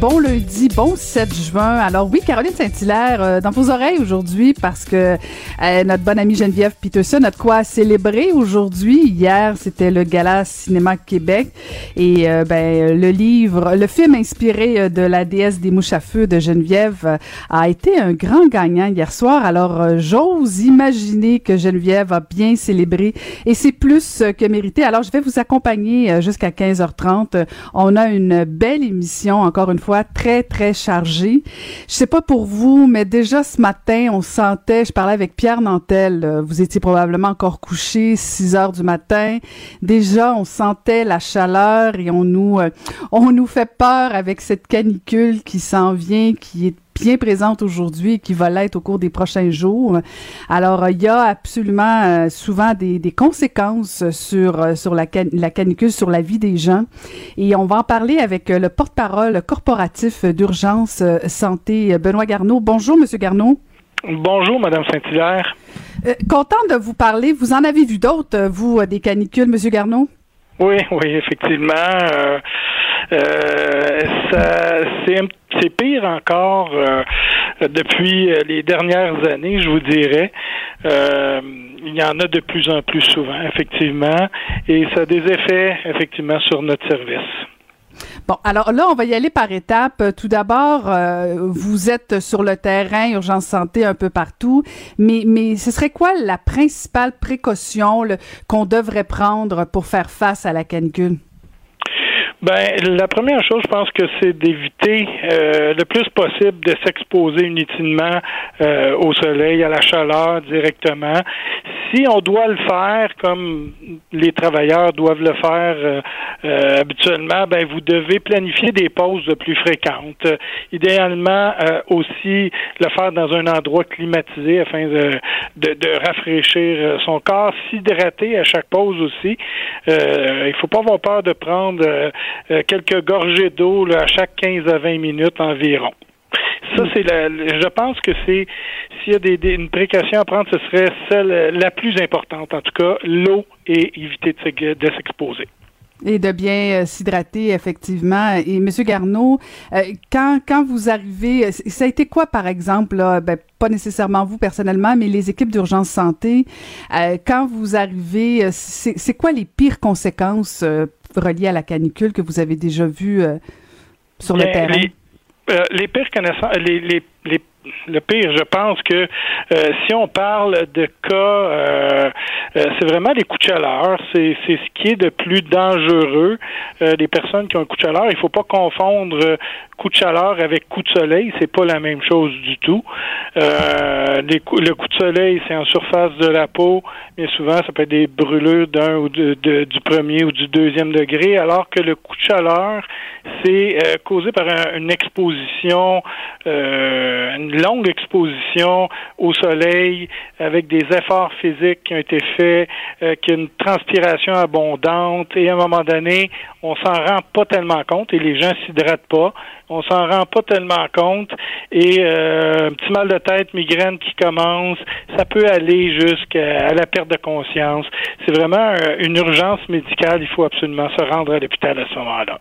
Bon lundi, bon 7 juin. Alors oui, Caroline Saint-Hilaire, euh, dans vos oreilles aujourd'hui, parce que euh, notre bonne amie Geneviève Peterson a de quoi célébrer aujourd'hui. Hier, c'était le Gala Cinéma Québec. Et euh, ben, le livre, le film inspiré de La déesse des mouches à feu de Geneviève a été un grand gagnant hier soir. Alors j'ose imaginer que Geneviève a bien célébré et c'est plus que mérité. Alors je vais vous accompagner jusqu'à 15h30. On a une belle émission, encore une fois très, très chargé. Je sais pas pour vous, mais déjà ce matin, on sentait, je parlais avec Pierre Nantel, euh, vous étiez probablement encore couché, 6 heures du matin. Déjà, on sentait la chaleur et on nous, euh, on nous fait peur avec cette canicule qui s'en vient, qui est bien présente aujourd'hui et qui va l'être au cours des prochains jours. Alors, il y a absolument euh, souvent des, des, conséquences sur, euh, sur la, can la, canicule, sur la vie des gens. Et on va en parler avec euh, le porte-parole corporatif d'urgence santé, Benoît Garneau. Bonjour, Monsieur Garneau. Bonjour, Madame Saint-Hilaire. Euh, content de vous parler. Vous en avez vu d'autres, vous, des canicules, Monsieur Garneau? Oui, oui, effectivement. Euh, euh, c'est pire encore euh, depuis les dernières années, je vous dirais. Euh, il y en a de plus en plus souvent, effectivement, et ça a des effets, effectivement, sur notre service. Bon, alors là, on va y aller par étapes. Tout d'abord, euh, vous êtes sur le terrain, urgence santé un peu partout, mais, mais ce serait quoi la principale précaution qu'on devrait prendre pour faire face à la canicule? Ben, la première chose, je pense que c'est d'éviter euh, le plus possible de s'exposer inutilement euh, au soleil, à la chaleur directement. Si on doit le faire comme les travailleurs doivent le faire euh, euh habituellement, ben vous devez planifier des pauses plus fréquentes. idéalement aussi le faire dans un endroit climatisé afin de, de, de rafraîchir son corps, s'hydrater à chaque pause aussi. il faut pas avoir peur de prendre euh, quelques gorgées d'eau à chaque 15 à 20 minutes environ. Ça, c'est la, je pense que c'est, s'il y a des, une précaution à prendre, ce serait celle la plus importante, en tout cas, l'eau et éviter de s'exposer. Et de bien euh, s'hydrater, effectivement. Et Monsieur Garneau, euh, quand, quand vous arrivez, ça a été quoi, par exemple, là, ben, pas nécessairement vous personnellement, mais les équipes d'urgence santé, quand vous arrivez, c'est quoi les pires conséquences reliés à la canicule que vous avez déjà vu euh, sur le terrain? Les, euh, les pires connaissances, les, les, les le pire, je pense que euh, si on parle de cas, euh, euh, c'est vraiment les coups de chaleur. C'est, ce qui est de plus dangereux. les personnes qui ont un coup de chaleur, il faut pas confondre coup de chaleur avec coup de soleil. C'est pas la même chose du tout. les le coup de soleil, c'est en surface de la peau, mais souvent ça peut être des brûlures d'un ou du premier ou du deuxième degré, alors que le coup de chaleur, c'est causé par une exposition, une longue exposition au soleil avec des efforts physiques qui ont été faits, euh, qui une transpiration abondante et à un moment donné, on s'en rend pas tellement compte et les gens s'hydratent pas. On s'en rend pas tellement compte et euh, un petit mal de tête, migraine qui commence, ça peut aller jusqu'à la perte de conscience. C'est vraiment euh, une urgence médicale. Il faut absolument se rendre à l'hôpital à ce moment-là.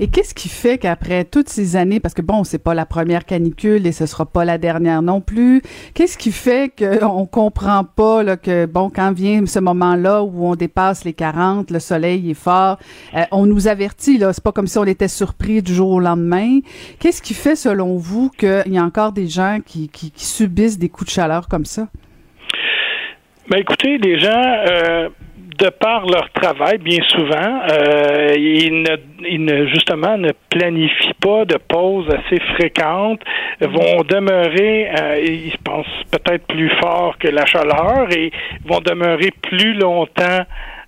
Et qu'est-ce qui fait qu'après toutes ces années, parce que bon, c'est pas la première canicule et ce sera pas la dernière non plus, qu'est-ce qui fait qu'on comprend pas là, que bon, quand vient ce moment-là où on dépasse les 40, le soleil est fort, euh, on nous avertit là, c'est pas comme si on était surpris du jour au lendemain. Qu'est-ce qui fait selon vous qu'il y a encore des gens qui, subissent des coups de chaleur comme ça? Ben écoutez, les gens euh, de par leur travail, bien souvent, euh, ils, ne, ils ne justement ne planifient pas de pauses assez fréquentes, vont demeurer, euh, ils pensent peut-être plus fort que la chaleur et vont demeurer plus longtemps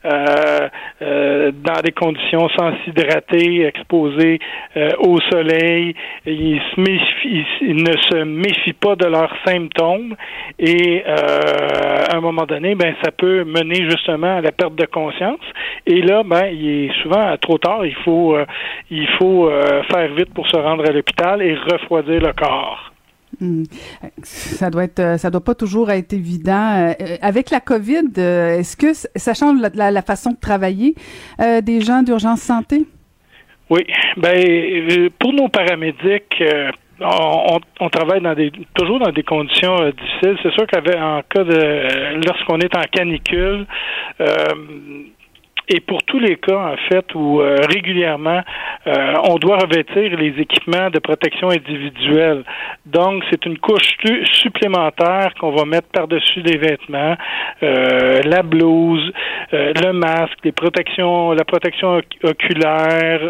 euh, euh, dans des conditions sans s'hydrater, exposés euh, au soleil. Ils, se méfient, ils, ne se méfient pas de leurs symptômes et à un moment donné, ben ça peut mener justement à la perte de conscience. Et là, ben il est souvent trop tard. Il faut il faut faire vite pour se rendre à l'hôpital et refroidir le corps. Hmm. Ça doit être, ça doit pas toujours être évident. Euh, avec la COVID, euh, est-ce que ça change la, façon de travailler euh, des gens d'urgence santé? Oui, ben pour nos paramédics. On, on, travaille dans des toujours dans des conditions difficiles. C'est sûr qu'en cas de lorsqu'on est en canicule, et pour tous les cas, en fait, où euh, régulièrement euh, on doit revêtir les équipements de protection individuelle. Donc, c'est une couche supplémentaire qu'on va mettre par-dessus les vêtements, euh, la blouse, le masque, les protections, la protection oculaire.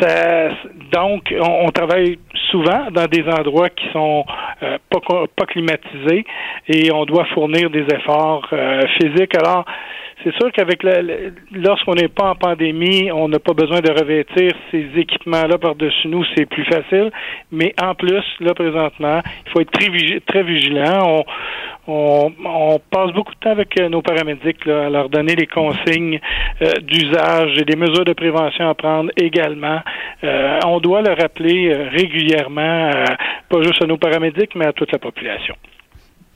ça, donc, on, on, travaille souvent dans des endroits qui sont pas, pas climatisés et on doit fournir des efforts physiques. Alors, c'est sûr qu'avec lorsqu'on n'est pas en pandémie, on n'a pas besoin de revêtir ces équipements-là par-dessus nous, c'est plus facile. Mais en plus, là, présentement, il faut être très, vigilant. On, passe beaucoup de temps avec euh, nos paramédics à leur donner les consignes euh, d'usage et des mesures de prévention à prendre également. Euh, on doit le rappeler régulièrement, pas juste à nos paramédics, mais à toute la population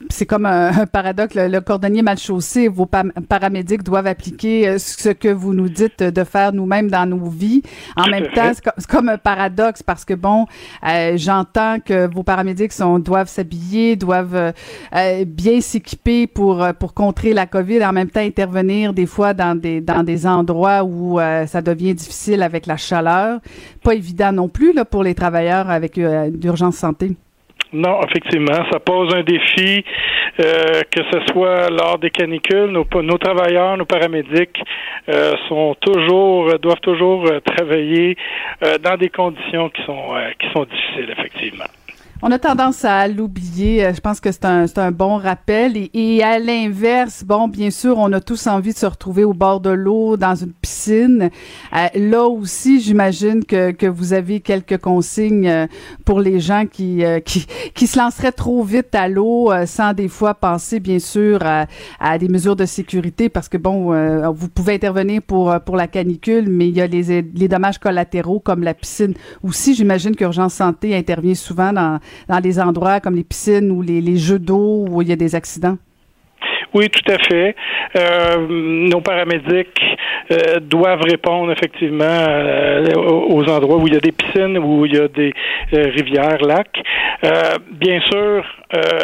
c'est comme un, paradoxe. Le, cordonnier mal chaussé, vos paramédics doivent appliquer euh, ce que vous nous dites de faire nous-mêmes dans nos vies. En même temps, c'est comme, un paradoxe parce que bon, euh, j'entends que vos paramédics sont, doivent s'habiller, doivent euh, bien s'équiper pour pour contrer la COVID, en même temps intervenir des fois dans des dans des endroits où ça devient difficile avec la chaleur. Pas évident non plus là pour les travailleurs avec d'urgence santé. Non, effectivement, ça pose un défi, euh, que ce soit lors des canicules, nos, nos travailleurs, nos paramédics euh, sont toujours, doivent toujours euh, travailler dans des conditions qui sont qui sont difficiles, effectivement. On a tendance à l'oublier. Euh, je pense que c'est un, un bon rappel. Et, à l'inverse, bon, bien sûr, on a tous envie de se retrouver au bord de l'eau, dans une piscine. Euh, là aussi, j'imagine que, que vous avez quelques consignes euh, pour les gens qui, qui, qui se lanceraient trop vite à l'eau sans des fois penser, bien sûr, à, à, des mesures de sécurité parce que, bon, vous pouvez intervenir pour, pour la canicule, mais il y a les, les dommages collatéraux comme la piscine. Aussi, j'imagine qu'Urgence Santé intervient souvent dans dans des endroits comme les piscines ou les, jeux d'eau où il y a des accidents? Oui, tout à fait. Euh, nos paramédics euh, doivent répondre effectivement euh, aux endroits où il y a des piscines, où il y a des rivières, lacs. bien sûr,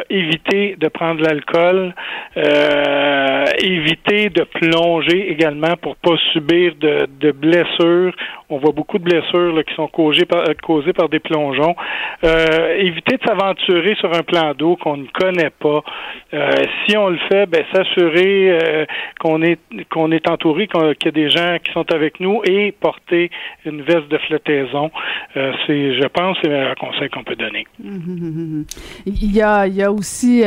éviter de prendre l'alcool, éviter de plonger également pour pas subir de, de blessures on voit beaucoup de blessures qui sont causées par, causées par des plongeons. Euh, éviter de s'aventurer sur un plan d'eau qu'on ne connaît pas. Euh, si on le fait, ben, s'assurer euh, qu'on est qu'on est entouré, qu'il y a des gens qui sont avec nous et porter une veste de flottaison. c'est, je pense, c'est le meilleur conseil qu'on peut donner. Il y a, il y a aussi,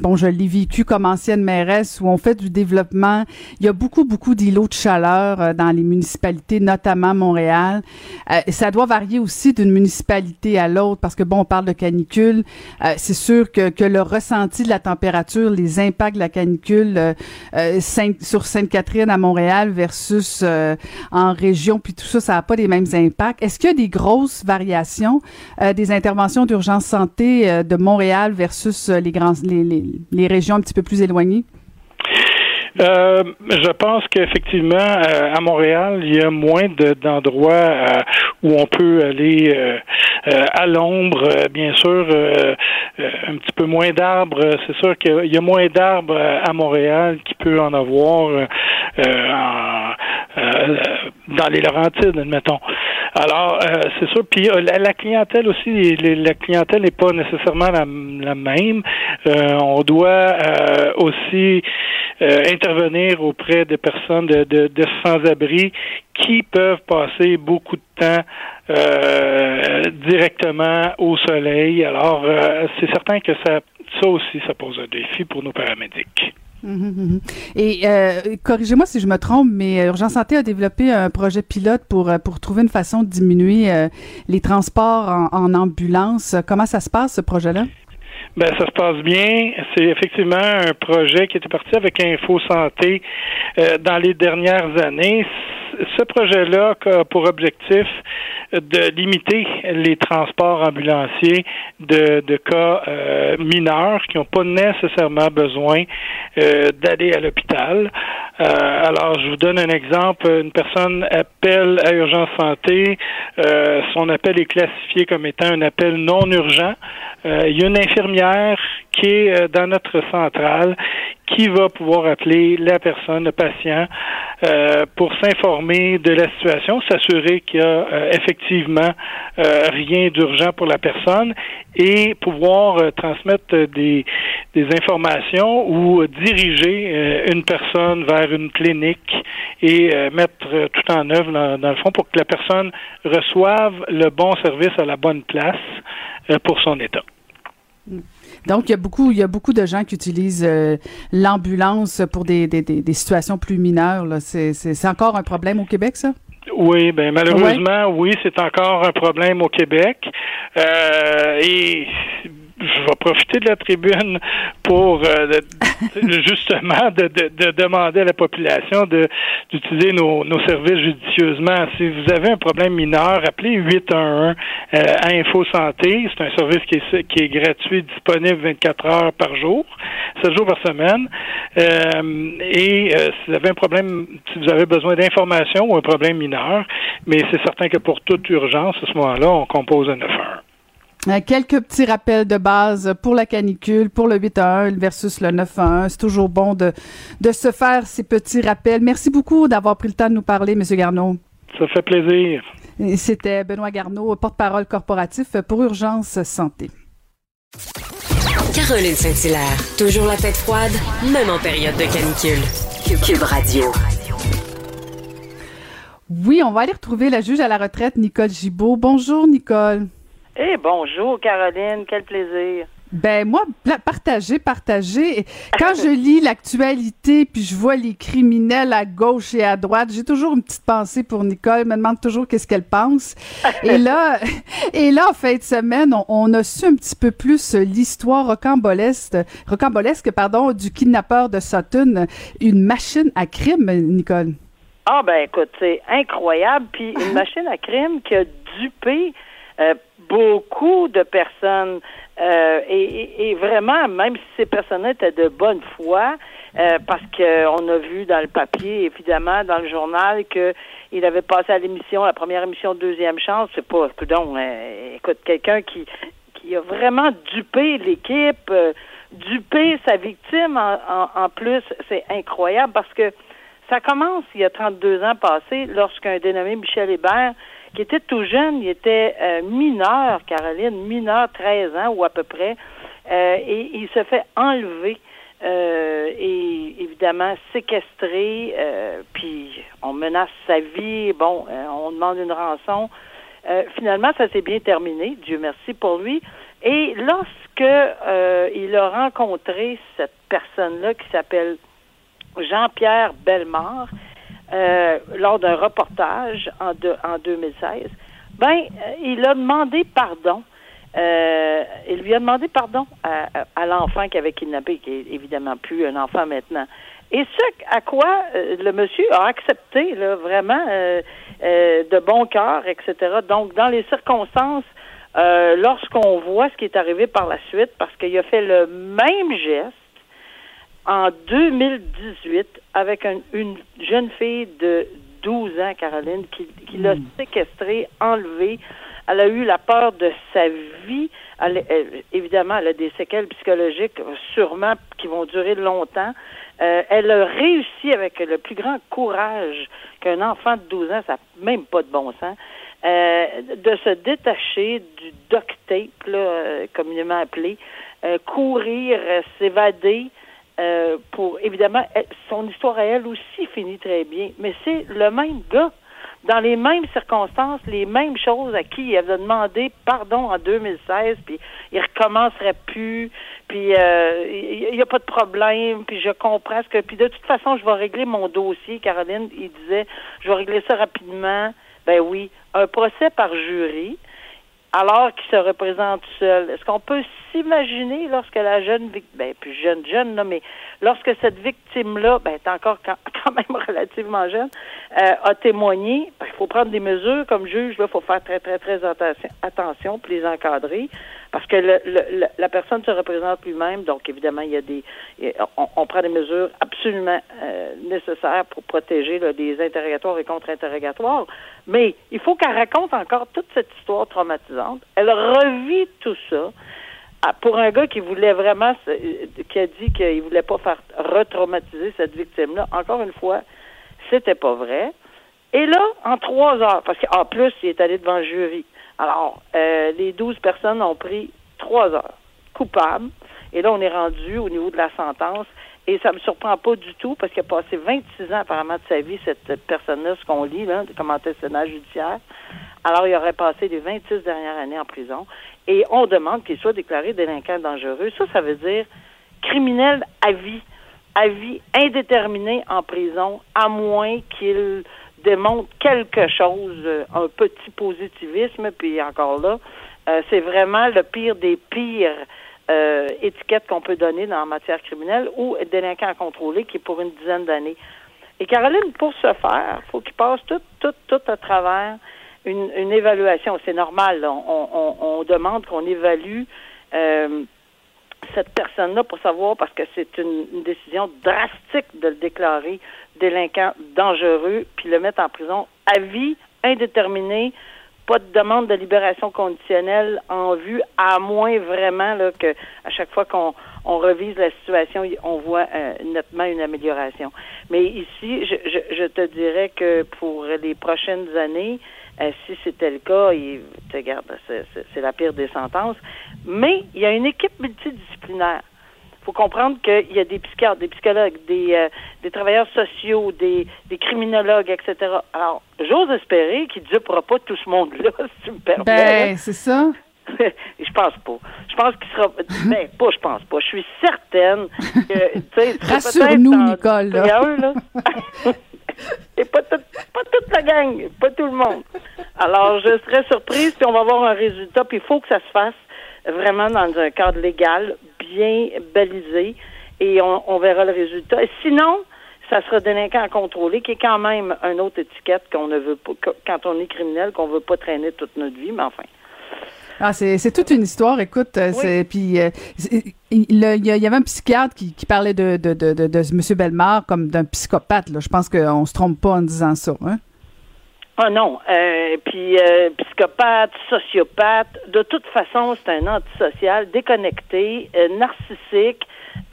bon, je l'ai vécu comme ancienne mairesse où on fait du développement. Il y a beaucoup, beaucoup d'îlots de chaleur dans les municipalités, notamment Montréal. Euh, ça doit varier aussi d'une municipalité à l'autre parce que bon, on parle de canicule. Euh, c'est sûr que, que le ressenti de la température, les impacts de la canicule euh, sur Sainte-Catherine à Montréal versus en région, puis tout ça, ça n'a pas les mêmes impacts. Est-ce qu'il y a des grosses variations des interventions d'urgence santé de Montréal versus les, grands, les, les régions un petit peu plus éloignées? Euh, je pense qu'effectivement, euh, à Montréal, il y a moins d'endroits euh, où on peut aller à l'ombre, bien sûr, un petit peu moins d'arbres. C'est sûr qu'il y a moins d'arbres à Montréal qu'il peut en avoir dans les Laurentides, admettons. Alors, c'est sûr. Puis la, clientèle aussi, la clientèle n'est pas nécessairement la, la même. on doit aussi intervenir auprès des personnes de, de, de sans-abri qui peuvent passer beaucoup de temps directement au soleil. Alors, c'est certain que ça, ça aussi, ça pose un défi pour nos paramédics. Mhm, mhm. Et euh, corrigez-moi si je me trompe, mais euh, Urgence Santé a développé un projet pilote pour euh, pour trouver une façon de diminuer les transports en, ambulance. Comment ça se passe ce projet-là? Ben, ça se passe bien. C'est effectivement un projet qui était parti avec Info Santé dans les dernières années. Ce projet-là a pour objectif de limiter les transports ambulanciers de, de cas euh, mineurs qui n'ont pas nécessairement besoin euh, d'aller à l'hôpital. Euh, alors, je vous donne un exemple. Une personne appelle à Urgence Santé. son appel est classifié comme étant un appel non urgent. il y a une infirmière qui est dans notre centrale qui va pouvoir appeler la personne, le patient, euh, pour s'informer de la situation, s'assurer qu'il y a euh, effectivement euh, rien d'urgent pour la personne et pouvoir transmettre des, des informations ou diriger une personne vers une clinique et mettre tout en œuvre dans, dans, le fond pour que la personne reçoive le bon service à la bonne place pour son état. Donc, il y a beaucoup, il y a beaucoup de gens qui utilisent euh, l'ambulance pour des, des, des, situations plus mineures. C'est encore un problème au Québec, ça? Oui, ben malheureusement, oui, c'est encore un problème au Québec. Euh, et je vais profiter de la tribune pour euh, justement de, de, demander à la population de d'utiliser nos, nos services judicieusement. Si vous avez un problème mineur, appelez 811 euh, à Info Santé. C'est un service qui est, qui est gratuit, disponible 24 heures par jour, 7 jours par semaine. Euh, et euh, si vous avez un problème, si vous avez besoin d'informations ou un problème mineur, mais c'est certain que pour toute urgence, à ce moment-là, on compose un 911. Euh, quelques petits rappels de base pour la canicule, pour le 8 à 1 versus le 9 à 1. C'est toujours bon de, de se faire ces petits rappels. Merci beaucoup d'avoir pris le temps de nous parler, M. Garneau. Ça fait plaisir. C'était Benoît Garneau, porte-parole corporatif pour Urgence Santé. Caroline Saint-Hilaire, toujours la tête froide, même en période de canicule. Cube Radio. Oui, on va aller retrouver la juge à la retraite, Nicole Gibault. Bonjour, Nicole. Eh, bonjour, Caroline. Quel plaisir. Ben moi, partager, partager. Quand je lis l'actualité, puis je vois les criminels à gauche et à droite, j'ai toujours une petite pensée pour Nicole. Elle me demande toujours qu'est-ce qu'elle pense. et là, et là, en fin de semaine, on, a su un petit peu plus l'histoire rocambolesque, rocambolesque, pardon, du kidnappeur de Sutton, une machine à crime, Nicole. Ah ben écoute, c'est incroyable. Puis une machine à crime qui a dupé euh, beaucoup de personnes euh, et, vraiment, même si ces personnes étaient de bonne foi, euh, parce qu'on a vu dans le papier, évidemment, dans le journal, que il avait passé à l'émission, la première émission, deuxième chance. C'est pas, donc, euh, écoute, quelqu'un qui qui a vraiment dupé l'équipe, dupé sa victime en plus, c'est incroyable parce que ça commence il y a 32 ans passés lorsqu'un dénommé Michel Hébert qui était tout jeune, il était euh, mineur, Caroline, mineur, 13 ans ou à peu près, euh, et il se fait enlever euh, et évidemment séquestré, puis on menace sa vie, bon, on demande une rançon. finalement, ça s'est bien terminé, Dieu merci pour lui. Et lorsque il a rencontré cette personne-là qui s'appelle Jean-Pierre Bellemare, euh, lors d'un reportage en, en 2016, ben, euh, il a demandé pardon. Euh, il lui a demandé pardon à, l'enfant qui avait kidnappé, qui est évidemment plus un enfant maintenant. Et ce à quoi le monsieur a accepté, là, vraiment, de bon cœur, etc. Donc, dans les circonstances, lorsqu'on voit ce qui est arrivé par la suite, parce qu'il a fait le même geste, en 2018 avec une jeune fille de 12 ans, Caroline, qui, qui l'a hmm. séquestrée, enlevée. Elle a eu la peur de sa vie. Elle, évidemment, elle a des séquelles psychologiques sûrement qui vont durer longtemps. Euh, elle a réussi avec le plus grand courage qu'un enfant de 12 ans, ça n'a même pas de bon sens, euh, de se détacher du duct tape, là, euh, communément appelé, courir, s'évader, euh, pour évidemment son histoire à elle aussi finit très bien, mais c'est le même gars dans les mêmes circonstances, les mêmes choses à qui il avait demandé pardon en 2016, puis il recommencerait plus, puis euh, il n'y a pas de problème, puis je comprends ce que, puis de toute façon, je vais régler mon dossier. Caroline, il disait, je vais régler ça rapidement. Ben oui, un procès par jury, alors qu'il se représente seul. Est-ce qu'on peut s'imaginer lorsque la jeune victime, ben plus jeune, jeune, là, mais lorsque cette victime-là, ben est encore quand, même relativement jeune, euh, a témoigné, ben, il faut prendre des mesures comme juge, là, il faut faire très, très, très attention, attention puis les encadrer, parce que le- le- la personne se représente lui-même, donc évidemment, il y a des on, on prend des mesures absolument euh, nécessaires pour protéger là, des interrogatoires et contre-interrogatoires. Mais il faut qu'elle raconte encore toute cette histoire traumatisante. Elle revit tout ça. Ah, Pour un gars qui voulait vraiment, qui a dit qu'il voulait pas faire retraumatiser cette victime-là, encore une fois, c'était pas vrai. Et là, en trois heures, parce qu'en plus, il est allé devant le jury. Alors, euh, les douze personnes ont pris trois heures. Coupable. Et là, on est rendu au niveau de la sentence. Et ça me surprend pas du tout parce qu'il a passé 26 ans apparemment de sa vie, cette personne-là, ce qu'on lit, là, comme antécédent judiciaire. Alors, il aurait passé les 26 dernières années en prison. Et on demande qu'il soit déclaré délinquant dangereux. Ça, ça veut dire criminel à vie. À vie indéterminé en prison, à moins qu'il démontre quelque chose, euh, un petit positivisme, puis encore là, euh, c'est vraiment le pire des pires euh, étiquettes qu'on peut donner dans la matière criminelle ou délinquant à contrôler qui est pour une dizaine d'années. Et Caroline, pour ce faire, faut qu'il passe tout, tout, tout à travers une, évaluation. C'est normal. là. On, demande qu'on évalue euh, cette personne-là pour savoir, parce que c'est une, une décision drastique de le déclarer délinquant dangereux, puis le mettre en prison à vie, indéterminé, pas de demande de libération conditionnelle en vue, à moins vraiment là, que à chaque fois qu'on on revise la situation, on voit euh, nettement une amélioration. Mais ici, je, je, je te dirais que pour les prochaines années, euh, si c'était le cas, il, c'est la pire des sentences. Mais il y a une équipe multidisciplinaire. Il faut comprendre qu'il y a des psychiatres, des psychologues, des, euh, des travailleurs sociaux, des, des criminologues, etc. Alors, j'ose espérer qu'il ne dupera pas tout ce monde-là, si tu me permets. Ben, c'est ça. je pense pas. Je pense qu'il sera. Ben, pas, je pense pas. Je suis certaine que. Rassure-nous, Nicole, là. Il y a un, là. Et pas, tout- pas toute la gang, pas tout le monde. Alors, je serais surprise, puis on va avoir un résultat, puis il faut que ça se fasse vraiment dans un cadre légal, bien balisé, et on, on verra le résultat. Et sinon, ça sera délinquant à contrôler, qui est quand même une autre étiquette qu'on ne veut pas, quand on est criminel, qu'on veut pas traîner toute notre vie, mais enfin. Ah, c'est, toute une histoire, écoute. puis, euh, il, y a- il y avait un psychiatre qui, qui parlait de, de, de, de, de M. Bellemare comme d'un psychopathe. Là. Je pense qu'on se trompe pas en disant ça. Hein? Ah non, euh, puis euh, psychopathe, sociopathe, de toute façon, c'est un antisocial, déconnecté, euh, narcissique,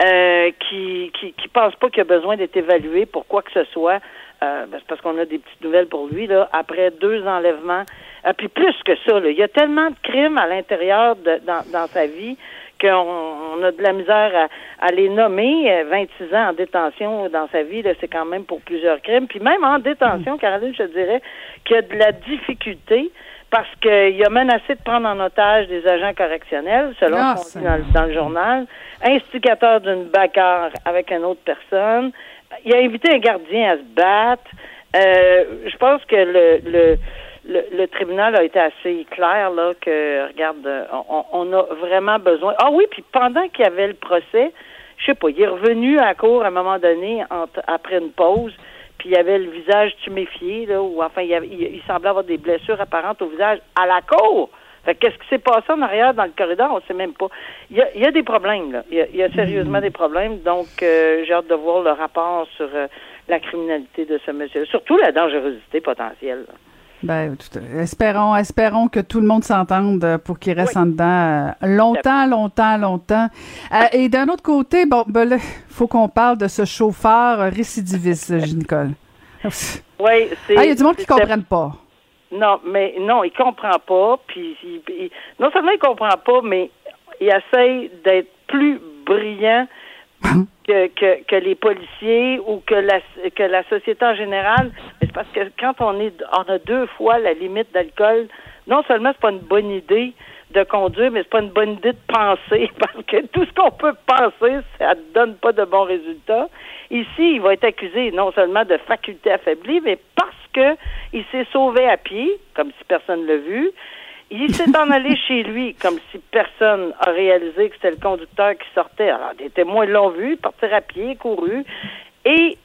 euh, qui, qui qui pense pas qu'il a besoin d'être évalué pour quoi que ce soit. Euh, ben, c'est parce qu'on a des petites nouvelles pour lui là. Après deux enlèvements, euh, puis plus que ça, là, il y a tellement de crimes à l'intérieur de dans, dans sa vie qu'on on a de la misère à, à les nommer. Euh, 26 ans en détention dans sa vie, là, c'est quand même pour plusieurs crimes. Puis même en détention, Caroline, je dirais qu'il y a de la difficulté parce qu'il a menacé de prendre en otage des agents correctionnels, selon ce qu'on dit dans, le- dans le journal, instigateur d'une bagarre avec une autre personne. Il a invité un gardien à se battre. Euh, je pense que le, le, le, le tribunal a été assez clair là que regarde, euh, on, on a vraiment besoin. Ah oui, puis pendant qu'il y avait le procès, je sais pas, il est revenu à la cour à un moment donné entre- après une pause, puis il avait le visage tuméfié là, ou enfin il, avait- il, il semblait avoir des blessures apparentes au visage à la cour. Fait que qu'est-ce qui s'est passé en arrière dans le corridor, on sait même pas. Il y a, il y a des problèmes là, il y a, il y a sérieusement des problèmes. Donc euh, j'ai hâte de voir le rapport sur euh, la criminalité de ce monsieur, surtout la dangerosité potentielle. là. Ben, tout espérons, espérons que tout le monde s'entende euh, pour qu'il reste Oui. en dedans euh, longtemps, longtemps, longtemps. Euh, et d'un autre côté, bon, ben là, faut qu'on parle de ce chauffeur récidiviste, Nicole. Ah, Oui, c'est. il y a du monde qui c'était- comprenne pas. Non, mais non, il comprend pas. Puis il- il- non seulement il comprend pas, mais il essaye d'être plus brillant que les policiers ou que la, société en général. C'est parce que quand on est on a deux fois la limite d'alcool, non seulement c'est pas une bonne idée de conduire, mais c'est pas une bonne idée de penser parce que tout ce qu'on peut penser, ça ne donne pas de bons résultats. Ici, il va être accusé non seulement de faculté affaiblie, mais parce que il s'est sauvé à pied, comme si personne ne l'a vu. Il s'est en allé chez lui, comme si personne a réalisé que c'était le conducteur qui sortait. Alors, des témoins l'ont vu, partir à pied, couru. Et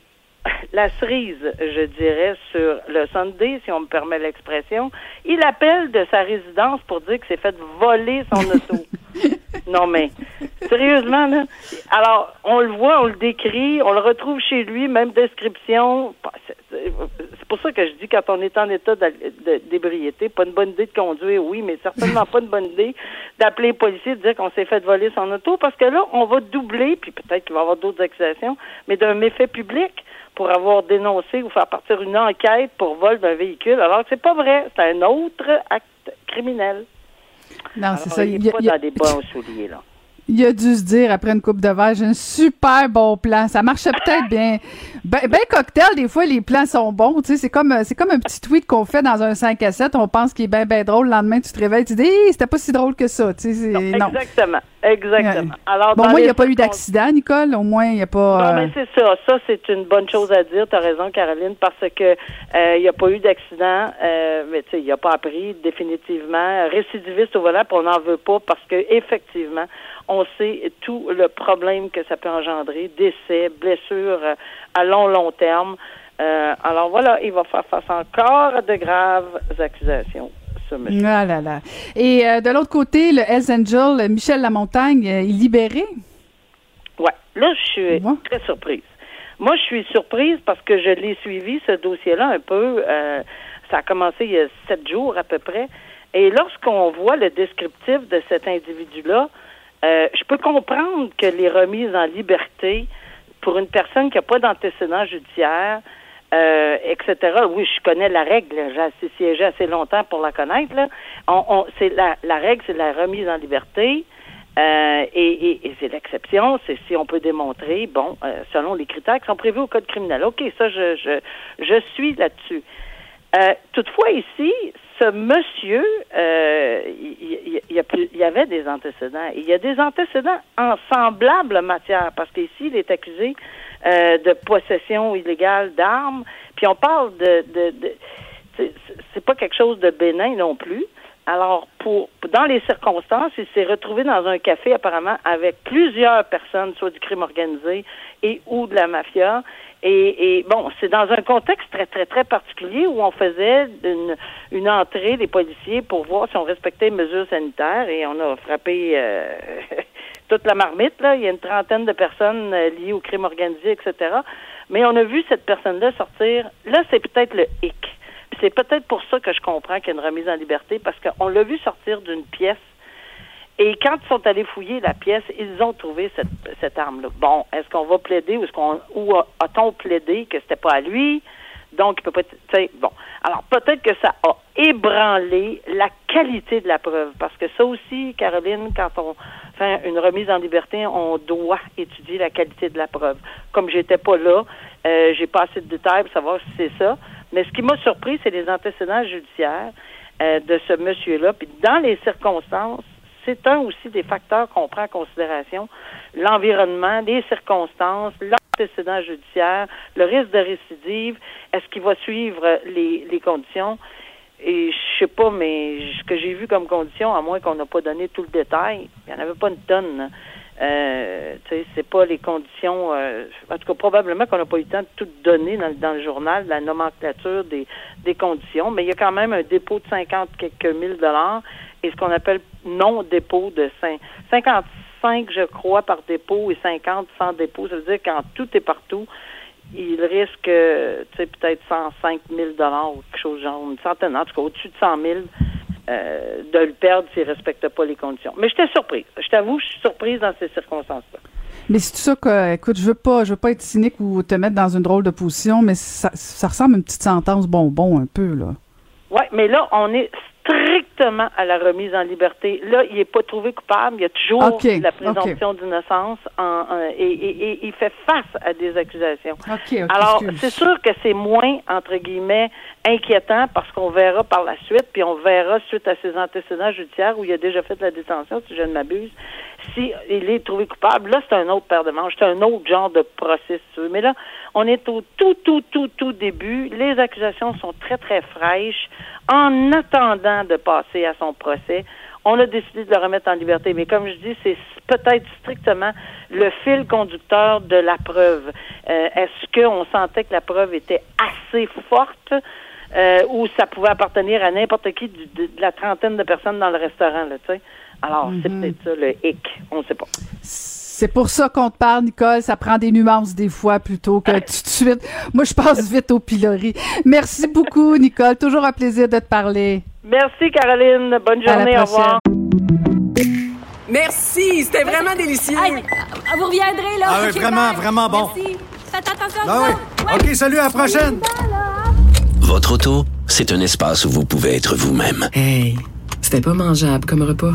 la cerise, je dirais, sur le Sunday, si on me permet l'expression, il appelle de sa résidence pour dire que s'est fait voler son auto. Non, mais sérieusement, là. Alors, on le voit, on le décrit, on le retrouve chez lui, même description. C'est pour ça que je dis quand on est en état d'ébriété, pas une bonne idée de conduire, oui, mais certainement pas une bonne idée d'appeler les policiers et de dire qu'on s'est fait voler son auto, parce que là, on va doubler, puis peut-être qu'il va y avoir d'autres accusations, mais d'un méfait public pour avoir dénoncé ou faire partir une enquête pour vol d'un véhicule, alors que c'est pas vrai, c'est un autre acte criminel. Non, c'est ça. il y, a, pas il y a- dans des bons souliers, là. Il a dû se dire après une coupe de verre, j'ai un super bon plan. Ça marchait peut-être bien. Ben, ben cocktail, des fois, les plans sont bons. Tu sais, c'est comme, euh, c'est comme un petit tweet qu'on fait dans un 5 à 7. On pense qu'il est bien, bien drôle. Le lendemain, tu te réveilles, tu dis, Hey, c'était pas si drôle que ça. Tu sais, c'est- non. Exactement, exactement. Alors, Bon, moi, il n'y a pas eu d'accident, Nicole. Au moins, il n'y a pas. Non, euh, mais c'est ça. Ça, c'est une bonne chose à dire. Tu as raison, Caroline, parce que euh, il n'y a pas eu d'accident, euh, mais tu sais, il n'a pas appris définitivement. Récidiviste au volant, on n'en veut pas parce que effectivement, on sait tout le problème que ça peut engendrer, décès, blessures euh, à long, long terme. Euh, alors voilà, il va faire face encore à de graves accusations, ce monsieur. Ah là là. Et euh, de l'autre côté, le Hells Angel, Michel Lamontagne, euh, est libéré? Ouais. Là, je suis très surprise. Moi, je suis surprise parce que je l'ai suivi, ce dossier-là, un peu. euh, ça a commencé il y a sept jours à peu près. Et lorsqu'on voit le descriptif de cet individu-là, euh, je peux comprendre que les remises en liberté pour une personne qui n'a pas d'antécédent judiciaire, euh, etc. Oui, je connais la règle. J'ai siégé assez longtemps pour la connaître. Là. La, règle, c'est la remise en liberté. Euh, et c'est l'exception, c'est si on peut démontrer, bon, euh, selon les critères qui sont prévus au code criminel. OK, ça, je, je, suis là-dessus. Toutefois, ici, ce monsieur, euh, il, y avait des antécédents. Il y a des antécédents en semblable matière, parce qu'ici, il est accusé euh, de possession illégale d'armes. Puis on parle de, de, de c'est pas quelque chose de bénin non plus. Alors, pour dans les circonstances, il s'est retrouvé dans un café apparemment avec plusieurs personnes, soit du crime organisé et ou de la mafia. Et, et bon, c'est dans un contexte très, très, très particulier où on faisait une, une entrée des policiers pour voir si on respectait les mesures sanitaires et on a frappé euh, toute la marmite. Là. Il y a une trentaine de personnes euh, liées au crime organisé, etc. Mais on a vu cette personne-là sortir. Là, c'est peut-être le hic. C'est peut-être pour ça que je comprends qu'il y a une remise en liberté, parce qu'on l'a vu sortir d'une pièce. Et quand ils sont allés fouiller la pièce, ils ont trouvé cette, cette arme-là. Bon, est-ce qu'on va plaider ou est-ce qu'on ou a-t-on plaidé que c'était pas à lui? Donc, il peut pas être- bon. Alors, peut-être que ça a ébranlé la qualité de la preuve. Parce que ça aussi, Caroline, quand on fait une remise en liberté, on doit étudier la qualité de la preuve. Comme j'étais pas là, euh, j'ai pas assez de détails pour savoir si c'est ça. Mais ce qui m'a surpris, c'est les antécédents judiciaires euh, de ce monsieur-là. Puis dans les circonstances, c'est un aussi des facteurs qu'on prend en considération. L'environnement, les circonstances, l'antécédent judiciaire, le risque de récidive, est-ce qu'il va suivre les, conditions? Et je sais pas, mais ce que j'ai vu comme condition, à moins qu'on n'a pas donné tout le détail, il n'y en avait pas une tonne. Euh, c'est pas les conditions. euh, en tout cas, probablement qu'on n'a pas eu le temps de tout donner dans, dans le journal, la nomenclature des, des conditions, mais il y a quand même un dépôt de 50 quelques mille dollars et ce qu'on appelle non-dépôt de cin- 55, je crois, par dépôt et 50 sans dépôt. Ça veut dire quand tout est partout, il risque, tu sais, peut-être 105 000 dollars ou quelque chose genre, une centaine, en tout cas, au-dessus de 100 000 euh, de le perdre s'il ne respecte pas les conditions. Mais j'étais surprise. Je t'avoue, je suis surprise dans ces circonstances-là. Mais c'est tout ça que, écoute, je veux pas, je veux pas être cynique ou te mettre dans une drôle de position, mais ça, ça ressemble à une petite sentence bonbon un peu, là. Oui, mais là, on est strictement à la remise en liberté. Là, il n'est pas trouvé coupable. Il y a toujours la présomption d'innocence en, en- et, et- et il fait face à des accusations. Alors, c'est sûr que c'est moins, entre guillemets, inquiétant parce qu'on verra par la suite, puis on verra suite à ses antécédents judiciaires où il a déjà fait de la détention, si je ne m'abuse, si il est trouvé coupable. Là, c'est un autre paire de manches, c'est un autre genre de veux. Mais là, on est au tout, tout, tout, tout début. Les accusations sont très, très fraîches. En attendant de passer à son procès, on a décidé de le remettre en liberté. Mais comme je dis, c'est peut-être strictement le fil conducteur de la preuve. Euh, Est-ce qu'on sentait que la preuve était assez forte euh, ou ça pouvait appartenir à n'importe qui du- de, de la trentaine de personnes dans le restaurant, là, tu sais? Alors, c'est peut-être ça le hic. On ne sait pas. C'est pour ça qu'on te parle, Nicole. Ça prend des nuances des fois plutôt que tout de suite. Moi, je passe vite au pilori. Merci beaucoup, Nicole. Toujours un plaisir de te parler. Merci, Caroline. Bonne À la journée. Au prochaine. revoir. Merci, c'était vraiment délicieux. Hey, vous reviendrez, là. Ah oui, vraiment, bye. vraiment bon. Merci. Faites attention à Ah oui. Ouais. OK, salut, à la prochaine. Votre auto, c'est un espace où vous pouvez être vous-même. Hey, c'était pas mangeable comme repas.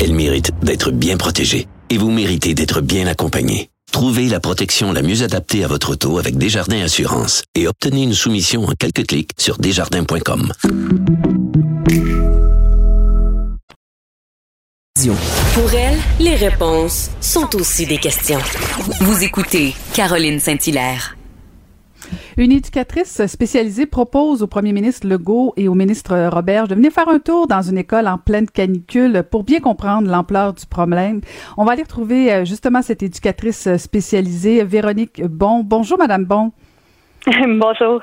Elle mérite d'être bien protégée et vous méritez d'être bien accompagnée. Trouvez la protection la mieux adaptée à votre auto avec Desjardins Assurance et obtenez une soumission en quelques clics sur desjardins.com. Pour elle, les réponses sont aussi des questions. Vous écoutez Caroline Saint-Hilaire. Une éducatrice spécialisée propose au premier ministre Legault et au ministre Robert de venir faire un tour dans une école en pleine canicule pour bien comprendre l'ampleur du problème. On va aller retrouver euh, justement cette éducatrice spécialisée, Véronique Bon. Bonjour, Madame Bon. Bonjour.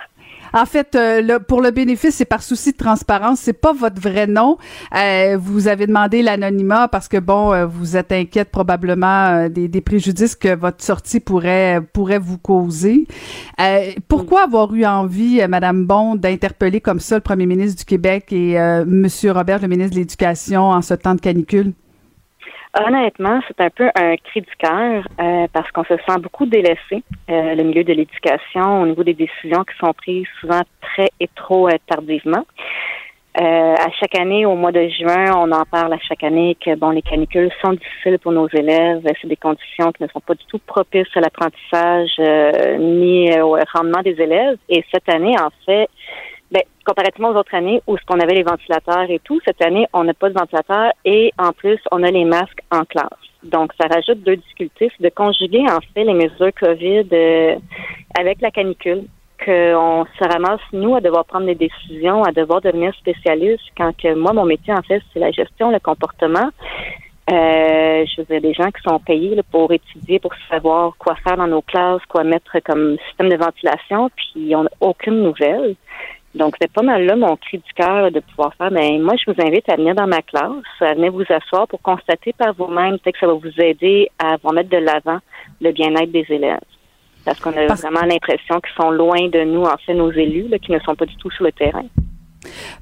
En fait, euh, pour le bénéfice, c'est par souci de transparence. C'est pas votre vrai nom. Euh, vous avez demandé l'anonymat parce que bon, euh, vous êtes inquiète probablement des, préjudices que votre sortie pourrait pourrait vous causer. Pourquoi avoir eu envie, Madame Bond, d'interpeller comme ça le Premier ministre du Québec et Monsieur Robert, le ministre de l'Éducation, en ce temps de canicule? Honnêtement, c'est un peu un cri du cœur euh, parce qu'on se sent beaucoup délaissé, euh, le milieu de l'éducation, au niveau des décisions qui sont prises souvent très et trop euh, tardivement. Euh, à chaque année, au mois de juin, on en parle à chaque année que bon, les canicules sont difficiles pour nos élèves. C'est des conditions qui ne sont pas du tout propices à l'apprentissage euh, ni euh, au rendement des élèves. Et cette année, en fait, ben, comparativement aux autres années où ce qu'on avait les ventilateurs et tout, cette année, on n'a pas de ventilateurs et en plus, on a les masques en classe. Donc, ça rajoute deux difficultés. C'est de conjuguer, en fait, les mesures COVID euh, avec la canicule qu'on se ramasse, nous, à devoir prendre des décisions, à devoir devenir spécialiste, quand que moi, mon métier, en fait, c'est la gestion, le comportement. Euh, je veux dire, des gens qui sont payés là, pour étudier, pour savoir quoi faire dans nos classes, quoi mettre comme système de ventilation, puis on n'a aucune nouvelle. Donc, c'est pas mal là mon cri du cœur de pouvoir faire. Mais moi, je vous invite à venir dans ma classe, à venir vous asseoir pour constater par vous-même, peut-être que ça va vous aider à vous mettre de l'avant le bien-être des élèves. Parce qu'on a Parce- vraiment l'impression qu'ils sont loin de nous, en fait, nos élus, là, qui ne sont pas du tout sur le terrain.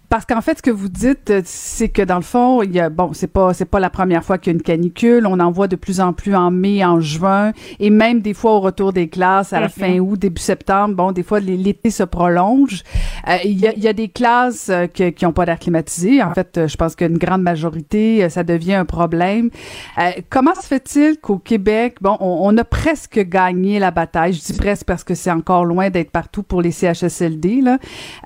Parce qu'en fait, ce que vous dites, euh, c'est que dans le fond, il y a bon, c'est pas c'est pas la première fois qu'il y a une canicule. On en voit de plus en plus en mai, en juin, et même des fois au retour des classes à la fin août, début septembre. Bon, des fois l'été se prolonge. Euh, Il y, a, il y a des classes euh, que- qui ont pas d'air climatisé. En fait, euh, je pense qu'une grande majorité, ça devient un problème. Euh, comment se fait-il qu'au Québec, bon, on, on a presque gagné la bataille? Je dis presque parce que c'est encore loin d'être partout pour les CHSLD. Là.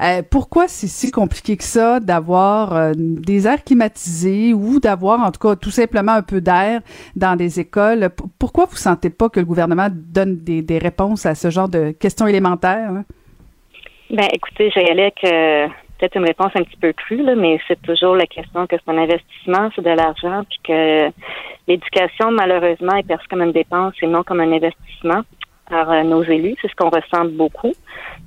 Euh, pourquoi c'est si compliqué que ça d'avoir euh, des airs climatisés ou d'avoir en tout cas tout simplement un peu d'air dans des écoles? Pourquoi vous sentez pas que le gouvernement donne des, des réponses à ce genre de questions élémentaires? hein? Ben, écoutez, avec euh, peut-être une réponse un petit peu crue, là, mais c'est toujours la question que c'est un investissement, c'est de l'argent, puis que l'éducation, malheureusement, est perçue comme une dépense et non comme un investissement par euh, nos élus. C'est ce qu'on ressent beaucoup.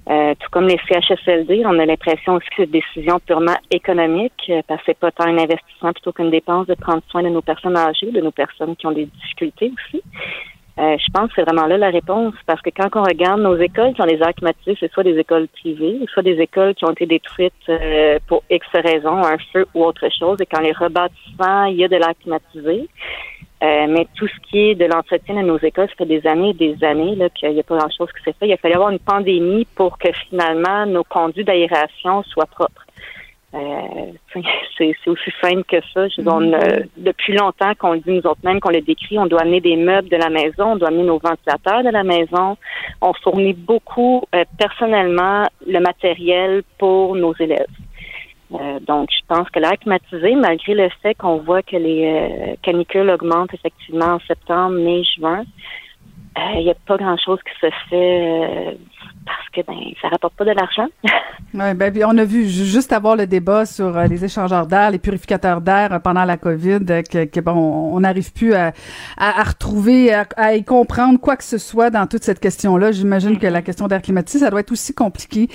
Euh, tout comme les CHSLD, on a l'impression aussi que c'est une décision purement économique, euh, parce que c'est pas tant un investissement plutôt qu'une dépense de prendre soin de nos personnes âgées, de nos personnes qui ont des difficultés aussi. Euh, je pense que c'est vraiment là la réponse, parce que quand on regarde nos écoles qui ont des airs climatisés, c'est soit des écoles privées, soit des écoles qui ont été détruites euh, pour X raisons, un feu ou autre chose, et quand les rebâtissements, il y a de l'air climatisé. Euh, mais tout ce qui est de l'entretien de nos écoles, ça fait des années et des années là, qu'il n'y a pas grand-chose qui s'est fait. Il a fallu avoir une pandémie pour que finalement nos conduits d'aération soient propres. Euh, c'est aussi simple que ça. Je, on, euh, depuis longtemps qu'on le dit nous autres mêmes, qu'on le décrit, on doit amener des meubles de la maison, on doit amener nos ventilateurs de la maison. On fournit beaucoup euh, personnellement le matériel pour nos élèves. Donc, je pense que l'air climatisé, malgré le fait qu'on voit que les canicules augmentent effectivement en septembre, mai, juin, il n'y a pas grand-chose qui se fait parce que ben ça rapporte pas de l'argent. oui, ben on a vu juste avoir le débat sur euh, les échangeurs d'air, les purificateurs d'air euh, pendant la COVID, euh, que, bon, on n'arrive plus à, à, retrouver, à, y comprendre quoi que ce soit dans toute cette question-là. J'imagine que la question d'air climatisé, ça doit être aussi compliqué.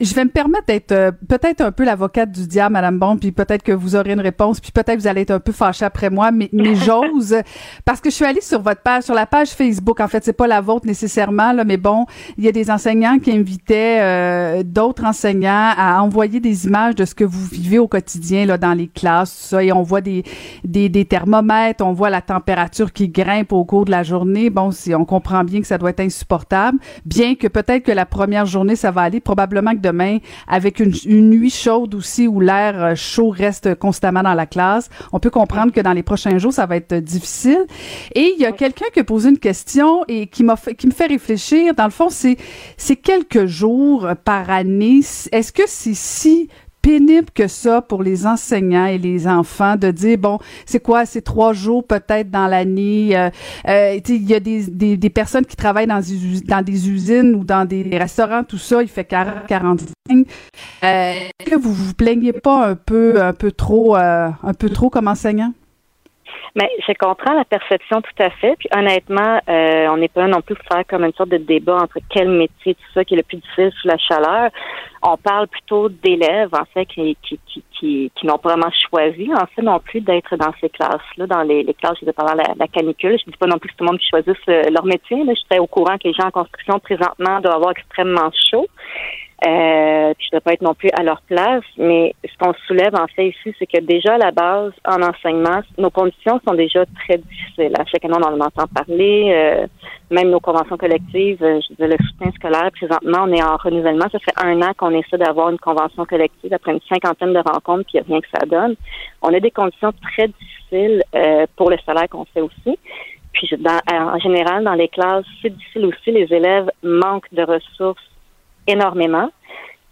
je vais me permettre d'être peut-être un peu l'avocate du diable, Madame Bon, puis peut-être que vous aurez une réponse, puis peut-être vous allez être un peu fâché après moi, mais, mais j'ose parce que je suis allée sur votre page, sur la page Facebook. En fait, c'est pas la vôtre nécessairement, là, mais bon, il y a des enseignants qui invitait euh, d'autres enseignants à envoyer des images de ce que vous vivez au quotidien là dans les classes, tout ça, et on voit des, des, des thermomètres, on voit la température qui grimpe au cours de la journée. Bon, si on comprend bien que ça doit être insupportable, bien que peut-être que la première journée ça va aller, probablement que demain avec une, une nuit chaude aussi où l'air euh, chaud reste constamment dans la classe, on peut comprendre que dans les prochains jours ça va être difficile. Et il y a quelqu'un qui a posé une question et qui m'a qui me fait réfléchir. Dans le fond, c'est c'est quelques jours par année. Est-ce que c'est si pénible que ça pour les enseignants et les enfants de dire bon c'est quoi c'est trois jours peut-être dans l'année euh, euh il y a des, des, personnes qui travaillent dans des, dans des usines ou dans des restaurants tout ça il fait 40 45 euh, que vous vous plaignez pas un peu un peu trop euh, un peu trop comme enseignant? Mais je comprends la perception tout à fait. Puis honnêtement, euh, on n'est pas non plus pour faire comme une sorte de débat entre quel métier, tout ça, qui est le plus difficile sous la chaleur. On parle plutôt d'élèves, en fait, qui, qui, qui, qui, qui n'ont pas vraiment choisi, en fait, non plus d'être dans ces classes-là, dans les, les classes, je pendant la, la, canicule. Je dis pas non plus que tout le monde qui choisisse euh, leur métier. Là. J'étais au courant que les gens en construction, présentement, doivent avoir extrêmement chaud. Euh, puis je ne dois pas être non plus à leur place, mais ce qu'on soulève en fait ici, c'est que déjà à la base, en enseignement, nos conditions sont déjà très difficiles. À chaque année, on en entend parler, euh, même nos conventions collectives, euh, je disais le soutien scolaire, présentement, on est en renouvellement. Ça fait un an qu'on essaie d'avoir une convention collective après une cinquantaine de rencontres, puis il a rien que ça donne. On a des conditions très difficiles euh, pour le salaire qu'on fait aussi. Puis dans, en général, dans les classes, c'est difficile aussi. Les élèves manquent de ressources énormément.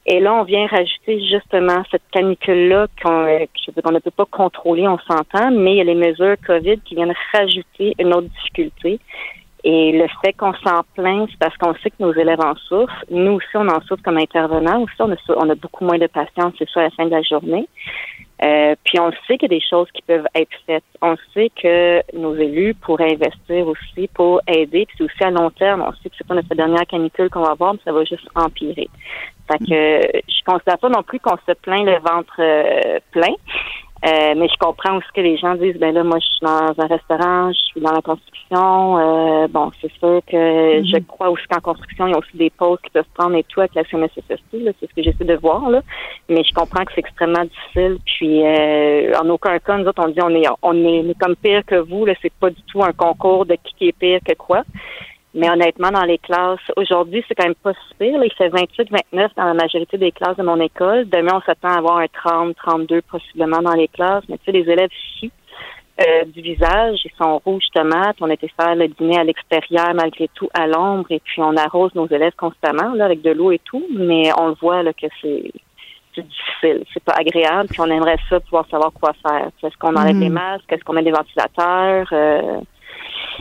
Et là, on vient rajouter justement cette canicule-là qu'on euh, ne peut pas contrôler, on s'entend, mais il y a les mesures COVID qui viennent rajouter une autre difficulté. Et le fait qu'on s'en plaint, c'est parce qu'on sait que nos élèves en souffrent. Nous aussi, on en souffre comme intervenants. Aussi, on a, beaucoup moins de patience, c'est ça, à la fin de la journée. Euh, puis on sait qu'il y a des choses qui peuvent être faites. On sait que nos élus pourraient investir aussi pour aider. Puis c'est aussi à long terme. On sait que c'est pas notre dernière canicule qu'on va avoir, mais ça va juste empirer. Fait que je considère pas non plus qu'on se plaint le ventre euh, plein. Euh, mais je comprends aussi que les gens disent ben là, moi je suis dans un restaurant, je suis dans la construction. Euh, bon, c'est sûr que mhm. je crois aussi qu'en construction, il y a aussi des pauses qui peuvent prendre et tout avec la CNSSST, c'est ce que j'essaie de voir. Là. Mais je comprends que c'est extrêmement difficile. Puis euh, en aucun cas, nous autres, on dit on est on est, comme pire que vous. Là, c'est pas du tout un concours de qui est pire que quoi. Mais honnêtement, dans les classes, aujourd'hui, c'est quand même pas si pire. il fait 28, 29 dans la majorité des classes de mon école. Demain, on s'attend à avoir un 30, 32 possiblement dans les classes. Mais tu sais, les élèves ici, euh, du visage, ils sont rouges tomates. On était faire le dîner à l'extérieur malgré tout à l'ombre et puis on arrose nos élèves constamment là, avec de l'eau et tout. Mais on le voit là, que c'est difficile, c'est pas agréable. Puis on aimerait ça pouvoir savoir quoi faire. Est-ce qu'on enlève les hmm. masques, est-ce qu'on met des ventilateurs? Euh,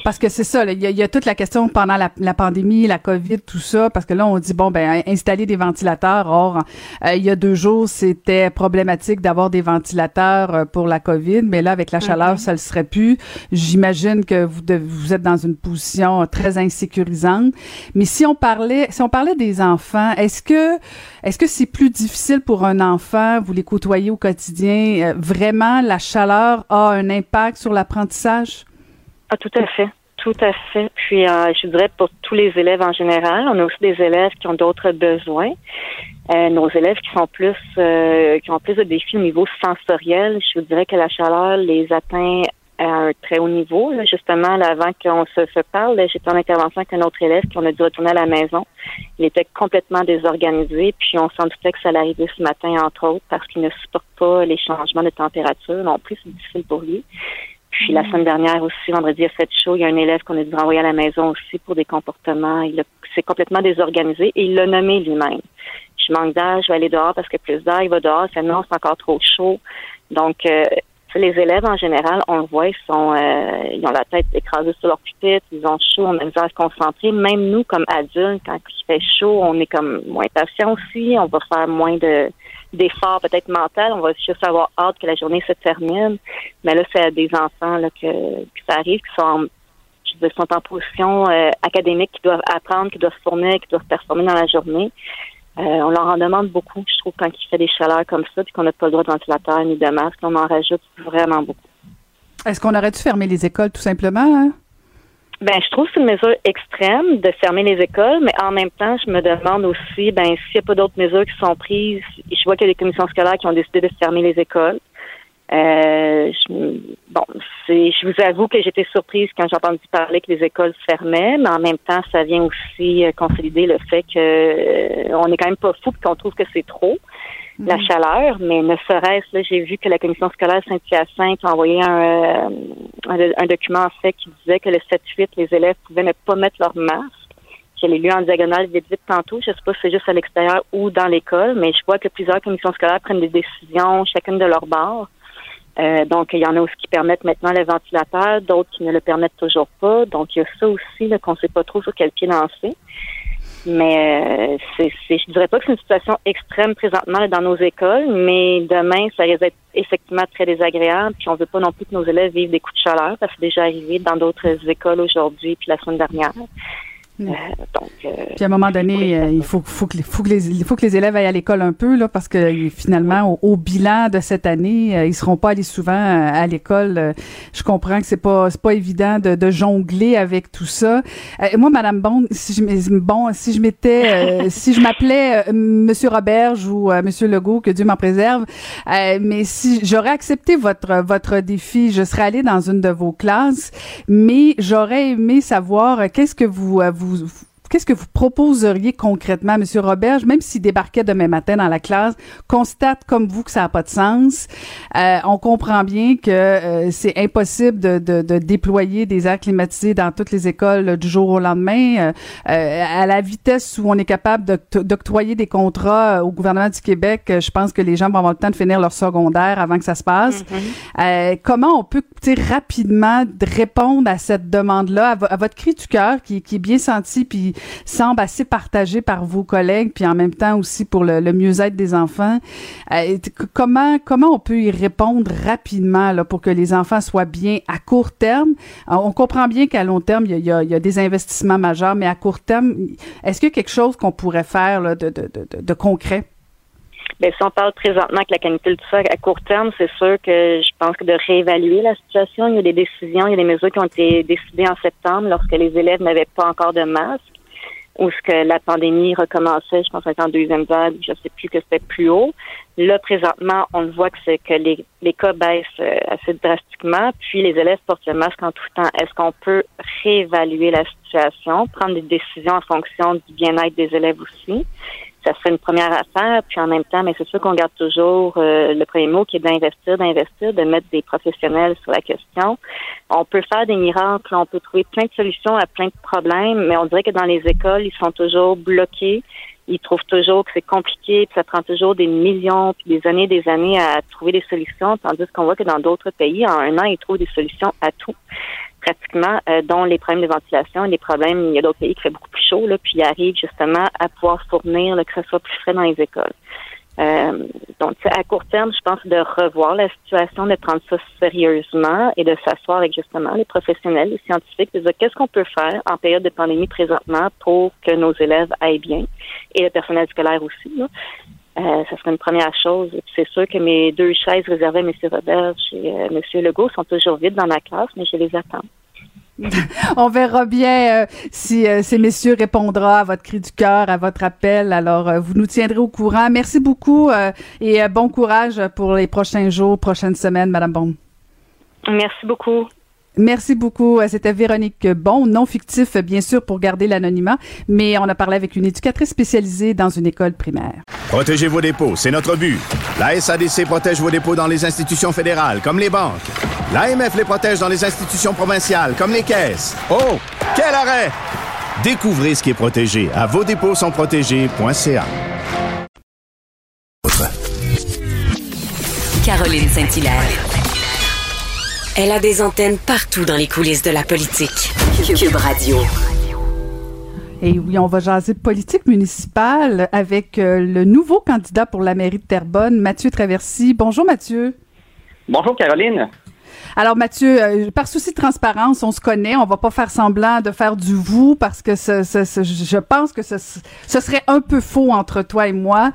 parce que c'est ça, il y, a toute la question pendant la, pandémie, la COVID, tout ça, parce que là, on dit, bon, ben, installer des ventilateurs. Or, euh, il y a deux jours, c'était problématique d'avoir des ventilateurs euh, pour la COVID, mais là, avec la chaleur, ça le serait plus. J'imagine que vous, vous êtes dans une position très insécurisante. Mais si on parlait, si on parlait des enfants, est-ce que, est-ce que c'est plus difficile pour un enfant, vous les côtoyez au quotidien, euh, vraiment, la chaleur a un impact sur l'apprentissage? Ah, tout à fait. Tout à fait. Puis, euh, je dirais pour tous les élèves en général, on a aussi des élèves qui ont d'autres besoins. Euh, nos élèves qui sont plus, euh, qui ont plus de défis au niveau sensoriel, je vous dirais que la chaleur les atteint à un très haut niveau. Justement, avant qu'on se, parle, j'étais en intervention avec un autre élève qui on a dû retourner à la maison. Il était complètement désorganisé, puis on s'en doutait que ça allait arriver ce matin, entre autres, parce qu'il ne supporte pas les changements de température non plus, c'est difficile pour lui. Puis la semaine dernière aussi, vendredi, a fait chaud. Il y a un élève qu'on a dû renvoyer à la maison aussi pour des comportements. Il a- s'est complètement désorganisé et il l'a nommé lui-même. Je manque d'air, je vais aller dehors parce que plus d'air, il va dehors. C'est non, c'est encore trop chaud. Donc, euh, les élèves en général, on le voit, ils sont, euh, ils ont la tête écrasée sur leur pupitre, ils ont chaud, on a besoin de se concentrer. Même nous, comme adultes, quand il fait chaud, on est comme moins patient aussi. On va faire moins de d'efforts peut-être mental. On va juste avoir hâte que la journée se termine. Mais là, c'est à des enfants là, que, que ça arrive, qui sont dire, sont en position euh, académique, qui doivent apprendre, qui doivent se fournir, qui doivent performer dans la journée. Euh, on leur en demande beaucoup, je trouve, quand il fait des chaleurs comme ça, puis qu'on n'a pas le droit de ventilateur ni de masque, on en rajoute vraiment beaucoup. Est-ce qu'on aurait dû fermer les écoles tout simplement? hein? Ben, je trouve que c'est une mesure extrême de fermer les écoles, mais en même temps, je me demande aussi, ben, s'il n'y a pas d'autres mesures qui sont prises. Je vois qu'il y a des commissions scolaires qui ont décidé de fermer les écoles. Euh, je, bon, je vous avoue que j'étais surprise quand j'ai entendu parler que les écoles fermaient, mais en même temps, ça vient aussi euh, consolider le fait que euh, on est quand même pas fou, qu'on trouve que c'est trop la chaleur, mais ne serait-ce là, j'ai vu que la commission scolaire Saint-Hyacinthe a envoyé un, euh, un, un document en fait qui disait que le 7-8, les élèves pouvaient ne pas mettre leur masque. Je l'ai lu en diagonale vite tantôt. Je sais pas si c'est juste à l'extérieur ou dans l'école, mais je vois que plusieurs commissions scolaires prennent des décisions chacune de leur bord. Euh, donc, il y en a aussi qui permettent maintenant le ventilateur, d'autres qui ne le permettent toujours pas. Donc, il y a ça aussi qu'on ne sait pas trop sur quel pied lancer. Mais euh, c'est, c'est, je dirais pas que c'est une situation extrême présentement dans nos écoles, mais demain, ça risque d'être effectivement très désagréable. Puis on veut pas non plus que nos élèves vivent des coups de chaleur. Ça c'est déjà arrivé dans d'autres écoles aujourd'hui puis la semaine dernière. Euh, donc, euh, Puis à un moment donné, euh, il faut, faut, que, faut, que les, il faut que les élèves aillent à l'école un peu, là, parce que euh, finalement, au, au bilan de cette année, ils seront pas allés souvent à l'école. Je comprends que c'est pas c'est pas évident de, de jongler avec tout ça. Moi, Madame Bond, si je bon, si je m'étais, si je m'appelais Monsieur Roberge ou Monsieur Legault, que Dieu m'en préserve, mais si j'aurais accepté votre votre défi, je serais allée dans une de vos classes, mais j'aurais aimé savoir qu'est-ce que vous euh, vous Qu'est-ce que vous proposeriez concrètement, Monsieur Roberge, même s'il débarquait demain matin dans la classe, constate comme vous que ça n'a pas de sens. Euh, on comprend bien que euh, c'est impossible de, de, de déployer des airs climatisés dans toutes les écoles euh, du jour au lendemain. Euh, euh, à la vitesse où on est capable d'oct- d'octroyer des contrats euh, au gouvernement du Québec, euh, je pense que les gens vont avoir le temps de finir leur secondaire avant que ça se passe. Euh, comment on peut rapidement de répondre à cette demande-là, à votre cri du cœur qui, qui est bien senti puis semble assez partagé par vos collègues, puis en même temps aussi pour le, mieux-être des enfants. Euh, comment comment on peut y répondre rapidement là, pour que les enfants soient bien à court terme? Euh, On comprend bien qu'à long terme, il y a, des investissements majeurs, mais à court terme, est-ce qu'il y a quelque chose qu'on pourrait faire de, de, de, concret? Ben, si on parle présentement avec la canicule, tout ça, à court terme, c'est sûr que je pense que de réévaluer la situation, il y a des décisions, il y a des mesures qui ont été décidées en septembre lorsque les élèves n'avaient pas encore de masque ou ce que la pandémie recommençait, je pense en deuxième vague, je sais plus que c'était plus haut. Là, présentement, on voit que c'est que les, les cas baissent euh, assez drastiquement, puis les élèves portent le masque en tout temps. Est-ce qu'on peut réévaluer la situation, prendre des décisions en fonction du bien-être des élèves aussi? Ça serait une première affaire. Puis en même temps, mais c'est sûr qu'on garde toujours euh, le premier mot qui est d'investir, d'investir, de mettre des professionnels sur la question. On peut faire des miracles, on peut trouver plein de solutions à plein de problèmes, mais on dirait que dans les écoles, ils sont toujours bloqués. Ils trouvent toujours que c'est compliqué, puis ça prend toujours des millions, puis des années, des années à trouver des solutions, tandis qu'on voit que dans d'autres pays, en un an, ils trouvent des solutions à tout pratiquement, euh, dont les problèmes de ventilation et les problèmes, il y a d'autres pays qui fait beaucoup plus chaud, là, puis ils arrivent justement à pouvoir fournir là, que ce soit plus frais dans les écoles. Euh, donc, à court terme, je pense de revoir la situation, de prendre ça sérieusement et de s'asseoir avec justement les professionnels, les scientifiques, de dire qu'est-ce qu'on peut faire en période de pandémie présentement pour que nos élèves aillent bien et le personnel scolaire aussi. Là. Euh, ça serait une première chose. Et puis, C'est sûr que mes deux chaises réservées à M. Robert et euh, M. Legault sont toujours vides dans ma classe, mais je les attends. On verra bien euh, si euh, ces messieurs répondra à votre cri du cœur, à votre appel. Alors, euh, vous nous tiendrez au courant. Merci beaucoup et bon courage pour les prochains jours, prochaines semaines, Madame Bond. Merci beaucoup. Merci beaucoup. Euh, C'était Véronique Bon, non fictif, bien sûr, pour garder l'anonymat, mais on a parlé avec une éducatrice spécialisée dans une école primaire. Protégez vos dépôts, c'est notre but. La SADC protège vos dépôts dans les institutions fédérales, comme les banques. L'AMF les protège dans les institutions provinciales, comme les caisses. Oh, quel arrêt! Découvrez ce qui est protégé à vos dépôts sont protégés.ca. Caroline Saint-Hilaire. Elle a des antennes partout dans les coulisses de la politique. Cube Radio. Et oui, on va jaser politique municipale avec euh, le nouveau candidat pour la mairie de Terrebonne, Mathieu Traversy. Bonjour Mathieu. Bonjour Caroline. Alors Mathieu, euh, par souci de transparence, on se connaît, on va pas faire semblant de faire du vous parce que je pense que ce, serait un peu faux entre toi et moi.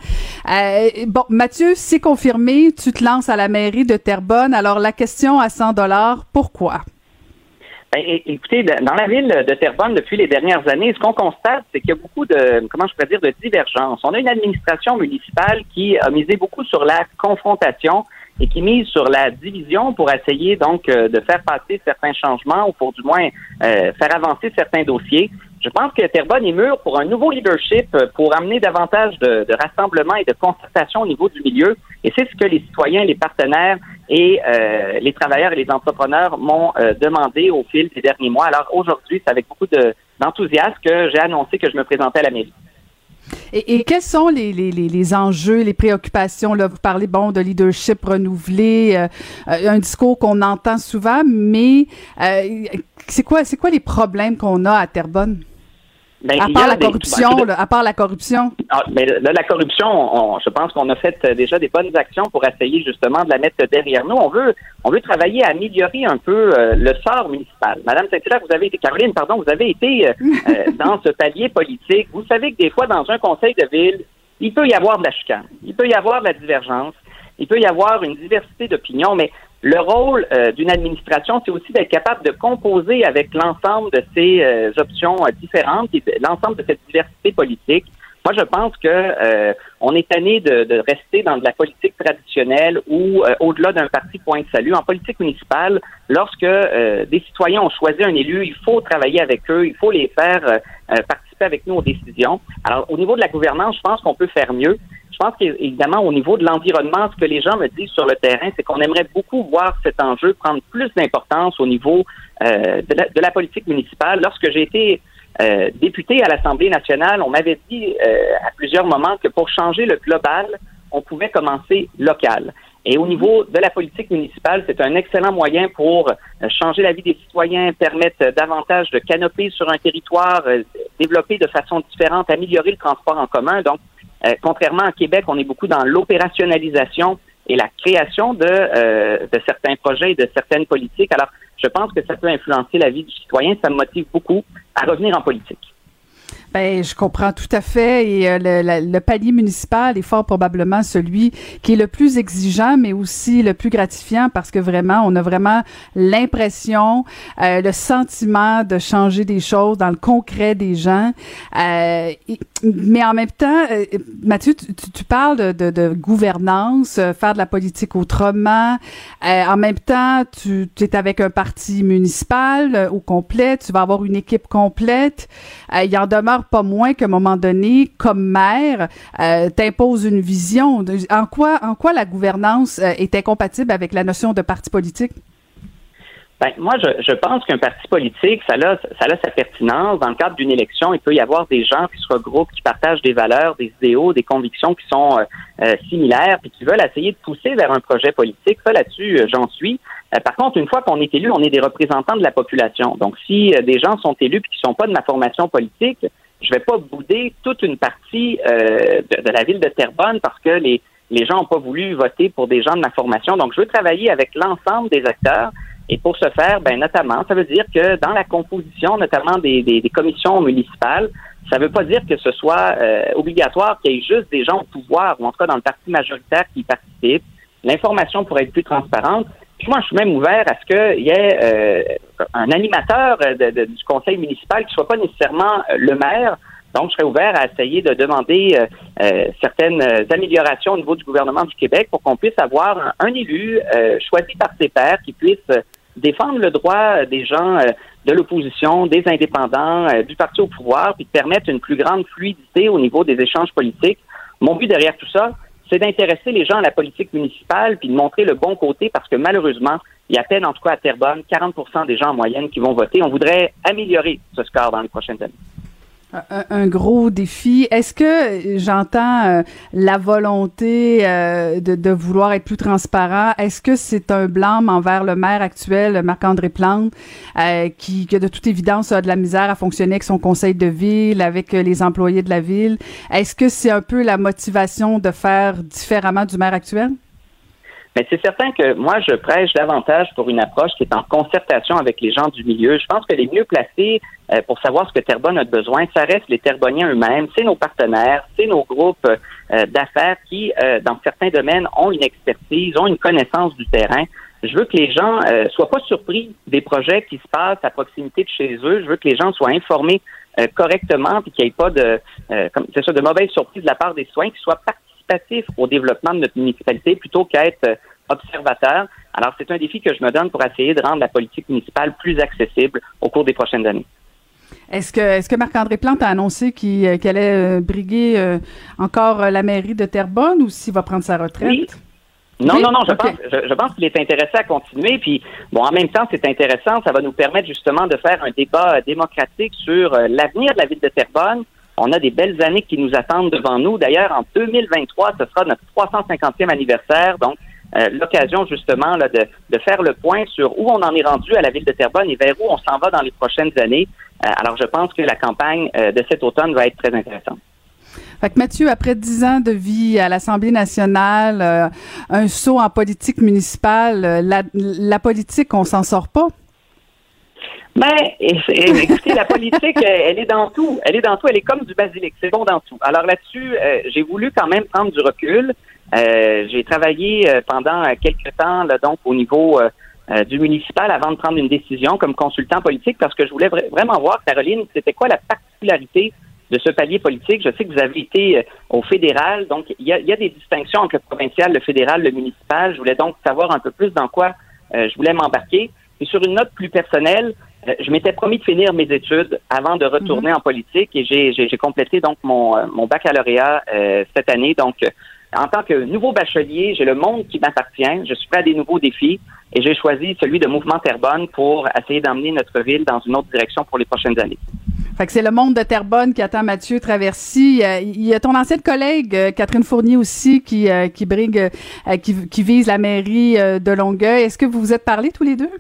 Euh, bon, Mathieu, c'est confirmé, tu te lances à la mairie de Terrebonne. Alors la question à 100 dollars, pourquoi? Ben, écoutez, dans la ville de Terrebonne, depuis les dernières années, ce qu'on constate, c'est qu'il y a beaucoup de, comment je pourrais dire, de divergences. On a une administration municipale qui a misé beaucoup sur la confrontation et qui mise sur la division pour essayer donc euh, de faire passer certains changements ou pour du moins euh, faire avancer certains dossiers. Je pense que Terrebonne est mûr pour un nouveau leadership, euh, pour amener davantage de, de rassemblement et de concertation au niveau du milieu. Et c'est ce que les citoyens, les partenaires et euh, les travailleurs et les entrepreneurs m'ont euh, demandé au fil des derniers mois. Alors aujourd'hui, c'est avec beaucoup de- d'enthousiasme que j'ai annoncé que je me présentais à la mairie. Et, quels sont les, les, les, les enjeux, les préoccupations? Là, vous parlez, bon, de leadership renouvelé, euh, euh, un discours qu'on entend souvent, mais euh, c'est quoi, c'est quoi les problèmes qu'on a à Terrebonne? Ben, à part la des- corruption, ben, là, à part la corruption. Ah, mais là, la corruption, on- je pense qu'on a fait euh, déjà des bonnes actions pour essayer justement de la mettre derrière nous. On veut, on veut travailler à améliorer un peu euh, le sort municipal. Madame Saint-Hilaire, vous avez été, Caroline, pardon, vous avez été euh, euh, dans ce palier politique. Vous savez que des fois, dans un conseil de ville, il peut y avoir de la chicane, il peut y avoir de la divergence, il peut y avoir une diversité d'opinions, mais le rôle euh, d'une administration, c'est aussi d'être capable de composer avec l'ensemble de ces euh, options euh, différentes et l'ensemble de cette diversité politique. Moi, je pense que euh, on est tanné de, de rester dans de la politique traditionnelle ou euh, au-delà d'un parti point de salut. En politique municipale, lorsque des citoyens ont choisi un élu, il faut travailler avec eux, il faut les faire euh, avec nous aux décisions. Alors, au niveau de la gouvernance, je pense qu'on peut faire mieux. Je pense qu'évidemment, au niveau de l'environnement, ce que les gens me disent sur le terrain, c'est qu'on aimerait beaucoup voir cet enjeu prendre plus d'importance au niveau euh, de, la, de la politique municipale. Lorsque j'ai été euh, député à l'Assemblée nationale, on m'avait dit euh, à plusieurs moments que pour changer le global, on pouvait commencer local. Et au niveau de la politique municipale, c'est un excellent moyen pour euh, changer la vie des citoyens, permettre euh, davantage de canopées sur un territoire, euh, développer de façon différente, améliorer le transport en commun. Donc, euh, contrairement à Québec, on est beaucoup dans l'opérationnalisation et la création de, euh, de certains projets et de certaines politiques. Alors, je pense que ça peut influencer la vie du citoyen. Ça me motive beaucoup à revenir en politique. Ben, je comprends tout à fait. Et euh, le, la- le palier municipal est fort probablement celui qui est le plus exigeant, mais aussi le plus gratifiant parce que vraiment, on a vraiment l'impression, euh, le sentiment de changer des choses dans le concret des gens. Euh, mais en même temps, euh, Mathieu, tu, tu- tu parles de, de, de gouvernance, euh, faire de la politique autrement. Euh, en même temps, tu, es avec un parti municipal au complet, tu vas avoir une équipe complète. Il en demeure pas moins qu'à un moment donné, comme maire, euh, t'imposes une vision. En quoi, en quoi la gouvernance euh, est incompatible avec la notion de parti politique? Ben, moi, je, pense qu'un parti politique, ça a, ça sa pertinence. Dans le cadre d'une élection, il peut y avoir des gens qui se regroupent, qui partagent des valeurs, des idéaux, des convictions qui sont euh, similaires, puis qui veulent essayer de pousser vers un projet politique. Ça, là-dessus, j'en suis. Par contre, une fois qu'on est élu, on est des représentants de la population. Donc, si des gens sont élus puis qui sont pas de ma formation politique, je vais pas bouder toute une partie euh, de, la ville de Terrebonne parce que les, les gens n'ont pas voulu voter pour des gens de ma formation. Donc, je veux travailler avec l'ensemble des acteurs. Et pour ce faire, ben notamment, ça veut dire que dans la composition, notamment des, des, des commissions municipales, ça ne veut pas dire que ce soit euh, obligatoire qu'il y ait juste des gens au pouvoir, ou en tout cas dans le parti majoritaire qui y participent. L'information pourrait être plus transparente. Moi, je suis même ouvert à ce qu'il y ait euh, un animateur du conseil municipal qui soit pas nécessairement euh, le maire. Donc, je serais ouvert à essayer de demander euh, certaines améliorations au niveau du gouvernement du Québec pour qu'on puisse avoir un, un élu choisi par ses pairs qui puisse défendre le droit des gens de l'opposition, des indépendants, du parti au pouvoir, puis de permettre une plus grande fluidité au niveau des échanges politiques. Mon but derrière tout ça, c'est d'intéresser les gens à la politique municipale, puis de montrer le bon côté, parce que malheureusement, il y a à peine, en tout cas à Terrebonne, 40% des gens en moyenne qui vont voter. On voudrait améliorer ce score dans les prochaines années. Un, gros défi. Est-ce que j'entends euh, la volonté euh, de, vouloir être plus transparent? Est-ce que c'est un blâme envers le maire actuel, Marc-André Plante, euh, qui, qui, de toute évidence, a de la misère à fonctionner avec son conseil de ville, avec les employés de la ville? Est-ce que c'est un peu la motivation de faire différemment du maire actuel? Mais c'est certain que moi, je prêche davantage pour une approche qui est en concertation avec les gens du milieu. Je pense que les mieux placés euh, pour savoir ce que Terrebonne a besoin, ça reste les Terrebonniens eux-mêmes, c'est nos partenaires, c'est nos groupes euh, d'affaires qui, euh, dans certains domaines, ont une expertise, ont une connaissance du terrain. Je veux que les gens soient pas surpris des projets qui se passent à proximité de chez eux. Je veux que les gens soient informés correctement, puis qu'il n'y ait pas de, comme c'est ça, de mauvaises surprises de la part des soins, qui soient au développement de notre municipalité plutôt qu'à être observateurs. Alors, c'est un défi que je me donne pour essayer de rendre la politique municipale plus accessible au cours des prochaines années. Est-ce que, est-ce que Marc-André Plante a annoncé qu'il, euh, allait euh, briguer euh, encore la mairie de Terrebonne ou s'il va prendre sa retraite? Oui. Non, non, non, je pense, je, pense qu'il est intéressé à continuer. Puis, bon, en même temps, c'est intéressant. Ça va nous permettre justement de faire un débat démocratique sur l'avenir de la ville de Terrebonne. On a des belles années qui nous attendent devant nous. D'ailleurs, en 2023, ce sera notre 350e anniversaire. Donc, euh, l'occasion justement là, de, faire le point sur où on en est rendu à la ville de Terrebonne et vers où on s'en va dans les prochaines années. Euh, alors, je pense que la campagne euh, de cet automne va être très intéressante. Fait que Mathieu, après dix ans de vie à l'Assemblée nationale, un saut en politique municipale, la, la politique, on s'en sort pas? Ben, écoutez, la politique, elle est dans tout. Elle est dans tout. Elle est comme du basilic. C'est bon dans tout. Alors là-dessus, j'ai voulu quand même prendre du recul. Euh, j'ai travaillé euh, pendant euh, quelques temps là, donc au niveau du municipal avant de prendre une décision comme consultant politique parce que je voulais vraiment voir, Caroline, c'était quoi la particularité de ce palier politique? Je sais que vous avez été au fédéral, donc il y a, y a, des distinctions entre le provincial, le fédéral, le municipal. Je voulais donc savoir un peu plus dans quoi je voulais m'embarquer. Et sur une note plus personnelle, je m'étais promis de finir mes études avant de retourner mm-hmm. en politique et j'ai complété donc mon, mon baccalauréat cette année. Donc, en tant que nouveau bachelier, j'ai le monde qui m'appartient. Je suis prêt à des nouveaux défis et j'ai choisi celui de Mouvement Terrebonne pour essayer d'emmener notre ville dans une autre direction pour les prochaines années. Fait que c'est le monde de Terrebonne qui attend Mathieu Traversy. Euh, il y a ton ancienne collègue euh, Catherine Fournier aussi qui euh, qui brigue qui, qui vise la mairie de Longueuil. Est-ce que vous vous êtes parlé tous les deux?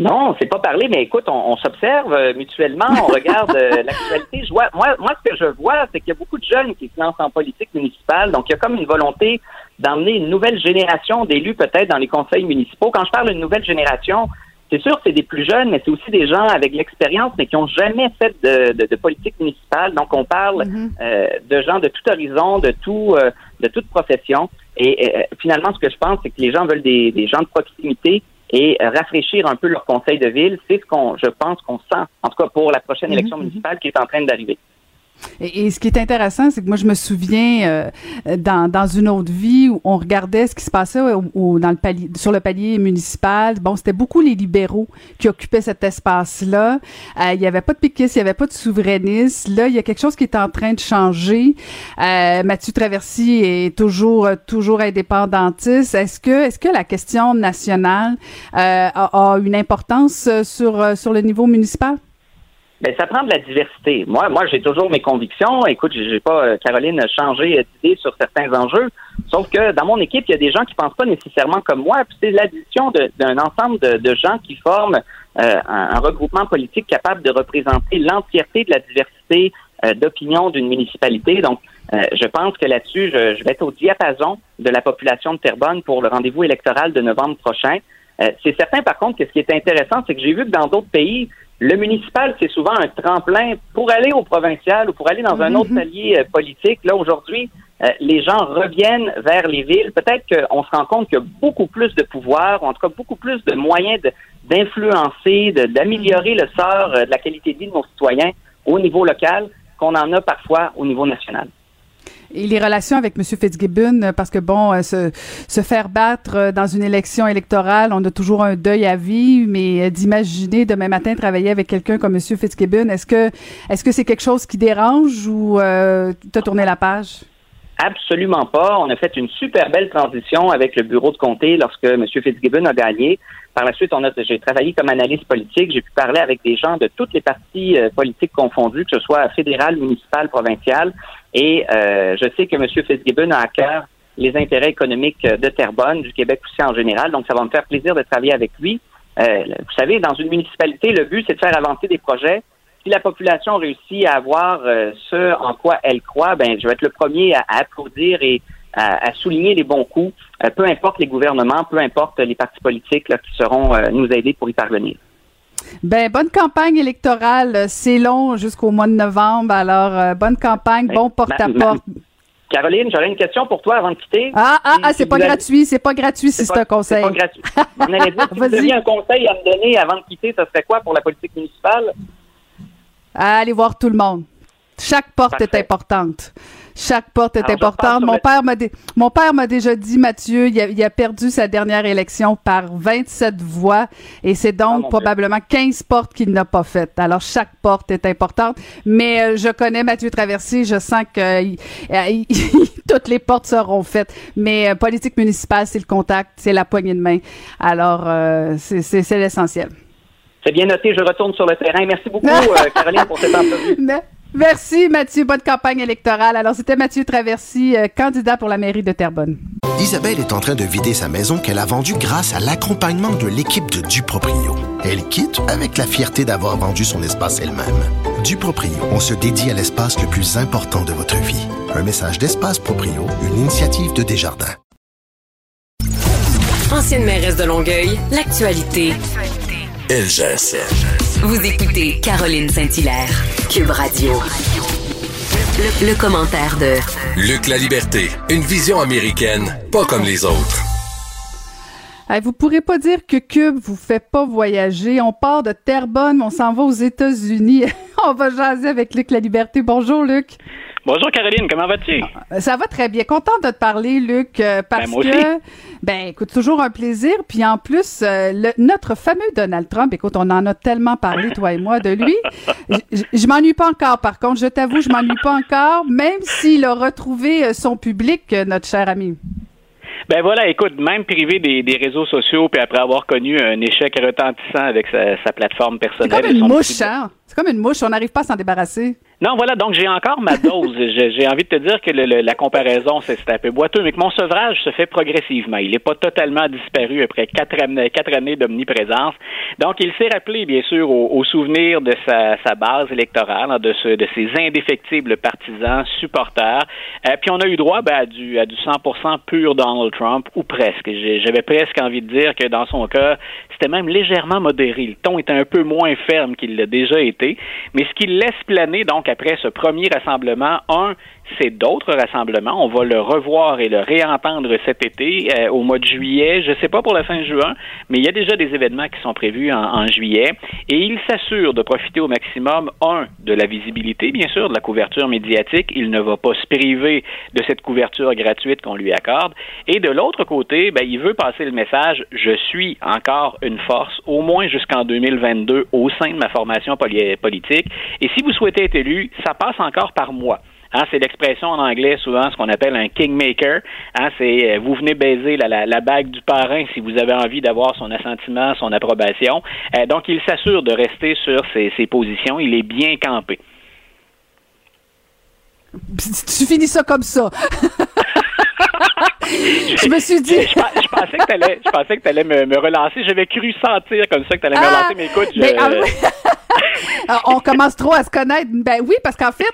Non, on s'est pas parlé, mais écoute, on, s'observe euh, mutuellement, on regarde euh, l'actualité. Je vois, moi, moi, ce que je vois, c'est qu'il y a beaucoup de jeunes qui se lancent en politique municipale, donc il y a comme une volonté d'emmener une nouvelle génération d'élus peut-être dans les conseils municipaux. Quand je parle d'une nouvelle génération, c'est sûr que c'est des plus jeunes, mais c'est aussi des gens avec l'expérience, mais qui ont jamais fait de, de, politique municipale. Donc, on parle mm-hmm. euh, de gens de tout horizon, de tout, de toute profession. Et finalement, ce que je pense, c'est que les gens veulent des, des gens de proximité et rafraîchir un peu leur conseil de ville. C'est ce qu'on, je pense, qu'on sent, en tout cas pour la prochaine élection mhm. municipale qui est en train d'arriver. Et, ce qui est intéressant, c'est que moi, je me souviens euh, dans, dans une autre vie où on regardait ce qui se passait au, dans le palier, sur le palier municipal. Bon, c'était beaucoup les libéraux qui occupaient cet espace-là. Euh, il n'y avait pas de péquistes, il n'y avait pas de souverainistes. Là, il y a quelque chose qui est en train de changer. Euh, Mathieu Traversy est toujours toujours indépendantiste. Est-ce que est-ce que la question nationale a, a, une importance sur sur le niveau municipal? Ben, ça prend de la diversité. Moi, moi, j'ai toujours mes convictions. Écoute, j'ai pas, euh, Caroline, changé d'idée sur certains enjeux. Sauf que dans mon équipe, il y a des gens qui pensent pas nécessairement comme moi. Puis c'est l'addition d'un ensemble de, de, gens qui forment euh, un, regroupement politique capable de représenter l'entièreté de la diversité euh, d'opinion d'une municipalité. Donc, je pense que là-dessus, je, je, vais être au diapason de la population de Terrebonne pour le rendez-vous électoral de novembre prochain. c'est certain, par contre, que ce qui est intéressant, c'est que j'ai vu que dans d'autres pays, le municipal, c'est souvent un tremplin pour aller au provincial ou pour aller dans un autre mhm. allié euh, politique. Là, aujourd'hui, euh, les gens reviennent vers les villes. Peut-être qu'on se rend compte qu'il y a beaucoup plus de pouvoir, ou en tout cas beaucoup plus de moyens d'influencer, d'améliorer le sort euh, de la qualité de vie de nos citoyens au niveau local qu'on en a parfois au niveau national. Et les relations avec M. Fitzgibbon, euh, parce que bon, euh, se, se faire battre euh, dans une élection électorale, on a toujours un deuil à vivre, mais d'imaginer demain matin travailler avec quelqu'un comme M. Fitzgibbon, est-ce que est-ce que c'est quelque chose qui dérange ou euh, tu as tourné la page? Absolument pas. On a fait une super belle transition avec le bureau de comté lorsque M. Fitzgibbon a gagné. Par la suite, j'ai travaillé comme analyste politique. J'ai pu parler avec des gens de toutes les partis euh, politiques confondues, que ce soit fédéral, municipal, provincial. Et euh, je sais que M. Fitzgibbon a à cœur les intérêts économiques euh, de Terrebonne, du Québec aussi en général. Donc, ça va me faire plaisir de travailler avec lui. Euh, vous savez, dans une municipalité, le but, c'est de faire avancer des projets. Si la population réussit à avoir euh, ce en quoi elle croit, ben, je vais être le premier à, applaudir et à, souligner les bons coups, euh, peu importe les gouvernements, peu importe les partis politiques là, qui seront nous aider pour y parvenir. Ben bonne campagne électorale, c'est long jusqu'au mois de novembre, alors euh, bonne campagne, bon porte-à-porte. Caroline, j'aurais une question pour toi avant de quitter. Ah, ah, Si- ah, si c'est pas gratuit, c'est pas gratuit si c'est un conseil. C'est pas gratuit. On allait dire, si vous aviez un conseil à me donner avant de quitter, ce serait quoi pour la politique municipale? Allez voir tout le monde. Chaque porte est importante. Chaque porte est Alors, je importante. Mon père m'a dé- mon père m'a déjà dit Mathieu, il a, il a perdu sa dernière élection par 27 voix et c'est donc Ah, Dieu. probablement 15 portes qu'il n'a pas faites. Alors chaque porte est importante, mais euh, je connais Mathieu Traversy, je sens que euh, il- euh, toutes les portes seront faites. Mais euh, politique municipale, c'est le contact, c'est la poignée de main. Alors euh, c'est c'est- c'est l'essentiel. C'est bien noté, je retourne sur le terrain. Merci beaucoup, euh, Caroline, pour cette entrevue. Me- Merci Mathieu, bonne campagne électorale. Alors c'était Mathieu Traversy, euh, candidat pour la mairie de Terrebonne. Isabelle est en train de vider sa maison qu'elle a vendue grâce à l'accompagnement de l'équipe de Duproprio. Elle quitte avec la fierté d'avoir vendu son espace elle-même. Duproprio, on se dédie à l'espace le plus important de votre vie. Un message d'Espace Proprio, une initiative de Desjardins. Ancienne mairesse de Longueuil, l'actualité. LGS. Vous écoutez Caroline Saint-Hilaire, Cube Radio. Le, le commentaire de Luc La Liberté, une vision américaine, pas comme les autres. Hey, vous pourrez pas dire que Cube vous fait pas voyager. On part de Terrebonne, on s'en va aux États-Unis. on va jaser avec Luc La Liberté. Bonjour Luc. Bonjour Caroline, comment vas-tu? Euh, Ça va très bien. Contente de te parler, Luc, euh, parce Ben, moi aussi. que, ben, écoute, toujours un plaisir. Puis en plus, euh, le- notre fameux Donald Trump, écoute, on en a tellement parlé, toi et moi, de lui. Je m'ennuie pas encore, par contre. Je t'avoue, je m'ennuie pas encore, même s'il a retrouvé son public, notre cher ami. Ben voilà, écoute, même privé des, des réseaux sociaux, puis après avoir connu un échec retentissant avec sa, sa plateforme C'est personnelle. comme et une mouche, hein? C'est comme une mouche, on n'arrive pas à s'en débarrasser. Non, voilà, donc j'ai encore ma dose. J'ai envie de te dire que le- le- la comparaison, c'est un peu boiteux, mais que mon sevrage se fait progressivement. Il n'est pas totalement disparu après quatre, années- quatre années d'omniprésence. Donc, il s'est rappelé, bien sûr, au, au souvenir de sa, sa base électorale, hein, de, ce, de ses indéfectibles partisans, supporters. Euh, puis on a eu droit ben, à, du, à du 100% pur Donald Trump, ou presque. J'avais presque envie de dire que dans son cas, c'était même légèrement modéré. Le ton était un peu moins ferme qu'il l'a déjà été. Mais ce qu'il laisse planer, donc, après ce premier rassemblement, un, c'est d'autres rassemblements. On va le revoir et le réentendre cet été, euh, au mois de juillet. Je ne sais pas pour la fin juin, mais il y a déjà des événements qui sont prévus en, juillet. Et il s'assure de profiter au maximum, un, de la visibilité, bien sûr, de la couverture médiatique. Il ne va pas se priver de cette couverture gratuite qu'on lui accorde. Et de l'autre côté, ben, il veut passer le message, je suis encore une force, au moins jusqu'en 2022, au sein de ma formation poli- politique. Et si vous souhaitez être élu, ça passe encore par moi. Hein, c'est l'expression en anglais souvent ce qu'on appelle un kingmaker. Hein, c'est euh, vous venez baiser la, la, la bague du parrain si vous avez envie d'avoir son assentiment, son approbation. Euh, donc il s'assure de rester sur ses, ses positions. Il est bien campé. Tu finis ça comme ça. je me suis dit. Je, pensais que t'allais, je pensais que t'allais me, me relancer. J'avais cru sentir comme ça que t'allais me Ah, relancer, mais écoute, je, mais, ah oui. On commence trop à se connaître. Ben oui, parce qu'en fait,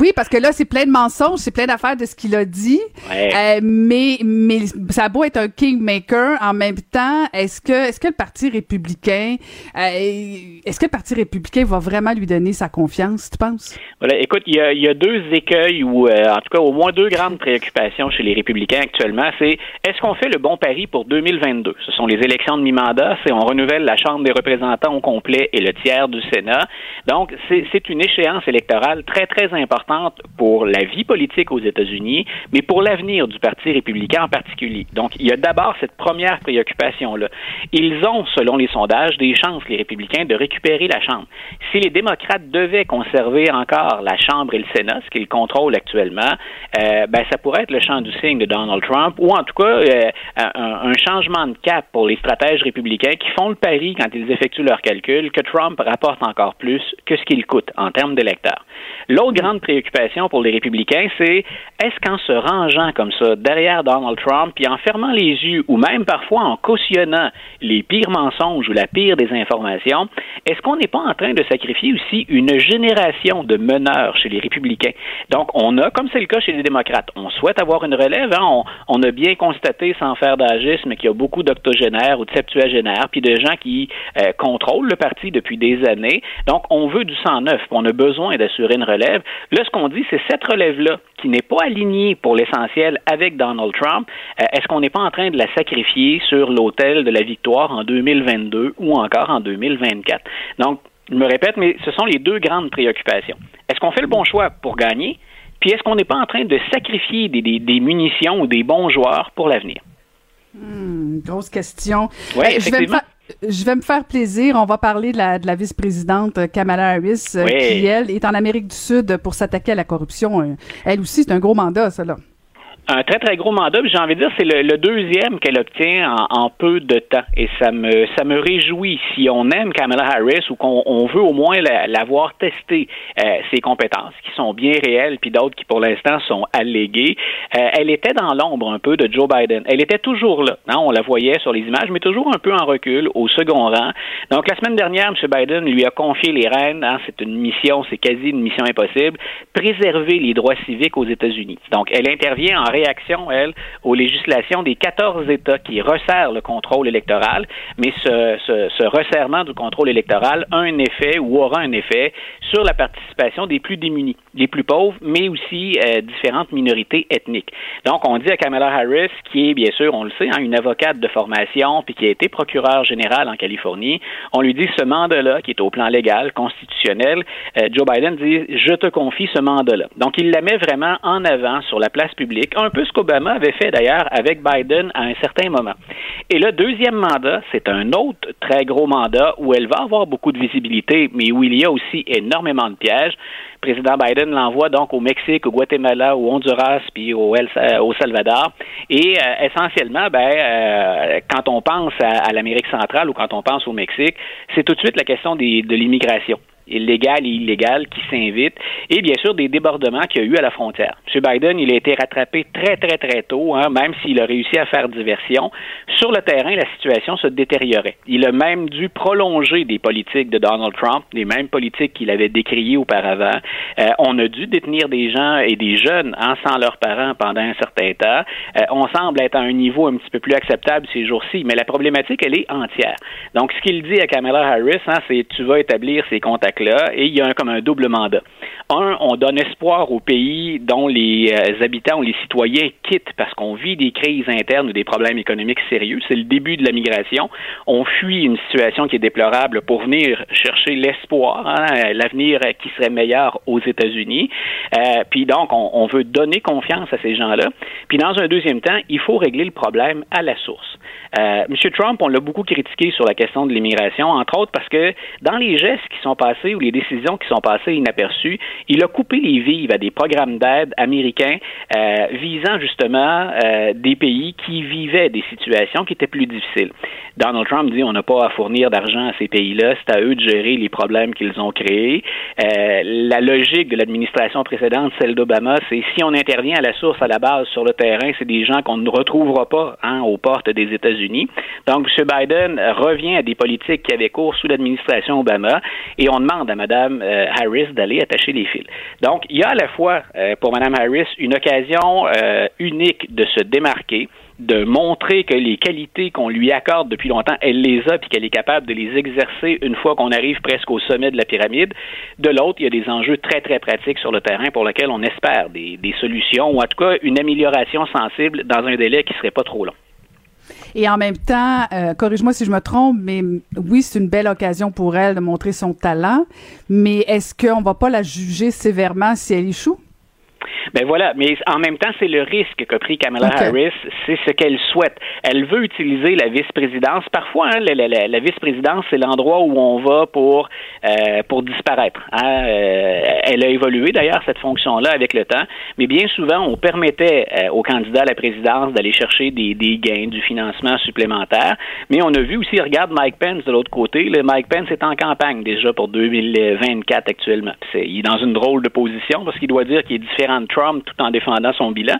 oui, parce que là, c'est plein de mensonges, c'est plein d'affaires de ce qu'il a dit. Ouais. Euh, mais, mais ça a beau être un kingmaker, en même temps, est-ce que, est-ce que le Parti républicain, euh, est-ce que le Parti républicain va vraiment lui donner sa confiance, tu penses? Voilà, écoute, il y a, il y a deux écueils ou euh, en tout cas au moins deux grandes préoccupations chez les républicains actuellement. C'est est-ce qu'on fait le bon pari pour 2022 Ce sont les élections de mi-mandat, c'est on renouvelle la Chambre des représentants au complet et le tiers du Sénat. Donc, c'est une échéance électorale très, très importante pour la vie politique aux États-Unis, mais pour l'avenir du Parti républicain en particulier. Donc, il y a d'abord cette première préoccupation-là. Ils ont, selon les sondages, des chances, les républicains, de récupérer la Chambre. Si les démocrates devaient conserver encore la Chambre et le Sénat, ce qu'ils contrôlent actuellement, euh, ben, ça pourrait être le champ du signe de Donald Trump, ou en tout cas euh, un, un, changement de cap pour les stratèges républicains qui font le pari, quand ils effectuent leurs calculs, que Trump rapporte encore plus que ce qu'il coûte en termes d'électeurs. L'autre grande préoccupation pour les républicains, c'est est-ce qu'en se rangeant comme ça derrière Donald Trump, puis en fermant les yeux, ou même parfois en cautionnant les pires mensonges ou la pire des informations, est-ce qu'on n'est pas en train de sacrifier aussi une génération de meneurs chez les républicains? Donc, on a, comme c'est le cas chez les démocrates, on souhaite avoir une relève. Hein? On, a bien constaté, sans faire d'agisme, qu'il y a beaucoup d'octogénaires ou de septuagénaires, puis de gens qui euh, contrôlent le parti depuis des années. Donc, on veut du sang neuf, on a besoin d'assurer une relève. Là, ce qu'on dit, c'est cette relève-là qui n'est pas alignée pour l'essentiel avec Donald Trump. Euh, est-ce qu'on n'est pas en train de la sacrifier sur l'autel de la victoire en 2022 ou encore en 2024? Donc, je me répète, mais ce sont les deux grandes préoccupations. Est-ce qu'on fait le bon choix pour gagner? Puis est-ce qu'on n'est pas en train de sacrifier des, munitions ou des bons joueurs pour l'avenir? Hmm, grosse question. Oui, effectivement. Je vais me faire plaisir. On va parler de la, de la vice-présidente Kamala Harris, euh, qui, elle, est en Amérique du Sud pour s'attaquer à la corruption. Euh, elle aussi, c'est un gros mandat, ça, là un très très gros mandat. J'ai envie de dire c'est le, deuxième qu'elle obtient en, peu de temps et ça me ça me réjouit si on aime Kamala Harris ou qu'on veut au moins l'avoir la testé euh, ses compétences qui sont bien réelles puis d'autres qui pour l'instant sont alléguées. Euh, elle était dans l'ombre un peu de Joe Biden. Elle était toujours là. Hein, on la voyait sur les images, mais toujours un peu en recul au second rang. Donc la semaine dernière, M. Biden lui a confié les rênes. Hein, c'est une mission, c'est quasi une mission impossible. Préserver les droits civiques aux États-Unis. Donc elle intervient en réaction, elle, aux législations des 14 États qui resserrent le contrôle électoral, mais ce, ce, resserrement du contrôle électoral a un effet ou aura un effet sur la participation des plus démunis, des plus pauvres, mais aussi euh, différentes minorités ethniques. Donc, on dit à Kamala Harris, qui est bien sûr, on le sait, hein, une avocate de formation, puis qui a été procureure générale en Californie, on lui dit ce mandat-là, qui est au plan légal, constitutionnel, euh, Joe Biden dit, je te confie ce mandat-là. Donc, il la met vraiment en avant sur la place publique, un peu ce qu'Obama avait fait d'ailleurs avec Biden à un certain moment. Et le deuxième mandat, c'est un autre très gros mandat où elle va avoir beaucoup de visibilité, mais où il y a aussi énormément de pièges. Le président Biden l'envoie donc au Mexique, au Guatemala, au Honduras, puis au, Salvador. Et euh, essentiellement, ben, euh, quand on pense à, l'Amérique centrale ou quand on pense au Mexique, c'est tout de suite la question de l'immigration illégal et illégal qui s'invitent, et bien sûr des débordements qu'il y a eu à la frontière. M. Biden, il a été rattrapé très, très, très tôt, hein, même s'il a réussi à faire diversion. Sur le terrain, la situation se détériorait. Il a même dû prolonger des politiques de Donald Trump, les mêmes politiques qu'il avait décriées auparavant. Euh, on a dû détenir des gens et des jeunes hein, sans leurs parents pendant un certain temps. Euh, on semble être à un niveau un petit peu plus acceptable ces jours-ci, mais la problématique, elle est entière. Donc, ce qu'il dit à Kamala Harris, hein, c'est tu vas établir ces contacts là et il y a un, comme un double mandat. Un, on donne espoir aux pays dont les euh, habitants ou les citoyens quittent parce qu'on vit des crises internes ou des problèmes économiques sérieux. C'est le début de la migration. On fuit une situation qui est déplorable pour venir chercher l'espoir, hein, l'avenir qui serait meilleur aux États-Unis. Euh, puis donc, on, on veut donner confiance à ces gens-là. Puis dans un deuxième temps, il faut régler le problème à la source. Euh, M. Trump, on l'a beaucoup critiqué sur la question de l'immigration, entre autres parce que dans les gestes qui sont passés ou les décisions qui sont passées inaperçues, il a coupé les vives à des programmes d'aide américains euh, visant justement euh, des pays qui vivaient des situations qui étaient plus difficiles. Donald Trump dit on n'a pas à fournir d'argent à ces pays-là, c'est à eux de gérer les problèmes qu'ils ont créés. Euh, la logique de l'administration précédente, celle d'Obama, c'est si on intervient à la source, à la base, sur le terrain, c'est des gens qu'on ne retrouvera pas hein, aux portes des États-Unis donc, M. Biden revient à des politiques qui avaient cours sous l'administration Obama et on demande à Mme euh, Harris d'aller attacher les fils. Donc, il y a à la fois euh, pour Mme Harris une occasion euh, unique de se démarquer de montrer que les qualités qu'on lui accorde depuis longtemps, elle les a, puis qu'elle est capable de les exercer une fois qu'on arrive presque au sommet de la pyramide. De l'autre, il y a des enjeux très, très pratiques sur le terrain pour lesquels on espère des, des solutions, ou en tout cas une amélioration sensible dans un délai qui serait pas trop long. Et en même temps, euh, corrige-moi si je me trompe, mais oui, c'est une belle occasion pour elle de montrer son talent. Mais est-ce qu'on va pas la juger sévèrement si elle échoue? Ben voilà, mais en même temps, c'est le risque qu'a pris Kamala Harris, c'est ce qu'elle souhaite. Elle veut utiliser la vice-présidence. Parfois, hein, la, la, la vice-présidence, c'est l'endroit où on va pour euh, pour disparaître. Hein. Euh, elle a évolué d'ailleurs cette fonction-là avec le temps, mais bien souvent, on permettait euh, aux candidats à la présidence d'aller chercher des, des gains, du financement supplémentaire. Mais on a vu aussi, regarde Mike Pence de l'autre côté. Le Mike Pence est en campagne déjà pour 2024 actuellement. il est dans une drôle de position parce qu'il doit dire qu'il est différent Trump tout en défendant son bilan.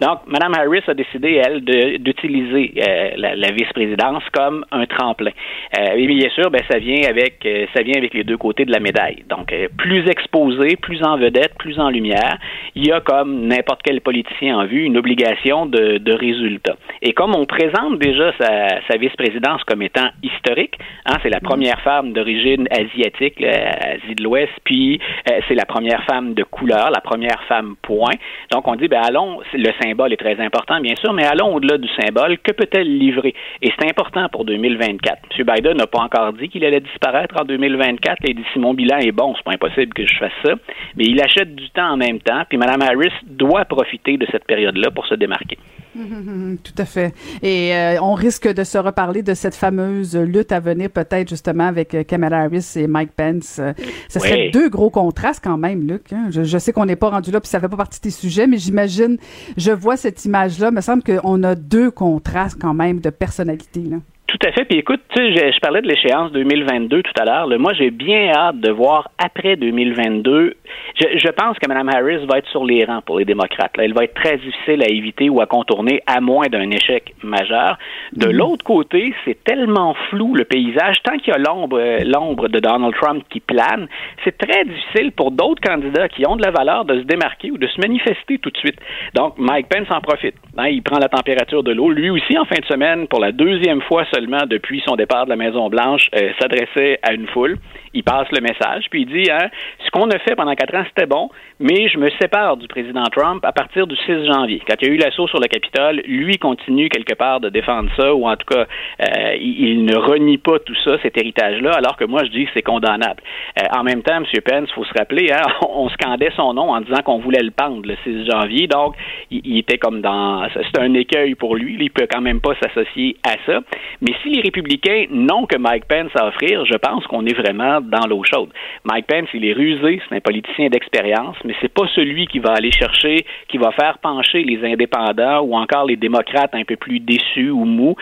Donc, Mme Harris a décidé, elle, d'utiliser euh, la, la vice-présidence comme un tremplin. Euh, et bien sûr, ben, ça vient avec euh, ça vient avec les deux côtés de la médaille. Donc, euh, plus exposé, plus en vedette, plus en lumière, il y a comme n'importe quel politicien en vue une obligation de, de résultat. Et comme on présente déjà sa, sa vice-présidence comme étant historique, hein, c'est la première femme d'origine asiatique, Asie de l'Ouest, puis c'est la première femme de couleur, la première femme pour donc, on dit, ben allons, le symbole est très important, bien sûr, mais allons au-delà du symbole. Que peut-elle livrer? Et c'est important pour 2024. M. Biden n'a pas encore dit qu'il allait disparaître en 2024. Il dit, si mon bilan est bon, c'est pas impossible que je fasse ça. Mais il achète du temps en même temps, puis Mme Harris doit profiter de cette période-là pour se démarquer. Tout à fait. Et euh, on risque de se reparler de cette fameuse lutte à venir, peut-être justement avec euh, Kamala Harris et Mike Pence. Euh, ce serait deux gros contrastes quand même, Luc. Hein. Je, sais qu'on n'est pas rendu là, puis ça fait pas partie des sujets, mais j'imagine, je vois cette image-là. Me semble qu'on a deux contrastes quand même de personnalité. Là. Tout à fait. Puis écoute, tu sais, je, parlais de l'échéance 2022 tout à l'heure. Moi, j'ai bien hâte de voir après 2022. Je, je, pense que Mme Harris va être sur les rangs pour les démocrates. Là. Elle va être très difficile à éviter ou à contourner, à moins d'un échec majeur. De mm-hmm. l'autre côté, c'est tellement flou le paysage. Tant qu'il y a l'ombre, l'ombre de Donald Trump qui plane, c'est très difficile pour d'autres candidats qui ont de la valeur de se démarquer ou de se manifester tout de suite. Donc, Mike Pence en profite. Hein, il prend la température de l'eau. Lui aussi, en fin de semaine, pour la deuxième fois depuis son départ de la Maison-Blanche, euh, s'adressait à une foule. Il passe le message, puis il dit hein, ce qu'on a fait pendant quatre ans, c'était bon, mais je me sépare du président Trump à partir du 6 janvier. Quand il y a eu l'assaut sur le Capitole, lui continue quelque part de défendre ça, ou en tout cas, euh, il, ne renie pas tout ça, cet héritage-là, alors que moi, je dis que c'est condamnable. Euh, en même temps, M. Pence, il faut se rappeler, hein, on scandait son nom en disant qu'on voulait le pendre le 6 janvier, donc il, il était comme dans... C'est un écueil pour lui, il peut quand même pas s'associer à ça. Mais si les républicains n'ont que Mike Pence à offrir, je pense qu'on est vraiment dans l'eau chaude. Mike Pence, il est rusé, c'est un politicien d'expérience, mais c'est pas celui qui va aller chercher, qui va faire pencher les indépendants ou encore les démocrates un peu plus déçus ou mous.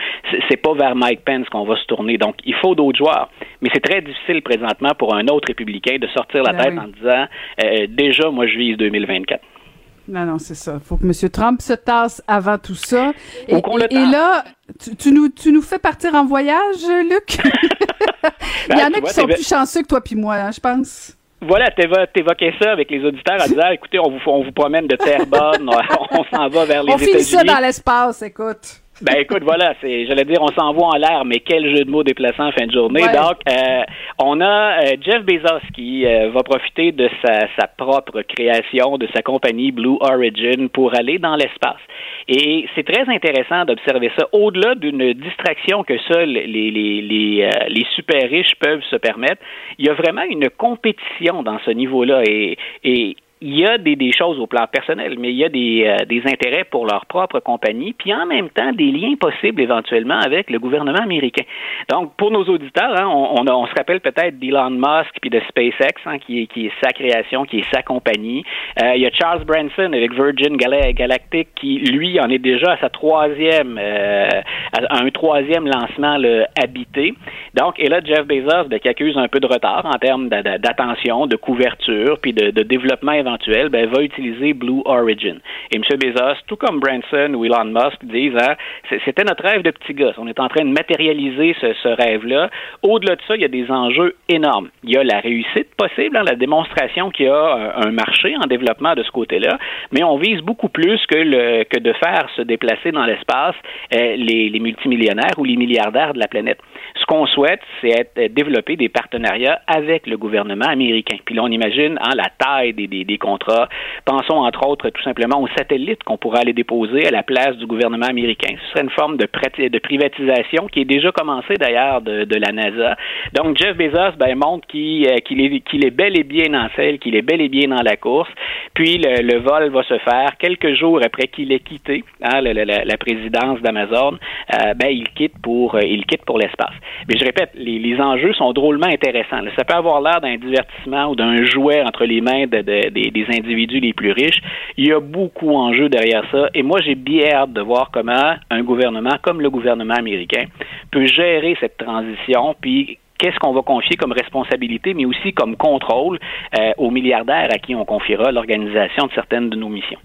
C'est pas vers Mike Pence qu'on va se tourner. Donc, il faut d'autres joueurs. Mais c'est très difficile présentement pour un autre républicain de sortir la ben tête en disant euh, déjà, moi, je vise 2024. Non, non, c'est ça. Il faut que M. Trump se tasse avant tout ça. Et, là, tu, nous, tu nous fais partir en voyage, Luc? Il y en a qui sont plus chanceux que toi puis moi, hein, je pense. Voilà, t'évoquais ça avec les auditeurs en disant, écoutez, on vous, on vous promène de terre bonne, on, s'en va vers les États-Unis. On finit ça dans l'espace, écoute. Ben écoute, voilà, c'est, j'allais dire, on s'envoie en l'air, mais quel jeu de mots déplaçant en fin de journée. Donc, euh, on a euh, Jeff Bezos qui euh, va profiter de sa, sa propre création, de sa compagnie Blue Origin pour aller dans l'espace. Et c'est très intéressant d'observer ça. Au-delà d'une distraction que seuls les, les, les, les super riches peuvent se permettre, il y a vraiment une compétition dans ce niveau-là. Et, et il y a des, des, choses au plan personnel, mais il y a des, euh, des, intérêts pour leur propre compagnie, puis en même temps des liens possibles éventuellement avec le gouvernement américain. Donc, pour nos auditeurs, hein, on, on, on, se rappelle peut-être d'Elon Musk puis de SpaceX, hein, qui, est, qui est sa création, qui est sa compagnie. Euh, il y a Charles Branson avec Virgin Galactic, qui lui en est déjà à sa troisième, euh, à un troisième lancement le habité. Donc, et là, Jeff Bezos, ben, qui accuse un peu de retard en termes d'attention, de couverture, puis de, de développement ben, va utiliser Blue Origin. Et M. Bezos, tout comme Branson ou Elon Musk, disent, hein, c'était notre rêve de petit gosse. On est en train de matérialiser ce, rêve-là. Au-delà de ça, il y a des enjeux énormes. Il y a la réussite possible, hein, la démonstration qu'il y a un, marché en développement de ce côté-là, mais on vise beaucoup plus que, de faire se déplacer dans l'espace euh, les, multimillionnaires ou les milliardaires de la planète. Ce qu'on souhaite, c'est être, développer des partenariats avec le gouvernement américain. Puis là, on imagine hein, la taille des, des, des contrats. Pensons entre autres tout simplement aux satellites qu'on pourrait aller déposer à la place du gouvernement américain. Ce serait une forme de, de privatisation qui est déjà commencée d'ailleurs de, de, la NASA. Donc Jeff Bezos ben, montre qu'il euh, qu'il est, qu'il est bel et bien en selle, qu'il est bel et bien dans la course. Puis le, le vol va se faire quelques jours après qu'il ait quitté hein, la, la, la, présidence d'Amazon. Euh, ben il quitte pour euh, il quitte pour l'espace. Mais je répète, les, les enjeux sont drôlement intéressants. Ça peut avoir l'air d'un divertissement ou d'un jouet entre les mains de, de, des, des individus les plus riches. Il y a beaucoup en jeu derrière ça. Et moi, j'ai bien hâte de voir comment un gouvernement comme le gouvernement américain peut gérer cette transition, puis qu'est-ce qu'on va confier comme responsabilité, mais aussi comme contrôle euh, aux milliardaires à qui on confiera l'organisation de certaines de nos missions.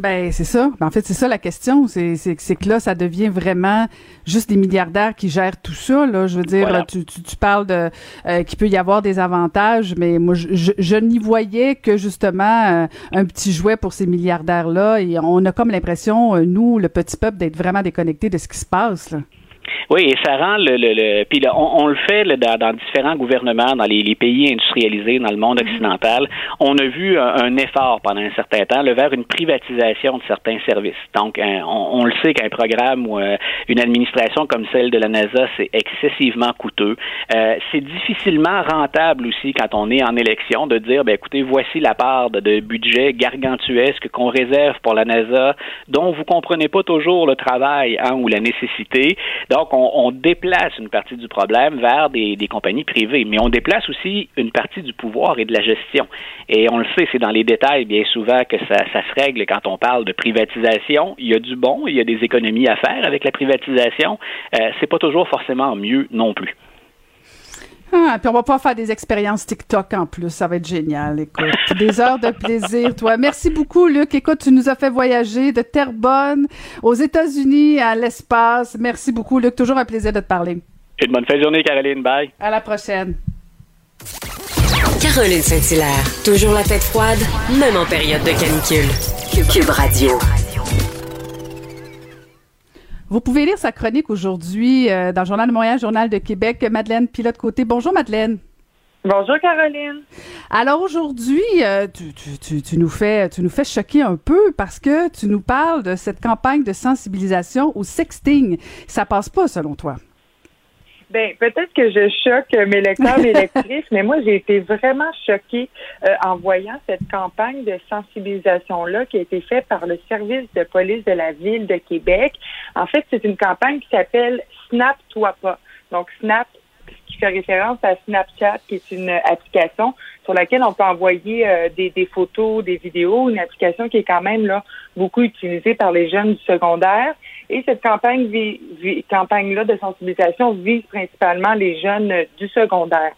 Ben c'est ça. Ben, en fait, c'est ça la question. C'est, c'est, c'est que là, ça devient vraiment juste des milliardaires qui gèrent tout ça. Là, je veux dire, Voilà. tu, tu, tu parles de euh, qu'il peut y avoir des avantages, mais moi, je, je, je n'y voyais que justement euh, un petit jouet pour ces milliardaires là. Et on a comme l'impression, euh, nous, le petit peuple, d'être vraiment déconnecté de ce qui se passe. Là. Oui, et ça rend le, le, le puis là, on, on, le fait là, dans, dans, différents gouvernements, dans les, les, pays industrialisés, dans le monde occidental. On a vu un, un, effort pendant un certain temps le vers une privatisation de certains services. Donc, un, on, on, le sait qu'un programme ou euh, une administration comme celle de la NASA, c'est excessivement coûteux. Euh, c'est difficilement rentable aussi quand on est en élection de dire, ben écoutez, voici la part de, de budget gargantuesque qu'on réserve pour la NASA, dont vous comprenez pas toujours le travail hein, ou la nécessité. Donc, on, on, déplace une partie du problème vers des, des, compagnies privées, mais on déplace aussi une partie du pouvoir et de la gestion. Et on le sait, c'est dans les détails bien souvent que ça, ça, se règle quand on parle de privatisation. Il y a du bon, il y a des économies à faire avec la privatisation. Euh, c'est pas toujours forcément mieux non plus. Ah, puis on va pas faire des expériences TikTok en plus, ça va être génial. Écoute, des heures de plaisir, toi. Merci beaucoup, Luc. Écoute, tu nous as fait voyager de Terrebonne aux États-Unis à l'espace. Merci beaucoup, Luc. Toujours un plaisir de te parler. Une bonne fin de journée, Caroline. Bye. À la prochaine. Caroline Saint-Hilaire, toujours la tête froide, même en période de canicule. Cube Radio. Vous pouvez lire sa chronique aujourd'hui euh, dans le Journal de Montréal, Journal de Québec. Madeleine Pilote-Côté. Bonjour, Madeleine. Bonjour Caroline. Alors aujourd'hui, euh, tu, tu, tu, tu, nous fais tu nous fais choquer un peu parce que tu nous parles de cette campagne de sensibilisation au sexting. Ça passe pas selon toi? Ben peut-être que je choque mes lecteurs et lectrices, mais moi j'ai été vraiment choquée euh, en voyant cette campagne de sensibilisation là qui a été faite par le service de police de la ville de Québec. En fait, c'est une campagne qui s'appelle Snap toi pas. Donc Snap qui fait référence à Snapchat, qui est une application sur laquelle on peut envoyer euh, des, des, photos, des vidéos, une application qui est quand même là beaucoup utilisée par les jeunes du secondaire. Et cette campagne vi, campagne-là de sensibilisation vise principalement les jeunes du secondaire.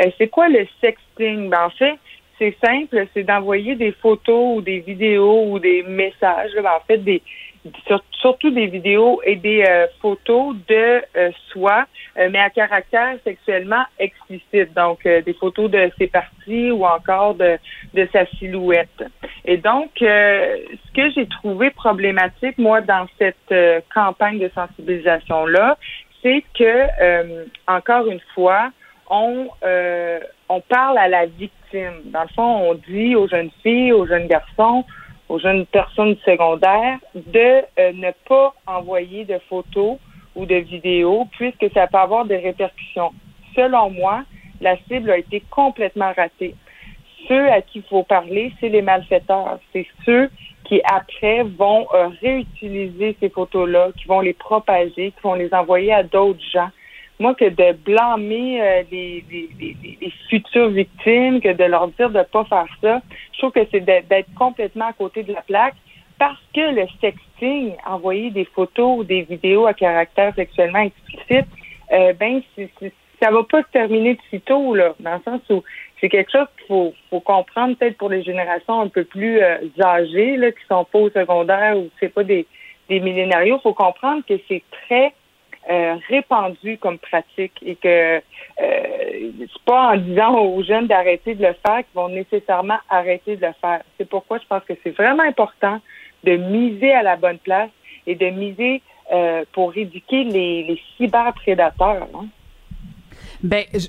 Euh, c'est quoi le sexting? Ben, en fait, c'est simple, c'est d'envoyer des photos ou des vidéos ou des messages, ben, en fait, des, surtout des vidéos et des euh, photos de euh, soi, euh, mais à caractère sexuellement explicite. Donc, euh, des photos de ses parties ou encore de, de sa silhouette. Et donc, euh, ce que j'ai trouvé problématique, moi, dans cette campagne de sensibilisation-là, c'est que, encore une fois, on, on parle à la victime. Dans le fond, on dit aux jeunes filles, aux jeunes garçons, aux jeunes personnes secondaires de euh, ne pas envoyer de photos ou de vidéos puisque ça peut avoir des répercussions. Selon moi, la cible a été complètement ratée. Ceux à qui il faut parler, c'est les malfaiteurs. C'est ceux qui, après, vont euh, réutiliser ces photos-là, qui vont les propager, qui vont les envoyer à d'autres gens. Moi, que de blâmer euh, les, futures victimes, que de leur dire de ne pas faire ça, je trouve que c'est d'être complètement à côté de la plaque parce que le sexting, envoyer des photos ou des vidéos à caractère sexuellement explicite, euh, ben, ça va pas se terminer de sitôt, là, dans le sens où c'est quelque chose qu'il faut, faut comprendre peut-être pour les générations un peu plus euh, âgées, là, qui sont pas au secondaire ou c'est pas des, des millénarios. Il faut comprendre que c'est très euh, répandu comme pratique et que euh, c'est pas en disant aux jeunes d'arrêter de le faire qu'ils vont nécessairement arrêter de le faire. C'est pourquoi je pense que c'est vraiment important de miser à la bonne place et de miser euh, pour éduquer les, les cyberprédateurs. Hein? Ben, je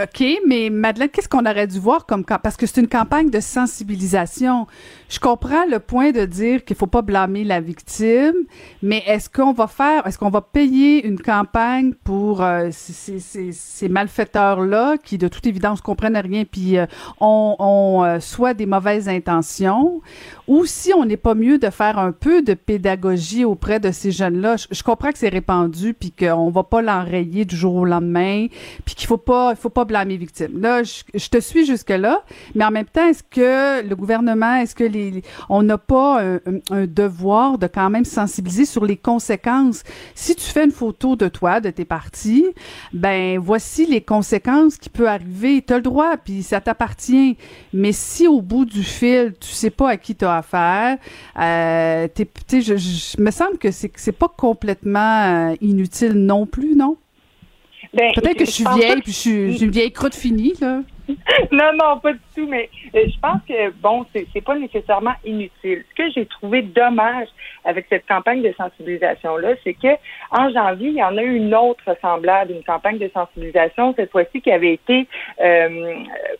OK, mais Madeleine, qu'est-ce qu'on aurait dû voir comme camp- parce que c'est une campagne de sensibilisation. Je comprends le point de dire qu'il faut pas blâmer la victime, mais est-ce qu'on va faire, est-ce qu'on va payer une campagne pour euh, ces, ces- ces- ces malfaiteurs-là qui, de toute évidence, comprennent rien puis euh, ont, ont, euh, soit des mauvaises intentions, ou si on n'est pas mieux de faire un peu de pédagogie auprès de ces jeunes-là. Je, comprends que c'est répandu puis qu'on va pas l'enrayer du jour au lendemain, puis qu'il faut pas, il faut pas blâmer les victimes. Là, je, te suis jusque là, mais en même temps, est-ce que le gouvernement, est-ce que les, on n'a pas un, devoir de quand même sensibiliser sur les conséquences? Si tu fais une photo de toi, de tes parties, ben voici les conséquences qui peuvent arriver. Tu as le droit, puis ça t'appartient. Mais si au bout du fil, tu sais pas à qui tu as affaire, euh, t'es- sais, je, je- me semble que c'est c'est pas complètement euh, inutile non plus, non? Ben, Peut-être que je suis vieille, que- puis je suis, je suis une vieille croûte finie, là. non, non, pas du tout, mais euh, je pense que, bon, c'est pas nécessairement inutile. Ce que j'ai trouvé dommage avec cette campagne de sensibilisation-là, c'est que en janvier, il y en a eu une autre semblable, une campagne de sensibilisation, cette fois-ci, qui avait été euh,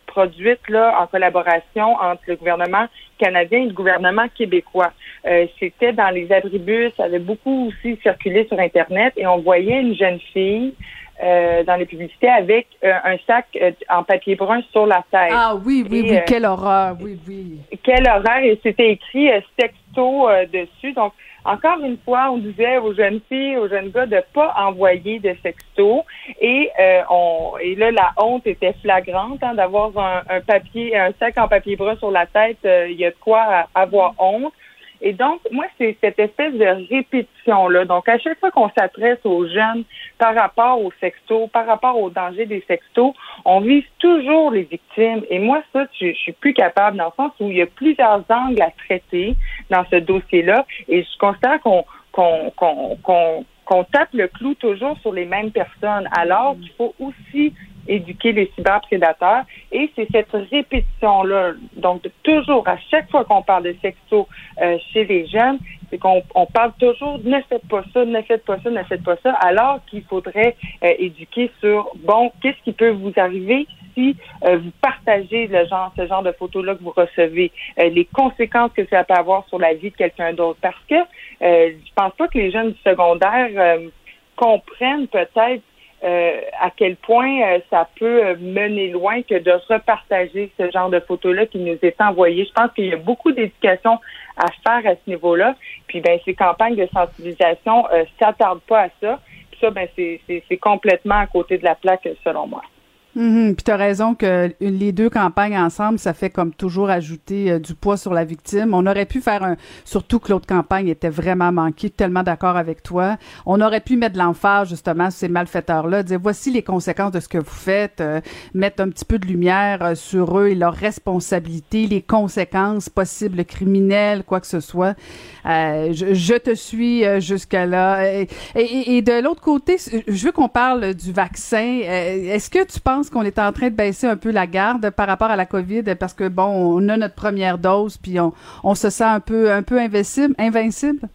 produite là en collaboration entre le gouvernement canadien et le gouvernement québécois. Euh, C'était dans les abribus, ça avait beaucoup aussi circulé sur Internet, et on voyait une jeune fille euh, dans les publicités avec euh, un sac euh, en papier brun sur la tête. Ah oui, oui, Et, oui, euh, quelle horreur, oui, oui. quel horaire et c'était écrit euh, sexto euh, dessus. Donc, encore une fois, on disait aux jeunes filles, aux jeunes gars de pas envoyer de sexto. Et euh, on et là, la honte était flagrante hein, d'avoir un, un papier, un sac en papier brun sur la tête. euh, Il y a de quoi avoir honte. Et donc, moi, c'est cette espèce de répétition-là. Donc, à chaque fois qu'on s'adresse aux jeunes par rapport aux sextos, par rapport au danger des sextos, on vise toujours les victimes. Et moi, ça, je, suis plus capable dans le sens où il y a plusieurs angles à traiter dans ce dossier-là. Et je constate qu'on qu'on tape le clou toujours sur les mêmes personnes, alors qu'il faut aussi éduquer les cyberprédateurs. Et c'est cette répétition-là, donc toujours, à chaque fois qu'on parle de sexto euh, chez les jeunes, c'est qu'on on parle toujours ne faites pas ça, ne faites pas ça, ne faites pas ça, alors qu'il faudrait euh, éduquer sur bon, qu'est-ce qui peut vous arriver si euh, vous partagez le genre, ce genre de photos-là que vous recevez, euh, les conséquences que ça peut avoir sur la vie de quelqu'un d'autre. Parce que euh, je pense pas que les jeunes du secondaire euh, comprennent peut-être euh, à quel point euh, ça peut euh, mener loin que de repartager ce genre de photos-là qui nous est envoyé. Je pense qu'il y a beaucoup d'éducation à faire à ce niveau-là. Puis ben ces campagnes de sensibilisation euh, s'attardent pas à ça. Puis ça, ben c'est, complètement à côté de la plaque selon moi. Mhm, Puis tu as raison que les deux campagnes ensemble, ça fait comme toujours ajouter euh, du poids sur la victime. On aurait pu faire un... Surtout que l'autre campagne était vraiment manquée, tellement d'accord avec toi. On aurait pu mettre de l'emphase justement sur ces malfaiteurs-là, dire voici les conséquences de ce que vous faites, euh, mettre un petit peu de lumière euh, sur eux et leurs responsabilités, les conséquences possibles criminelles, quoi que ce soit. Euh, je, je te suis jusqu'à là. Et, et- et de l'autre côté, je veux qu'on parle du vaccin. Est-ce que tu penses qu'on est en train de baisser un peu la garde par rapport à la COVID parce que bon, on a notre première dose puis on, on se sent un peu un peu invincible, invincible?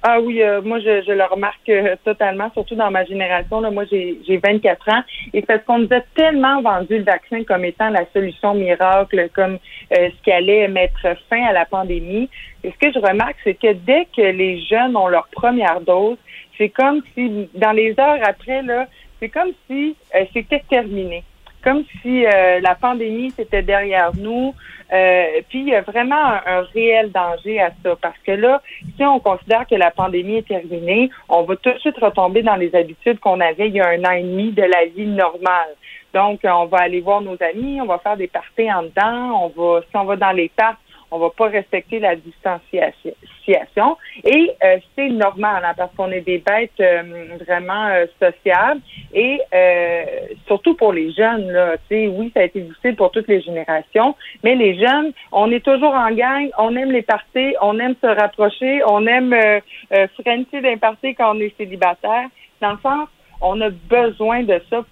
Ah oui, euh, moi je, le remarque euh, totalement, surtout dans ma génération. Là, moi j'ai j'ai 24 ans et parce qu'on nous a tellement vendu le vaccin comme étant la solution miracle, comme euh, ce qui allait mettre fin à la pandémie. Et ce que je remarque, c'est que dès que les jeunes ont leur première dose, c'est comme si dans les heures après là, c'est comme si euh, c'était terminé, comme si euh, la pandémie c'était derrière nous. Euh, puis il y a vraiment un, un réel danger à ça parce que là, si on considère que la pandémie est terminée, on va tout de suite retomber dans les habitudes qu'on avait il y a un an et demi de la vie normale. Donc, on va aller voir nos amis, on va faire des parties en dedans, on va, si on va dans les parcs, on va pas respecter la distanciation. Et euh, c'est normal, hein, parce qu'on est des bêtes euh, vraiment euh, sociables. Et euh, surtout pour les jeunes, là, oui, ça a été difficile pour toutes les générations, mais les jeunes, on est toujours en gang, on aime les parties, on aime se rapprocher, on aime euh, euh, d'un party quand on est célibataire. Dans le sens, on a besoin de ça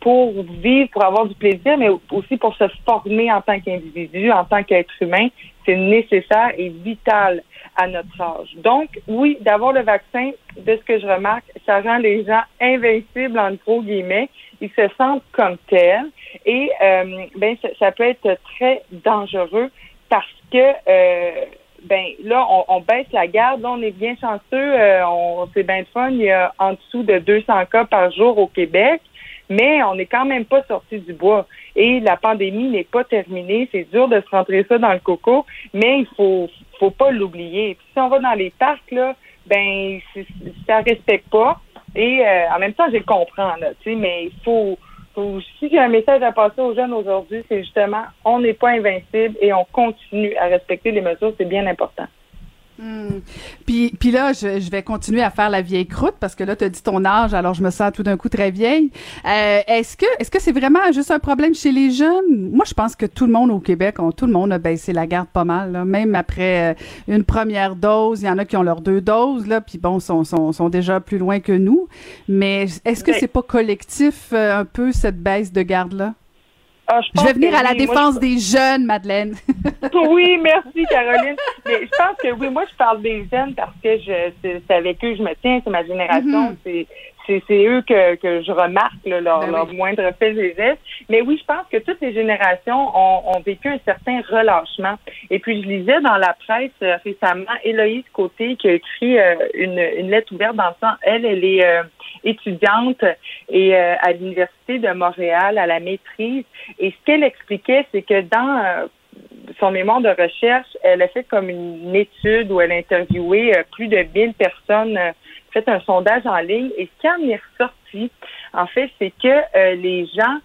pour vivre, pour avoir du plaisir, mais aussi pour se former en tant qu'individu, en tant qu'être humain. c'est nécessaire et vital à notre âge. Donc, oui, d'avoir le vaccin, de ce que je remarque, ça rend les gens invincibles, en gros guillemets. Ils se sentent comme tels. Et euh, ben, ça, peut être très dangereux parce que euh, ben là, on, baisse la garde. On est bien chanceux. Euh, on, c'est bien fun. Il y a en dessous de 200 cas par jour au Québec. Mais on n'est quand même pas sorti du bois. Et la pandémie n'est pas terminée. C'est dur de se rentrer ça dans le coco, mais il faut faut pas l'oublier. Si on va dans les parcs, là, ben ça respecte pas. Et euh, en même temps, je le comprends, là, tu sais, mais il faut, faut si j'ai un message à passer aux jeunes aujourd'hui, c'est justement on n'est pas invincible et on continue à respecter les mesures, c'est bien important. Hmm. Puis, puis là, je, je, vais continuer à faire la vieille croûte parce que là, tu as dit ton âge, alors je me sens tout d'un coup très vieille. Euh, est-ce que est-ce que c'est vraiment juste un problème chez les jeunes? Moi, je pense que tout le monde au Québec, on, tout le monde a baissé la garde pas mal. Là. Même après euh, une première dose, il y en a qui ont leurs deux doses, là, puis bon, sont, sont, sont déjà plus loin que nous. Mais est-ce que c'est pas collectif euh, un peu cette baisse de garde-là? Ah, je, je, vais venir à la oui, défense moi, des jeunes, Madeleine. oui, merci Caroline. Mais je pense que oui, moi je parle des jeunes parce que je c'est avec eux que je me tiens, c'est ma génération, Mhm. c'est c'est eux que, que je remarque là, leur, Ben leur moindre fait et gestes. Mais oui, je pense que toutes les générations ont, ont vécu un certain relâchement. Et puis je lisais dans la presse euh, récemment Héloïse Côté qui a écrit euh, une, une lettre ouverte dans le sens, elle, elle est euh, étudiante et à l'université de Montréal à la maîtrise. Et ce qu'elle expliquait, c'est que dans son mémoire de recherche, elle a fait comme une étude où elle a interviewé euh, plus de 1000 personnes, euh, fait un sondage en ligne. Et ce qui en est ressorti, en fait, c'est que euh, les gens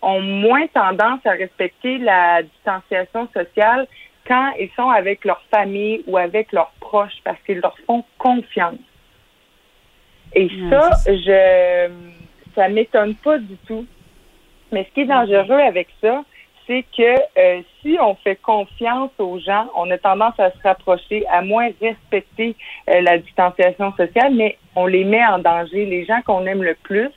ont moins tendance à respecter la distanciation sociale quand ils sont avec leur famille ou avec leurs proches parce qu'ils leur font confiance. Et ça, je ça m'étonne pas du tout. Mais ce qui est dangereux avec ça, c'est que euh, si on fait confiance aux gens, on a tendance à se rapprocher, à moins respecter euh, la distanciation sociale, mais on les met en danger. Les gens qu'on aime le plus,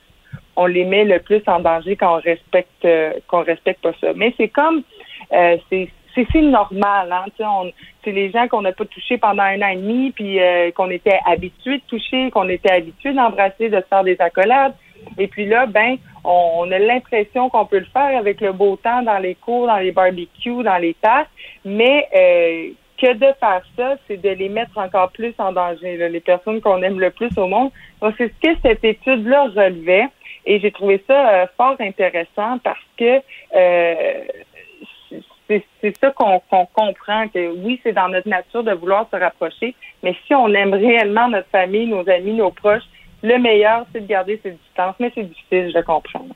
on les met le plus en danger quand on respecte euh, qu'on respecte pas ça. Mais c'est comme c'est c'est normal, hein. C'est les gens qu'on n'a pas touchés pendant un an et demi, puis qu'on était habitués de toucher, qu'on était habitués d'embrasser, de se faire des accolades. Et puis là, ben, on, a l'impression qu'on peut le faire avec le beau temps dans les cours, dans les barbecues, dans les tasses, mais euh, que de faire ça, c'est de les mettre encore plus en danger, là, les personnes qu'on aime le plus au monde. Donc, c'est ce que cette étude-là relevait. Et j'ai trouvé ça euh, fort intéressant parce que euh, c'est ça qu'on comprend, que oui, c'est dans notre nature de vouloir se rapprocher, mais si on aime réellement notre famille, nos amis, nos proches, le meilleur, c'est de garder ses distances. Mais c'est difficile, je comprends.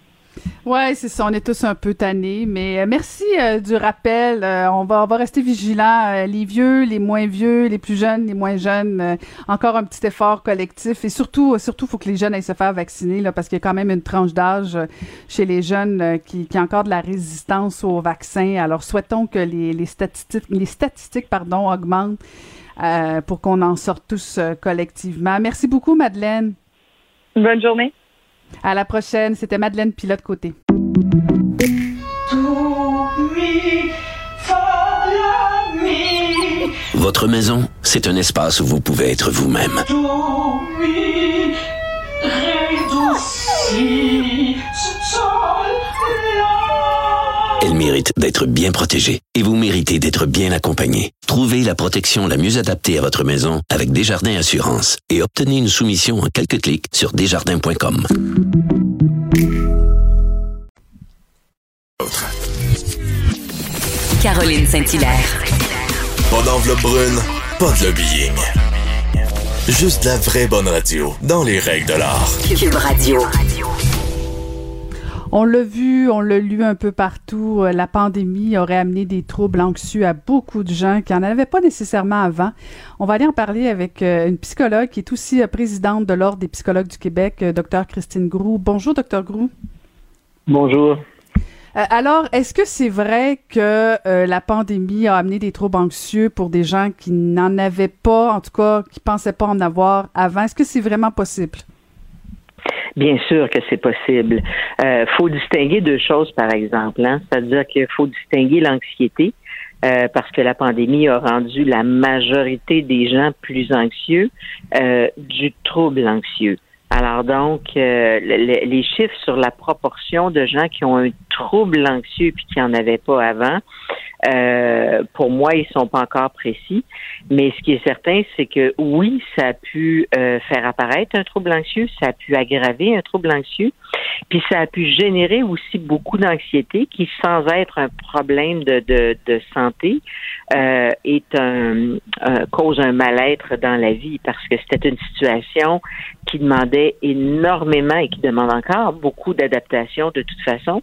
Ouais, c'est ça. On est tous un peu tannés, mais euh, merci euh, du rappel. Euh, on va rester vigilants. les vieux, les moins vieux, les plus jeunes, les moins jeunes. encore un petit effort collectif et surtout, surtout, faut que les jeunes aillent se faire vacciner parce qu'il y a quand même une tranche d'âge chez les jeunes qui, qui a encore de la résistance au vaccin. Alors souhaitons que les, statistiques, les statistiques, pardon, augmentent pour qu'on en sorte tous collectivement. Merci beaucoup, Madeleine. Bonne journée. À la prochaine. C'était Madeleine Pilote côté. Votre maison, c'est un espace où vous pouvez être vous-même. Elle mérite d'être bien protégée et vous méritez d'être bien accompagnée. Trouvez la protection la mieux adaptée à votre maison avec Desjardins Assurance et obtenez une soumission en quelques clics sur desjardins.com. Caroline Saint-Hilaire. Pas d'enveloppe brune, pas de lobbying. Juste de la vraie bonne radio, dans les règles de l'art. Cube Radio. On l'a vu, on l'a lu un peu partout. euh, La pandémie aurait amené des troubles anxieux à beaucoup de gens qui n'en avaient pas nécessairement avant. On va aller en parler avec euh, une psychologue qui est aussi euh, présidente de l'Ordre des psychologues du Québec, Dr Christine Groux. Bonjour, Dr Groux. Bonjour. Alors, est-ce que c'est vrai que euh, la pandémie a amené des troubles anxieux pour des gens qui n'en avaient pas, en tout cas, qui pensaient pas en avoir avant? Est-ce que c'est vraiment possible? Bien sûr que c'est possible. Il faut distinguer deux choses, par exemple. Hein? C'est-à-dire qu'il faut distinguer l'anxiété, euh, parce que la pandémie a rendu la majorité des gens plus anxieux euh, du trouble anxieux. Alors donc, euh, le- les chiffres sur la proportion de gens qui ont un trouble anxieux puis qui n'en avaient pas avant, euh, pour moi, ils sont pas encore précis. Mais ce qui est certain, c'est que oui, ça a pu euh, faire apparaître un trouble anxieux, ça a pu aggraver un trouble anxieux, puis ça a pu générer aussi beaucoup d'anxiété qui, sans être un problème de, de, de santé, euh, est un, un- cause un mal-être dans la vie parce que c'était une situation qui demandait énormément et qui demande encore beaucoup d'adaptation de toute façon.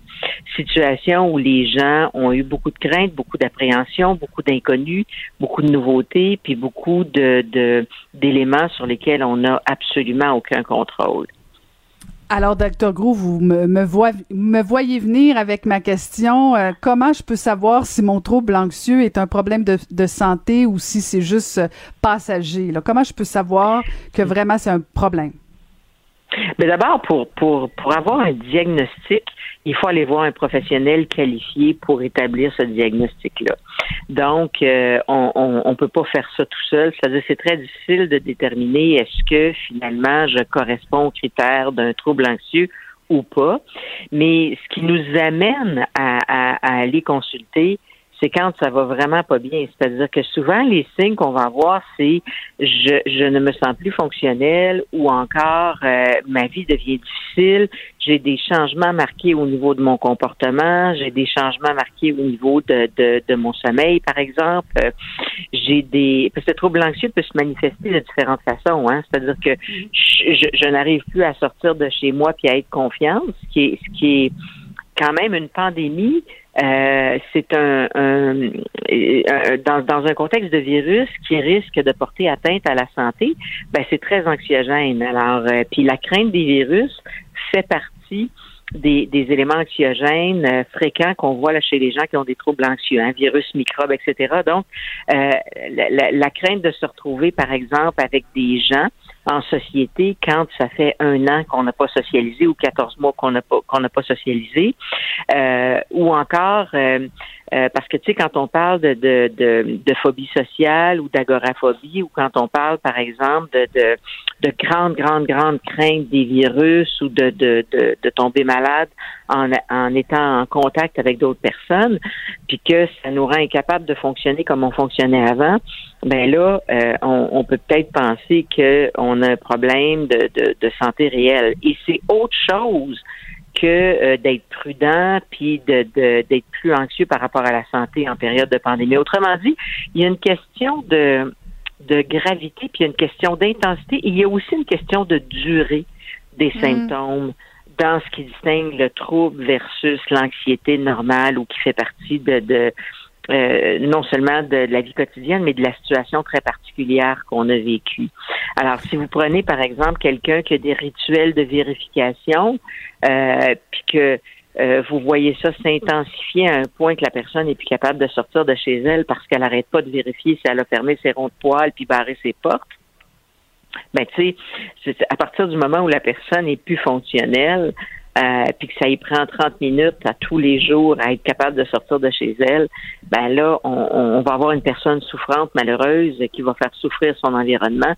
Situation où les gens ont eu beaucoup de craintes, beaucoup d'appréhension, beaucoup d'inconnus, beaucoup de nouveautés, puis beaucoup d'éléments sur lesquels on n'a absolument aucun contrôle. Alors, Dr. Gros, vous me, voyez venir avec ma question. euh, comment je peux savoir si mon trouble anxieux est un problème de, santé ou si c'est juste euh, passager? Comment je peux savoir que vraiment c'est un problème? Mais d'abord, pour, pour, pour avoir un diagnostic, il faut aller voir un professionnel qualifié pour établir ce diagnostic-là. Donc, euh, on on peut pas faire ça tout seul. C'est-à-dire, c'est très difficile de déterminer est-ce que finalement je corresponds aux critères d'un trouble anxieux ou pas. Mais ce qui nous amène à, à, à aller consulter, c'est quand ça va vraiment pas bien. C'est-à-dire que souvent, les signes qu'on va avoir, c'est je, je ne me sens plus fonctionnel ou encore euh, ma vie devient difficile, j'ai des changements marqués au niveau de mon comportement, j'ai des changements marqués au niveau de, de, de mon sommeil, par exemple. Euh, j'ai des. Parce que le trouble anxieux peut se manifester de différentes façons. Hein? C'est-à-dire que je, je- je n'arrive plus à sortir de chez moi puis à être confiante, ce qui est, ce qui est quand même une pandémie. Euh, c'est un, un- un- dans, dans un contexte de virus qui risque de porter atteinte à la santé, ben c'est très anxiogène. Alors, euh, puis la crainte des virus fait partie des, des éléments anxiogènes euh, fréquents qu'on voit là, chez les gens qui ont des troubles anxieux, hein, virus, microbes, etc. Donc, euh, la- la crainte de se retrouver, par exemple, avec des gens en société quand ça fait un an qu'on n'a pas socialisé ou 14 mois qu'on n'a pas qu'on n'a pas socialisé, euh, ou encore euh, euh, parce que tu sais quand on parle de de, de, de phobie sociale ou d'agoraphobie ou quand on parle par exemple de de, de grandes grandes grandes craintes des virus ou de de, de, de tomber malade en, en étant en contact avec d'autres personnes, puis que ça nous rend incapables de fonctionner comme on fonctionnait avant, ben là, euh, on, on peut peut-être penser qu'on a un problème de, de, de santé réelle. Et c'est autre chose que euh, d'être prudent puis de, de- d'être plus anxieux par rapport à la santé en période de pandémie. Autrement dit, il y a une question de de gravité puis il y a une question d'intensité. Il y a aussi une question de durée des Mm. symptômes dans ce qui distingue le trouble versus l'anxiété normale ou qui fait partie de, de euh, non seulement de, la vie quotidienne, mais de la situation très particulière qu'on a vécue. Alors, si vous prenez par exemple quelqu'un qui a des rituels de vérification, euh, puis que euh, vous voyez ça s'intensifier à un point que la personne n'est plus capable de sortir de chez elle parce qu'elle n'arrête pas de vérifier si elle a fermé ses ronds de poils puis barré ses portes. Ben, tu sais, à partir du moment où la personne est plus fonctionnelle, euh, puis que ça y prend 30 minutes à tous les jours à être capable de sortir de chez elle, ben là, on, on va avoir une personne souffrante, malheureuse, qui va faire souffrir son environnement.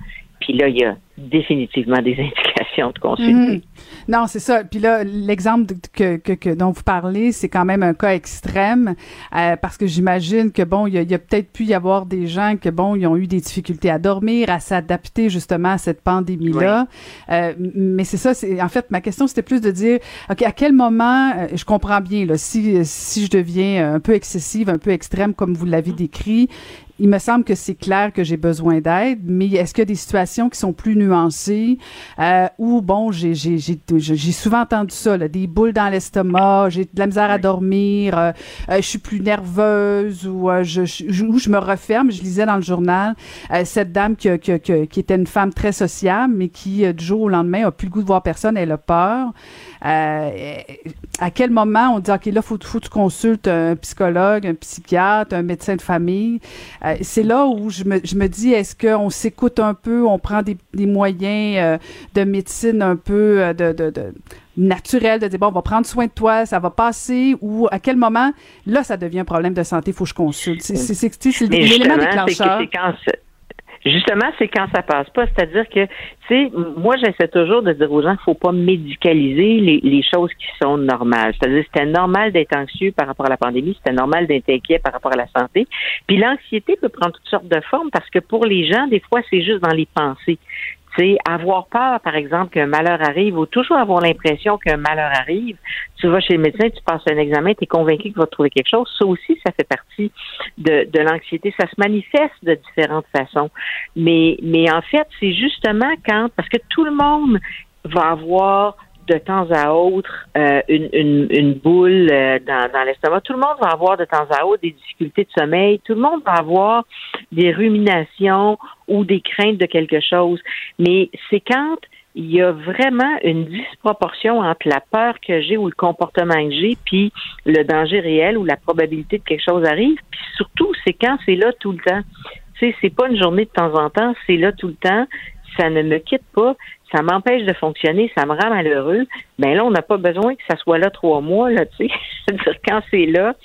Puis là, il y a définitivement des indications de consulter. Mhm. Non, c'est ça. Puis là, l'exemple que, que, que- dont vous parlez, c'est quand même un cas extrême, euh, parce que j'imagine que bon, il y a, a peut-être pu y avoir des gens que bon, ils ont eu des difficultés à dormir, à s'adapter justement à cette pandémie-là. Euh, mais c'est ça. C'est en fait ma question, c'était plus de dire, ok, à quel moment, euh, je comprends bien là, si si je deviens un peu excessive, un peu extrême comme vous l'avez décrit, il me semble que c'est clair que j'ai besoin d'aide, mais est-ce qu'il y a des situations qui sont plus nuancées euh, où, bon, j'ai, j'ai, j'ai, j'ai j'ai souvent entendu ça, là, des boules dans l'estomac, j'ai de la misère à dormir, euh, euh, je suis plus nerveuse ou je, je, ou je me referme. Je lisais dans le journal cette dame qui, qui, qui, était une femme très sociable, mais qui, du jour au lendemain, a plus le goût de voir personne, elle a peur. À quel moment on dit, OK, là, faut, faut que tu consultes un psychologue, un psychiatre, un médecin de famille. Euh, c'est là où je me, je me dis, est-ce qu'on s'écoute un peu, on prend des, des moyens euh, de médecine un peu euh, de, de, de naturel de dire bon on va prendre soin de toi ça va passer ou à quel moment? Là ça devient un problème de santé il faut que je consulte. C'est l'élément déclencheur. c'est quand Justement, c'est quand ça passe pas. C'est-à-dire que, tu sais, moi, j'essaie toujours de dire aux gens qu'il faut pas médicaliser les, choses qui sont normales. C'est-à-dire, c'était normal d'être anxieux par rapport à la pandémie, c'était normal d'être inquiet par rapport à la santé. Puis l'anxiété peut prendre toutes sortes de formes parce que pour les gens, des fois, c'est juste dans les pensées. Tu sais, avoir peur, par exemple, qu'un malheur arrive ou toujours avoir l'impression qu'un malheur arrive. Tu vas chez le médecin, tu passes un examen, tu es convaincu qu'il va te trouver quelque chose. Ça aussi, ça fait partie de, de l'anxiété. Ça se manifeste de différentes façons. Mais, mais en fait, c'est justement quand, parce que tout le monde va avoir de temps à autre euh, une, une, une boule euh, dans, dans l'estomac. Tout le monde va avoir de temps à autre des difficultés de sommeil. Tout le monde va avoir des ruminations ou des craintes de quelque chose. Mais c'est quand il y a vraiment une disproportion entre la peur que j'ai ou le comportement que j'ai, puis le danger réel ou la probabilité que quelque chose arrive. Puis surtout, c'est quand c'est là tout le temps. Tu sais, c'est pas une journée de temps en temps, c'est là tout le temps. Ça ne me quitte pas, ça m'empêche de fonctionner, ça me rend malheureux. Ben là, on n'a pas besoin que ça soit là trois mois, là, tu sais. C'est-à-dire quand c'est là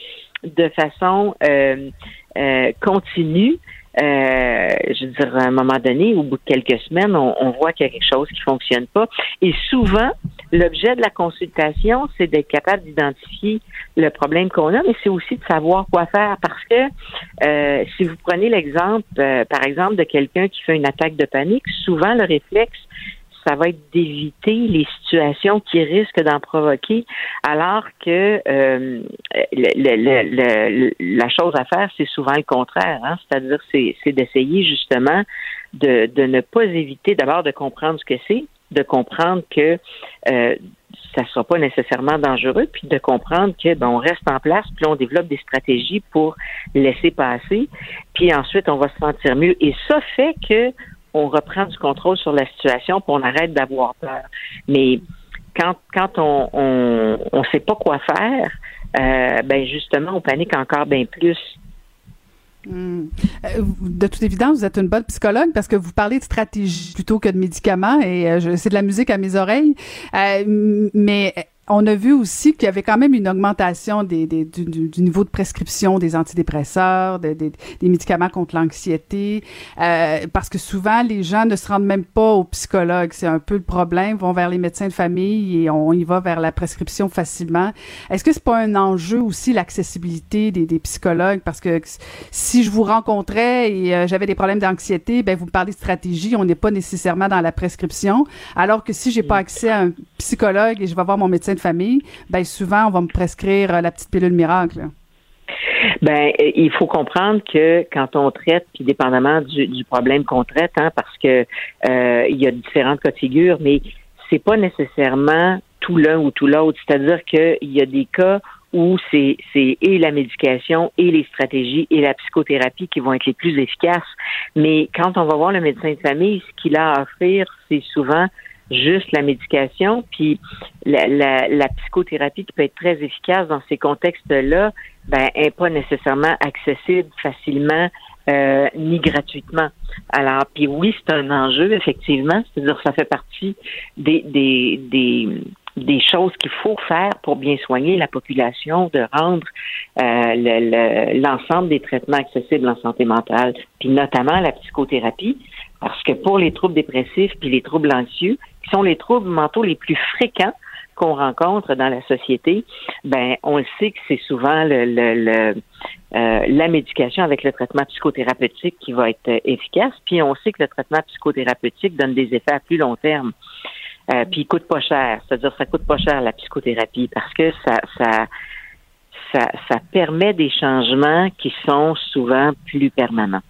de façon euh, euh, continue, euh, je veux dire, à un moment donné, au bout de quelques semaines, on, on voit qu'il y a quelque chose qui fonctionne pas. Et souvent, l'objet de la consultation, c'est d'être capable d'identifier le problème qu'on a, mais c'est aussi de savoir quoi faire parce que euh, si vous prenez l'exemple, euh, par exemple, de quelqu'un qui fait une attaque de panique, souvent le réflexe, ça va être d'éviter les situations qui risquent d'en provoquer, alors que euh, la chose à faire, c'est souvent le contraire. Hein? C'est-à-dire, c'est, d'essayer justement de, de ne pas éviter d'abord de comprendre ce que c'est, de comprendre que euh, ça ne sera pas nécessairement dangereux, puis de comprendre que ben, on reste en place, puis on développe des stratégies pour laisser passer, puis ensuite on va se sentir mieux. Et ça fait que on reprend du contrôle sur la situation, puis on arrête d'avoir peur. Mais quand quand on on, on sait pas quoi faire, euh, ben justement on panique encore bien plus. Hmm. Euh, De toute évidence, vous êtes une bonne psychologue parce que vous parlez de stratégie plutôt que de médicaments et euh, c'est de la musique à mes oreilles. Euh, mais on a vu aussi qu'il y avait quand même une augmentation des, des- du, niveau de prescription des antidépresseurs, des, des- des médicaments contre l'anxiété, euh, parce que souvent les gens ne se rendent même pas au psychologue. C'est un peu le problème. Ils vont vers les médecins de famille et on y va vers la prescription facilement. Est-ce que c'est pas un enjeu aussi l'accessibilité des, des psychologues? Parce que si je vous rencontrais et euh, j'avais des problèmes d'anxiété, ben vous me parlez de stratégie, on n'est pas nécessairement dans la prescription, alors que si j'ai pas accès à un psychologue et je vais voir mon médecin de famille, ben souvent on va me prescrire euh, la petite pilule miracle. Ben, euh, il faut comprendre que quand on traite, puis dépendamment du, problème qu'on traite, hein, parce que euh, il y a différentes cas de figure, mais c'est pas nécessairement tout l'un ou tout l'autre. C'est-à-dire qu'il y a des cas où c'est et la médication et les stratégies et la psychothérapie qui vont être les plus efficaces. Mais quand on va voir le médecin de famille, ce qu'il a à offrir, c'est souvent juste la médication, puis la, psychothérapie qui peut être très efficace dans ces contextes-là, ben, est pas nécessairement accessible facilement euh, ni gratuitement. Alors, puis oui, c'est un enjeu, effectivement, c'est-à-dire ça fait partie des, des, des, choses qu'il faut faire pour bien soigner la population, de rendre euh, le- le- l'ensemble des traitements accessibles en santé mentale, puis notamment la psychothérapie, parce que pour les troubles dépressifs puis les troubles anxieux, qui sont les troubles mentaux les plus fréquents qu'on rencontre dans la société, ben on le sait que c'est souvent le, le- le, euh, la médication avec le traitement psychothérapeutique qui va être euh, efficace. Puis on sait que le traitement psychothérapeutique donne des effets à plus long terme. Euh, puis il coûte pas cher, c'est-à-dire ça coûte pas cher la psychothérapie parce que ça ça ça, ça permet des changements qui sont souvent plus permanents.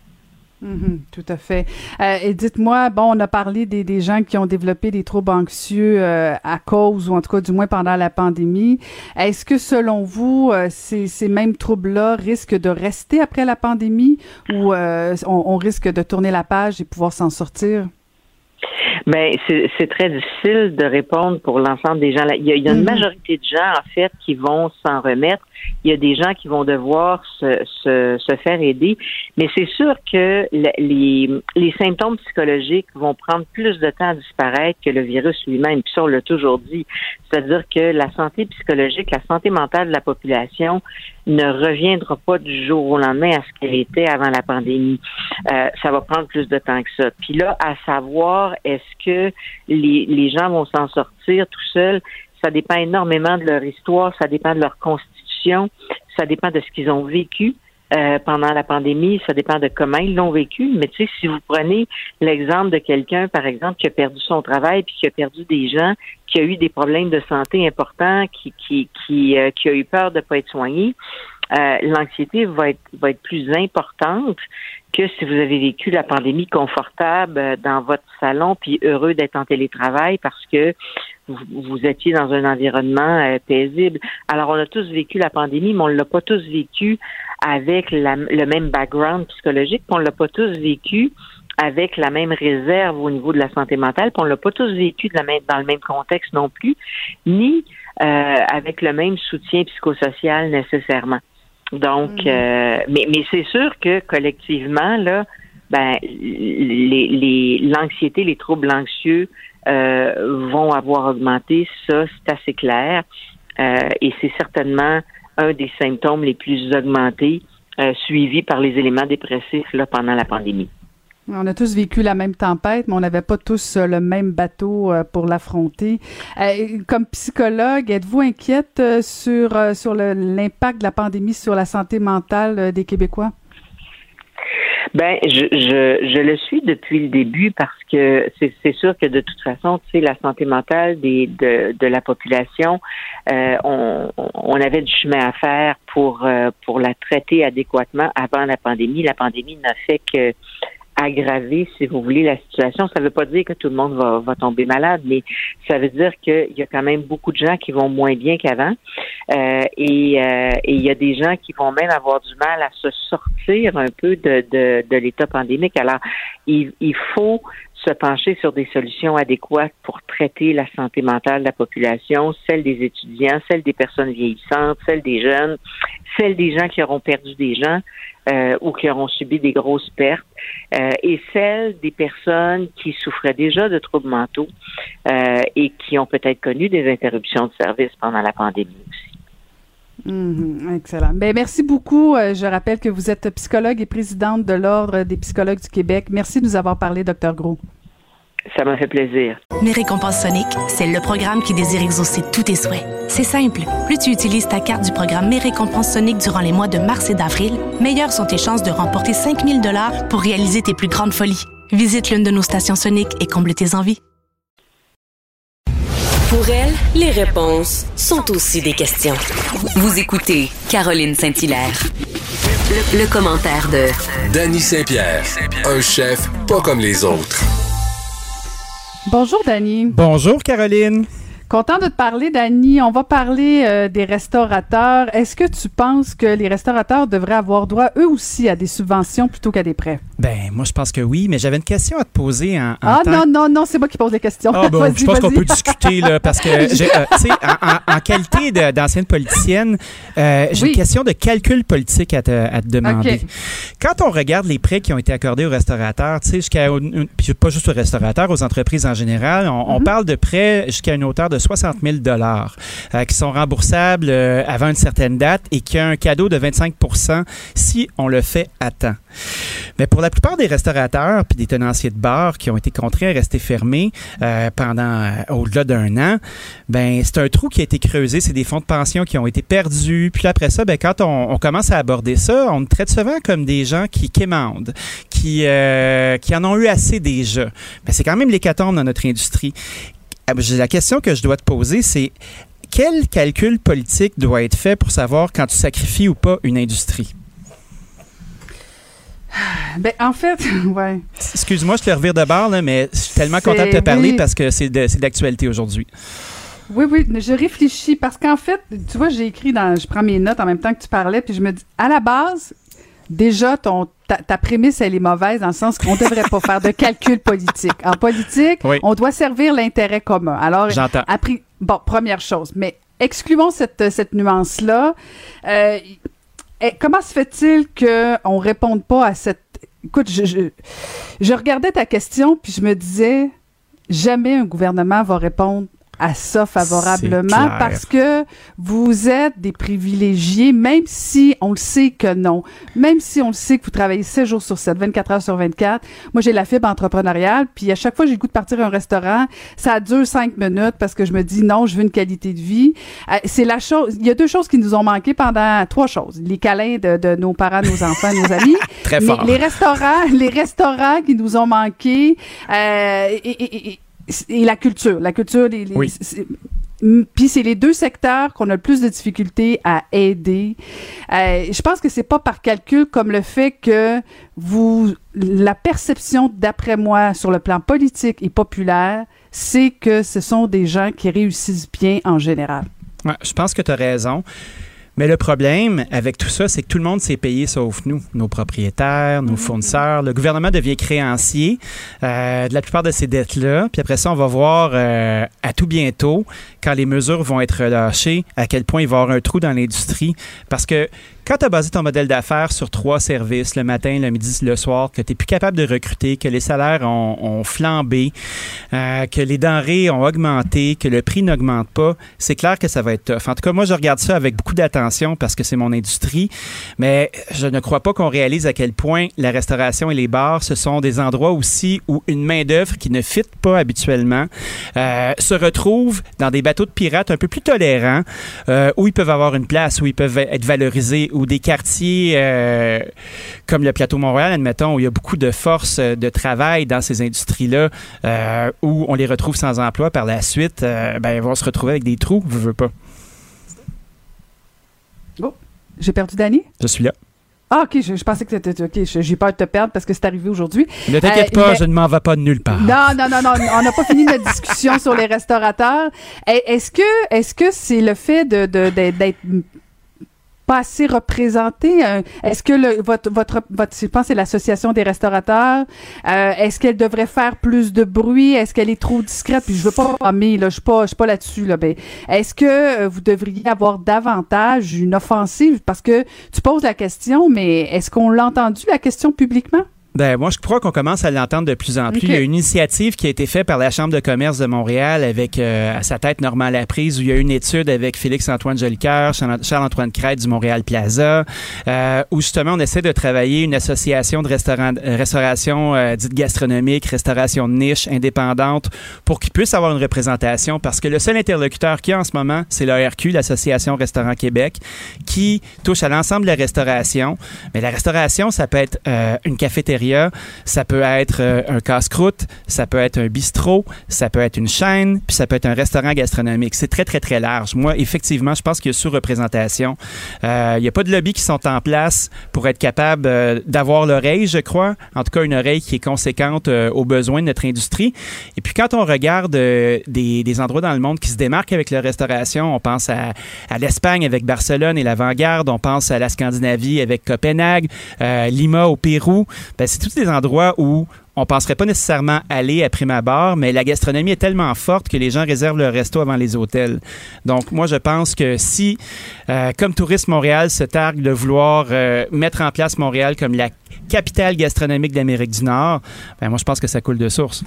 Mhm, tout à fait. Euh, et dites-moi, bon, on a parlé des, des gens qui ont développé des troubles anxieux euh, à cause, ou en tout cas du moins pendant la pandémie. Est-ce que selon vous, euh, ces, ces mêmes troubles-là risquent de rester après la pandémie ou euh, on, on risque de tourner la page et pouvoir s'en sortir? Ben, c'est très difficile de répondre pour l'ensemble des gens. Il y a, il y a une Mhm. majorité de gens, en fait, qui vont s'en remettre. Il y a des gens qui vont devoir se, se, se faire aider. Mais c'est sûr que le- les, les symptômes psychologiques vont prendre plus de temps à disparaître que le virus lui-même. Puis ça, on l'a toujours dit. C'est-à-dire que la santé psychologique, la santé mentale de la population ne reviendra pas du jour au lendemain à ce qu'elle était avant la pandémie. Euh, ça va prendre plus de temps que ça. Puis là, à savoir, est-ce que les, les gens vont s'en sortir tout seuls? Ça dépend énormément de leur histoire, ça dépend de leur constitution, ça dépend de ce qu'ils ont vécu. euh, pendant la pandémie, ça dépend de comment ils l'ont vécu. Mais tu sais, si vous prenez l'exemple de quelqu'un, par exemple, qui a perdu son travail puis qui a perdu des gens, qui a eu des problèmes de santé importants, qui qui qui, euh, qui a eu peur de pas être soigné, euh, l'anxiété va être va être plus importante que si vous avez vécu la pandémie confortable euh, dans votre salon puis heureux d'être en télétravail parce que vous, vous étiez dans un environnement euh, paisible. Alors on a tous vécu la pandémie, mais on l'a pas tous vécu avec la- le même background psychologique, puis on l'a pas tous vécu avec la même réserve au niveau de la santé mentale, puis on l'a pas tous vécu de la même, dans le même contexte non plus, ni euh, avec le même soutien psychosocial nécessairement. Donc, euh, mais, mais c'est sûr que collectivement, là, ben, les, les, l'anxiété, les troubles anxieux euh, vont avoir augmenté. Ça, c'est assez clair. Euh, et c'est certainement un des symptômes les plus augmentés, euh, suivis par les éléments dépressifs là, pendant la pandémie. On a tous vécu la même tempête, mais on n'avait pas tous euh, le même bateau euh, pour l'affronter. Euh, comme psychologue, êtes-vous inquiète sur, l'impact de la pandémie sur la santé mentale des Québécois? Ben, je, je, le suis depuis le début parce que c'est sûr que de toute façon, tu sais, la santé mentale des, de, la population, on, on avait du chemin à faire pour la traiter adéquatement avant la pandémie. La pandémie n'a fait que aggraver, si vous voulez, la situation. Ça ne veut pas dire que tout le monde va, va tomber malade, mais ça veut dire qu'il y a quand même beaucoup de gens qui vont moins bien qu'avant. Euh, et euh, il y a des gens qui vont même avoir du mal à se sortir un peu de, de, de l'état pandémique. Alors, il, il faut se pencher sur des solutions adéquates pour traiter la santé mentale de la population, celle des étudiants, celle des personnes vieillissantes, celle des jeunes, celle des gens qui auront perdu des gens euh, ou qui auront subi des grosses pertes, euh, et celle des personnes qui souffraient déjà de troubles mentaux euh, et qui ont peut-être connu des interruptions de service pendant la pandémie aussi. Mhm, excellent. Ben, merci beaucoup. Euh, je rappelle que vous êtes psychologue et présidente de l'Ordre des psychologues du Québec. Merci de nous avoir parlé, docteur Gros. Ça m'a fait plaisir. Mes récompenses Sonic, c'est le programme qui désire exaucer tous tes souhaits. C'est simple. Plus tu utilises ta carte du programme Mes récompenses Sonic durant les mois de mars et d'avril, meilleures sont tes chances de remporter 5000 dollars pour réaliser tes plus grandes folies. Visite l'une de nos stations Sonic et comble tes envies. Pour elle, les réponses sont aussi des questions. Vous écoutez Caroline Saint-Hilaire. Le, le commentaire de Danny Saint-Pierre, un chef pas comme les autres. Bonjour, Dany. Bonjour, Caroline. Content de te parler, Dany. On va parler euh, des restaurateurs. Est-ce que tu penses que les restaurateurs devraient avoir droit, eux aussi, à des subventions plutôt qu'à des prêts? Ben, moi, je pense que oui, mais j'avais une question à te poser en, en Ah non, non, non, c'est moi qui pose les questions. Ah bon, je pense qu'on peut discuter là, parce que euh, tu sais, en, en- en qualité d'ancienne politicienne, euh, j'ai Oui. une question de calcul politique à te, à te demander. OK. Quand on regarde les prêts qui ont été accordés aux restaurateurs, tu sais, jusqu'à puis pas juste aux restaurateurs, aux entreprises en général, on, on Mhm. parle de prêts jusqu'à une hauteur de 60 000 dollars qui sont remboursables euh, avant une certaine date et qui a un cadeau de 25% si on le fait à temps. Mais pour la plupart des restaurateurs puis des tenanciers de bars qui ont été contraints à rester fermés euh, pendant euh, au-delà d'un an, ben c'est un trou qui a été creusé, c'est des fonds de pension qui ont été perdus. Puis après ça, ben quand on, commence à aborder ça, on traite souvent comme des gens qui quémandent, qui euh, qui en ont eu assez déjà. Ben, c'est quand même l'hécatombe dans notre industrie. Ah, La question que je dois te poser, c'est quel calcul politique doit être fait pour savoir quand tu sacrifies ou pas une industrie? Ben, en fait, ouais. Excuse-moi, je te revire de bord, là, mais je suis tellement content de te parler oui. parce que c'est d'actualité aujourd'hui. Oui, oui, je réfléchis parce qu'en fait, tu vois, j'ai écrit dans, je prends mes notes en même temps que tu parlais, puis je me dis, à la base, déjà, ton, ta, ta prémisse, elle est mauvaise dans le sens qu'on devrait pas faire de calcul politique. En politique, Oui. on doit servir l'intérêt commun. Alors, J'entends. après, bon, première chose, mais excluons cette, cette nuance-là. Euh, eh, comment se fait-il qu'on réponde pas à cette... Écoute, je, je, je regardais ta question, puis je me disais, jamais un gouvernement va répondre à ça favorablement parce que vous êtes des privilégiés, même si on le sait que non. Même si on le sait que vous travaillez 7 jours sur 7, 24 heures sur 24. Moi, j'ai la fibre entrepreneuriale, puis à chaque fois j'ai le goût de partir à un restaurant, ça dure 5 minutes parce que je me dis non, je veux une qualité de vie. Euh, c'est la chose. Il y a deux choses qui nous ont manqué pendant trois choses. Les câlins de, de nos parents, nos enfants, nos amis. Très Mais fort. Les restaurants, les restaurants qui nous ont manqué. Euh, et, et- et- et la culture. La culture, les, les- Oui. c'est- Puis c'est les deux secteurs qu'on a le plus de difficultés à aider. Euh, je pense que c'est pas par calcul comme le fait que vous la perception d'après moi sur le plan politique et populaire, c'est que ce sont des gens qui réussissent bien en général. Ouais, je pense que tu as raison. Mais le problème avec tout ça, c'est que tout le monde s'est payé sauf nous, nos propriétaires, nos fournisseurs. Le gouvernement devient créancier euh, de la plupart de ces dettes-là. Puis après ça, on va voir euh, à tout bientôt, quand les mesures vont être relâchées, à quel point il va y avoir un trou dans l'industrie. Parce que quand tu as basé ton modèle d'affaires sur trois services, le matin, le midi, le soir, que tu n'es plus capable de recruter, que les salaires ont, flambé, euh, que les denrées ont augmenté, que le prix n'augmente pas, c'est clair que ça va être tough. En tout cas, moi, je regarde ça avec beaucoup d'attention parce que c'est mon industrie, mais je ne crois pas qu'on réalise à quel point la restauration et les bars, ce sont des endroits aussi où une main-d'œuvre qui ne fit pas habituellement euh, se retrouve dans des bateaux de pirates un peu plus tolérants, euh, où ils peuvent avoir une place, où ils peuvent être valorisés, ou des quartiers euh, comme le plateau Montréal, admettons, où il y a beaucoup de force euh, de travail dans ces industries-là, euh, où on les retrouve sans emploi par la suite, euh, ben, ils vont se retrouver avec des trous, je veux pas. J'ai perdu Dani? Je suis là. Ah, OK, je, je pensais que c'était... OK, j'ai peur de te perdre parce que c'est arrivé aujourd'hui. Ne t'inquiète Euh, pas, mais- je ne m'en vais pas de nulle part. Non, non, non, non, on n'a pas fini notre discussion sur les restaurateurs. Est-ce que est-ce que c'est le fait de d'être pas assez représenté? euh, Est-ce que le, votre, votre, votre, je pense c'est l'association des restaurateurs, euh, est-ce qu'elle devrait faire plus de bruit? Est-ce qu'elle est trop discrète? Puis je veux pas blâmer, là, je suis pas, suis pas là-dessus, là. Ben, est-ce que euh, vous devriez avoir davantage une offensive? Parce que tu poses la question, mais est-ce qu'on l'a entendu, la question, publiquement? Ben, moi, je crois qu'on commence à l'entendre de plus en plus. Il y a une initiative qui a été faite par la Chambre de commerce de Montréal avec euh, à sa tête Normand Laprise, où il y a une étude avec Félix-Antoine Jolicoeur, Charles- Charles-Antoine Crête du Montréal Plaza, euh, où justement on essaie de travailler une association de restaurant, euh, restauration euh, dite gastronomique, restauration de niche, indépendante, pour qu'ils puissent avoir une représentation, parce que le seul interlocuteur qu'il y a en ce moment, c'est l'ARQ, l'Association Restaurant Québec, qui touche à l'ensemble de la restauration. Mais la restauration, ça peut être euh, une cafétéria, ça peut être euh, un casse-croûte, ça peut être un bistrot, ça peut être une chaîne, puis ça peut être un restaurant gastronomique. C'est très, très, très large. Moi, effectivement, je pense qu'il y a sous-représentation. Euh, il n'y a pas de lobbies qui sont en place pour être capable euh, d'avoir l'oreille, je crois. En tout cas, une oreille qui est conséquente aux besoins de notre industrie. Et puis, quand on regarde des, endroits dans le monde qui se démarquent avec la restauration, on pense à, l'Espagne avec Barcelone et l'Avant-Garde, on pense à la Scandinavie avec Copenhague, Lima au Pérou. Ben, c'est tous des endroits où on penserait pas nécessairement aller à prime abord, mais la gastronomie est tellement forte que les gens réservent leur resto avant les hôtels. Donc, moi, je pense que si, euh, comme Tourisme Montréal se targue de vouloir euh, mettre en place Montréal comme la capitale gastronomique d'Amérique du Nord, ben, moi, je pense que ça coule de source.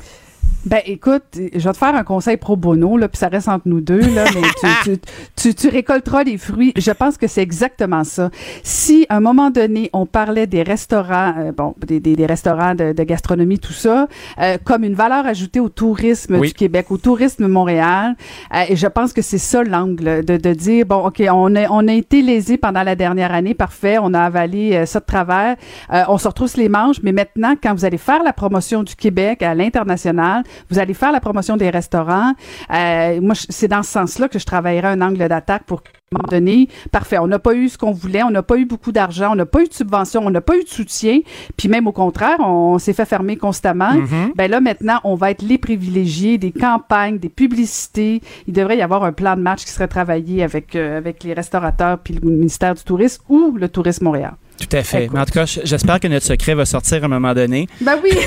Ben écoute, je vais te faire un conseil pro bono, là, puis ça reste entre nous deux, là, mais tu, tu, tu, tu récolteras les fruits. Je pense que c'est exactement ça. Si à un moment donné, on parlait des restaurants, euh, bon, des, des, des restaurants de, de gastronomie, tout ça, euh, comme une valeur ajoutée au tourisme Oui. du Québec, au tourisme Montréal, euh, et je pense que c'est ça l'angle, de, de dire, bon, OK, on a, on a été lésé pendant la dernière année, parfait, on a avalé euh, ça de travers, euh, on se retrousse les manches, mais maintenant, quand vous allez faire la promotion du Québec à l'international, vous allez faire la promotion des restaurants. Euh, moi, c'est dans ce sens-là que je travaillerai un angle d'attaque pour qu'à un moment donné, parfait, on n'a pas eu ce qu'on voulait, on n'a pas eu beaucoup d'argent, on n'a pas eu de subvention, on n'a pas eu de soutien, puis même au contraire, on, s'est fait fermer constamment. Mhm. Ben là, maintenant, on va être les privilégiés des campagnes, des publicités. Il devrait y avoir un plan de match qui serait travaillé avec, euh, avec les restaurateurs puis le ministère du Tourisme ou le Tourisme Montréal. Tout à fait. Mais en tout cas, j'espère que notre secret va sortir à un moment donné. Ben oui.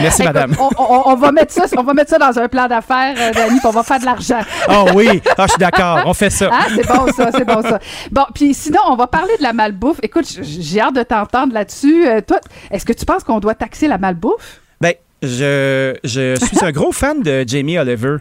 Merci, Écoute, madame. On, on- on va mettre ça, on va mettre ça dans un plan d'affaires, euh, Dani, puis on va faire de l'argent. Oh oui, Ah, je suis d'accord. On fait ça. Ah, c'est bon ça, c'est bon ça. Bon, puis sinon, on va parler de la malbouffe. Écoute, j'ai hâte de t'entendre là-dessus. Euh, toi, est-ce que tu penses qu'on doit taxer la malbouffe? Ben, je, suis un gros fan de Jamie Oliver.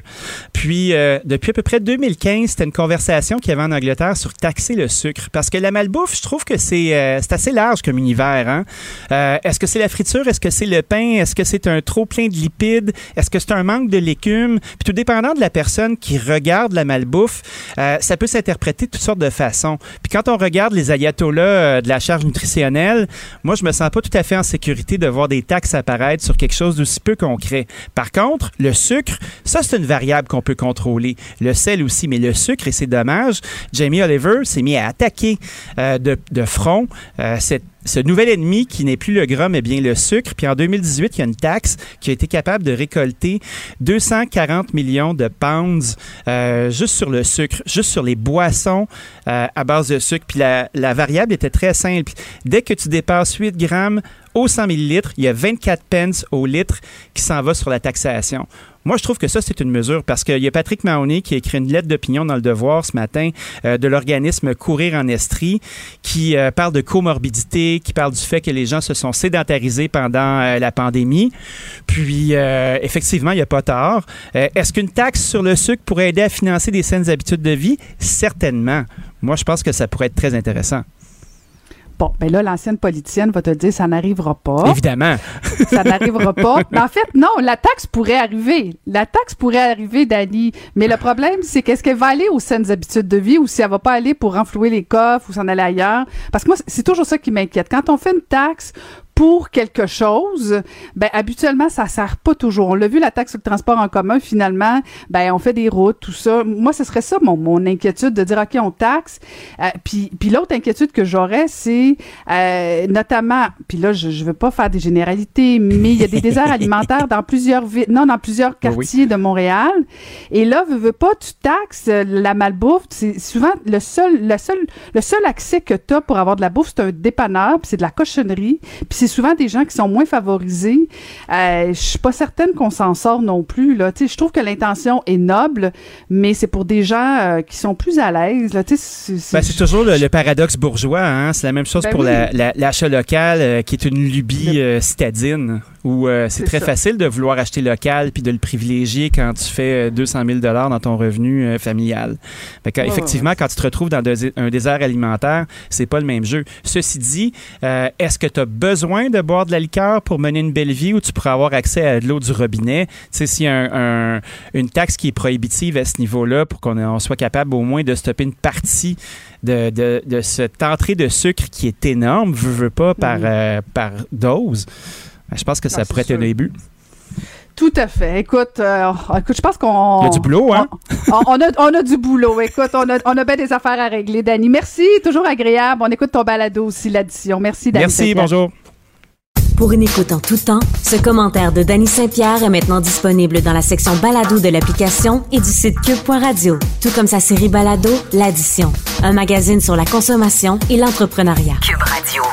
Puis, euh, depuis à peu près 2015, c'était une conversation qu'il y avait en Angleterre sur taxer le sucre. Parce que la malbouffe, je trouve que c'est euh, assez large comme univers. Hein? Euh, Est-ce que c'est la friture? Est-ce que c'est le pain? Est-ce que c'est un trop plein de lipides? Est-ce que c'est un manque de légumes? Puis, tout dépendant de la personne qui regarde la malbouffe, euh, ça peut s'interpréter de toutes sortes de façons. Puis, quand on regarde les ayatollahs de la charge nutritionnelle, moi, je me sens pas tout à fait en sécurité de voir des taxes apparaître sur quelque chose peu concret. Par contre, le sucre, ça, c'est une variable qu'on peut contrôler. Le sel aussi, mais le sucre, et c'est dommage, Jamie Oliver s'est mis à attaquer euh, de, de front euh, cette ce nouvel ennemi qui n'est plus le gras, mais bien le sucre. Puis en 2018, il y a une taxe qui a été capable de récolter 240 millions de pounds euh, juste sur le sucre, juste sur les boissons euh, à base de sucre. Puis la, variable était très simple. Dès que tu dépasses 8 grammes au 100 millilitres, il y a 24 pence au litre qui s'en va sur la taxation. Moi, je trouve que ça, c'est une mesure parce qu'il y a Patrick Mahoney qui a écrit une lettre d'opinion dans le Devoir ce matin euh, de l'organisme Courir en Estrie qui euh, parle de comorbidité, qui parle du fait que les gens se sont sédentarisés pendant euh, la pandémie. Puis, effectivement, il n'y a pas. Euh, Est-ce qu'une taxe sur le sucre pourrait aider à financer des saines habitudes de vie? Certainement. Moi, je pense que ça pourrait être très intéressant. Bon, ben là, l'ancienne politicienne va te dire ça n'arrivera pas. Évidemment. ça n'arrivera pas. Mais en fait, non, la taxe pourrait arriver. La taxe pourrait arriver, Dani. Mais le problème, c'est qu'est-ce qu'elle va aller aux saines habitudes de vie ou si elle va pas aller pour renflouer les coffres ou s'en aller ailleurs? Parce que moi, c'est toujours ça qui m'inquiète. Quand on fait une taxe pour quelque chose, ben habituellement ça sert pas toujours. On l'a vu la taxe sur le transport en commun finalement, ben on fait des routes, tout ça. Moi ce serait ça mon, mon inquiétude de dire OK, on taxe. Euh, puis puis l'autre inquiétude que j'aurais c'est euh, notamment puis là je je veux pas faire des généralités, mais il y a des déserts alimentaires dans plusieurs villes, non dans plusieurs quartiers de Montréal et là veux, veux pas tu taxes euh, la malbouffe, c'est souvent le seul le seul le seul accès que tu as pour avoir de la bouffe, c'est un dépanneur, puis c'est de la cochonnerie, puis c'est souvent des gens qui sont moins favorisés. Euh, je suis pas certaine qu'on s'en sort non plus là. Tu sais, je trouve que l'intention est noble, mais c'est pour des gens euh, qui sont plus à l'aise. Là, tu sais, c'est- c'est- Ben, c'est toujours le, le paradoxe bourgeois. Hein? C'est la même chose Ben pour oui. la- la- l'achat local, euh, qui est une lubie euh, citadine, où euh, c'est très ça. facile de vouloir acheter local puis de le privilégier quand tu fais euh, 200 000 dans ton revenu euh, familial. Fait que, Ouais, effectivement, quand tu te retrouves dans un désert alimentaire, c'est pas le même jeu. Ceci dit, euh, est-ce que tu as besoin de boire de la liqueur pour mener une belle vie ou tu pourrais avoir accès à de l'eau du robinet? Tu sais, s'il y a un- un- une taxe qui est prohibitive à ce niveau-là pour qu'on on soit capable au moins de stopper une partie de, de, de cette entrée de sucre qui est énorme, veut, veut pas, par, euh, par dose, ben, je pense que ça pourrait être un début. Tout à fait. Écoute, euh, écoute, je pense qu'on. Il y a du boulot, hein? On, on a, on a du boulot. Écoute, on a, on a bien des affaires à régler, Dani. Merci, toujours agréable. On écoute ton balado aussi, l'addition. Merci, Dani. Merci, bonjour. Pour une écoute en tout temps, ce commentaire de Danny Saint-Pierre est maintenant disponible dans la section balado de l'application et du site cube.radio, tout comme sa série balado L'Addition, un magazine sur la consommation et l'entrepreneuriat. Cube Radio.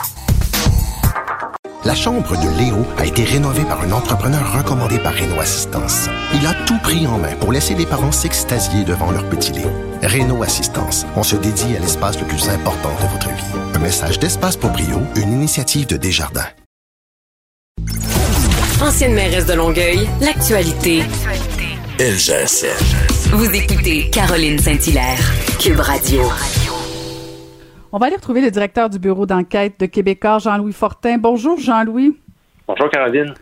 La chambre de Léo a été rénovée par un entrepreneur recommandé par Renault Assistance. Il a tout pris en main pour laisser les parents s'extasier devant leur petit Léo. Renault Assistance, on se dédie à l'espace le plus important de votre vie. Un message d'Espace pour Brio, une initiative de Desjardins. Ancienne mairesse de Longueuil, l'actualité. LGSN. Vous écoutez Caroline Saint-Hilaire, Cube Radio. On va aller retrouver le directeur du bureau d'enquête de Québécois, Jean-Louis Fortin. Bonjour, Jean-Louis. Bonjour Caroline.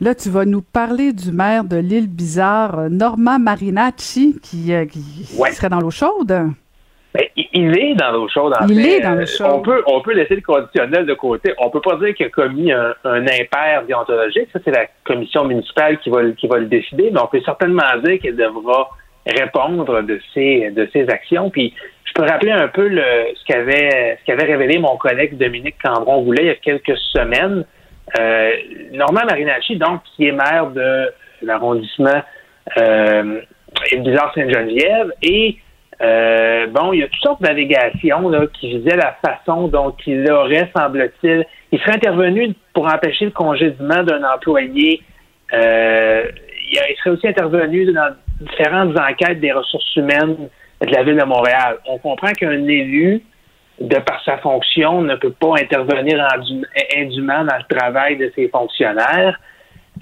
Là, tu vas nous parler du maire de l'île Bizarre, Norman Marinacci, qui, euh, qui Ouais. serait dans l'eau chaude. Ben, il- est dans l'eau chaude. en Il fait. est dans l'eau chaude. On peut, on peut laisser le conditionnel de côté. On peut pas dire qu'il a commis un, un impair déontologique. Ça, c'est la commission municipale qui va, le- qui va le décider. Mais on peut certainement dire qu'il devra répondre de ses, de ses actions. Puis, peux rappeler un peu le, ce qu'avait, révélé mon collègue Dominique Cambron-Goulet il y a quelques semaines. Euh, Normand Marinacci, donc, qui est maire de l'arrondissement euh, Bizarre Sainte-Geneviève et Euh, bon, il y a toutes sortes d'allégations qui visaient la façon dont il aurait, semble-t-il, il serait intervenu pour empêcher le congédiement d'un employé. Euh, il serait aussi intervenu dans différentes enquêtes des ressources humaines de la ville de Montréal. On comprend qu'un élu, de par sa fonction, ne peut pas intervenir indûment dans le travail de ses fonctionnaires.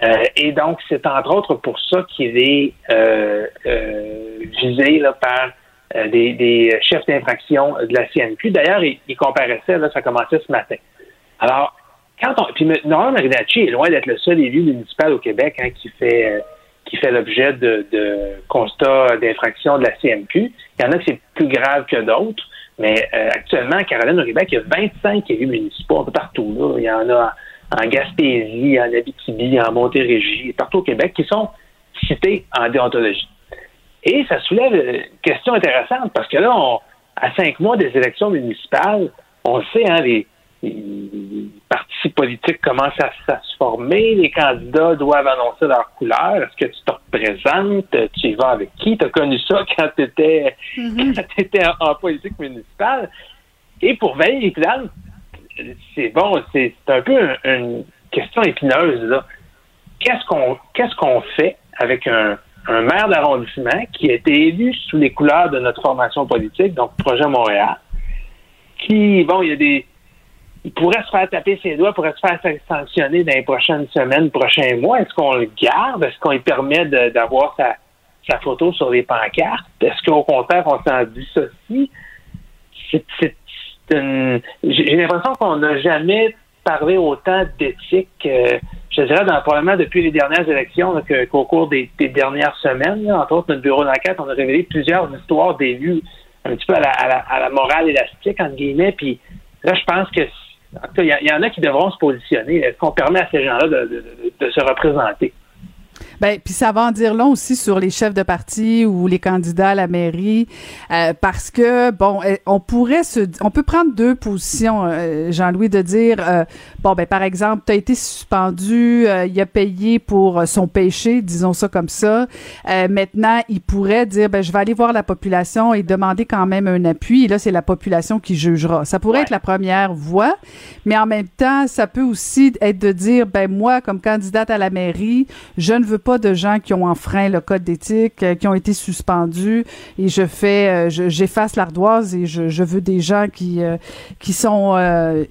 Euh, et donc, c'est entre autres pour ça qu'il est euh, euh, visé là, par des, chefs d'infraction de la CNQ. D'ailleurs, il, comparaissait, là, ça commençait ce matin. Alors, quand on. Puis Norman Marinacci est loin d'être le seul élu municipal au Québec hein, qui fait qui fait l'objet de, de constats d'infraction de la CMQ. Il y en a qui c'est plus grave que d'autres, mais actuellement, Caroline, au Québec, il y a 25 élus municipaux un peu partout. Là. Il y en a en Gaspésie, en Abitibi, en Montérégie, partout au Québec, qui sont cités en déontologie. Et ça soulève une question intéressante parce que là, à cinq mois des élections municipales, on sait, hein, les, partis politiques commencent à, se former, les candidats doivent annoncer leur couleur. Est-ce que tu te représentes? Tu y vas avec qui? Tu as connu ça quand tu étais, mm-hmm. en, politique municipale? Et pour Valérie Plante, c'est bon, c'est un peu une question épineuse là. Qu'est-ce qu'on qu'est-ce qu'on fait avec un, maire d'arrondissement qui a été élu sous les couleurs de notre formation politique, donc Projet Montréal, qui bon, il y a des il pourrait se faire taper ses doigts, pourrait se faire sanctionner dans les prochaines semaines, prochains mois. Est-ce qu'on le garde? Est-ce qu'on lui permet d'avoir sa, photo sur les pancartes? Est-ce qu'au contraire, on s'en dissocie? C'est j'ai l'impression qu'on n'a jamais parlé autant d'éthique, euh, je dirais, dans, probablement depuis les dernières élections, qu'au cours des, dernières semaines. entre autres, notre bureau d'enquête, on a révélé plusieurs histoires d'élus un petit peu à la, à la, morale élastique, entre guillemets. Puis là, je pense que il y, en a qui devront se positionner. Est-ce qu'on permet à ces gens-là de se représenter? Ben, puis ça va en dire long aussi sur les chefs de parti ou les candidats à la mairie, euh, parce que bon, euh, on pourrait se, on peut prendre deux positions, euh, Jean-Louis, de dire, bon, ben par exemple, tu as été suspendu, il a payé pour son péché, disons ça comme ça. maintenant, il pourrait dire, ben je vais aller voir la population et demander quand même un appui. Et là, c'est la population qui jugera. Ça pourrait être la première voie, mais en même temps, ça peut aussi être de dire, ben moi, comme candidate à la mairie, je ne veux pas de gens qui ont enfreint le code d'éthique, euh, qui ont été suspendus, et je fais, euh, j'efface l'ardoise et je, veux des gens qui euh, qui sont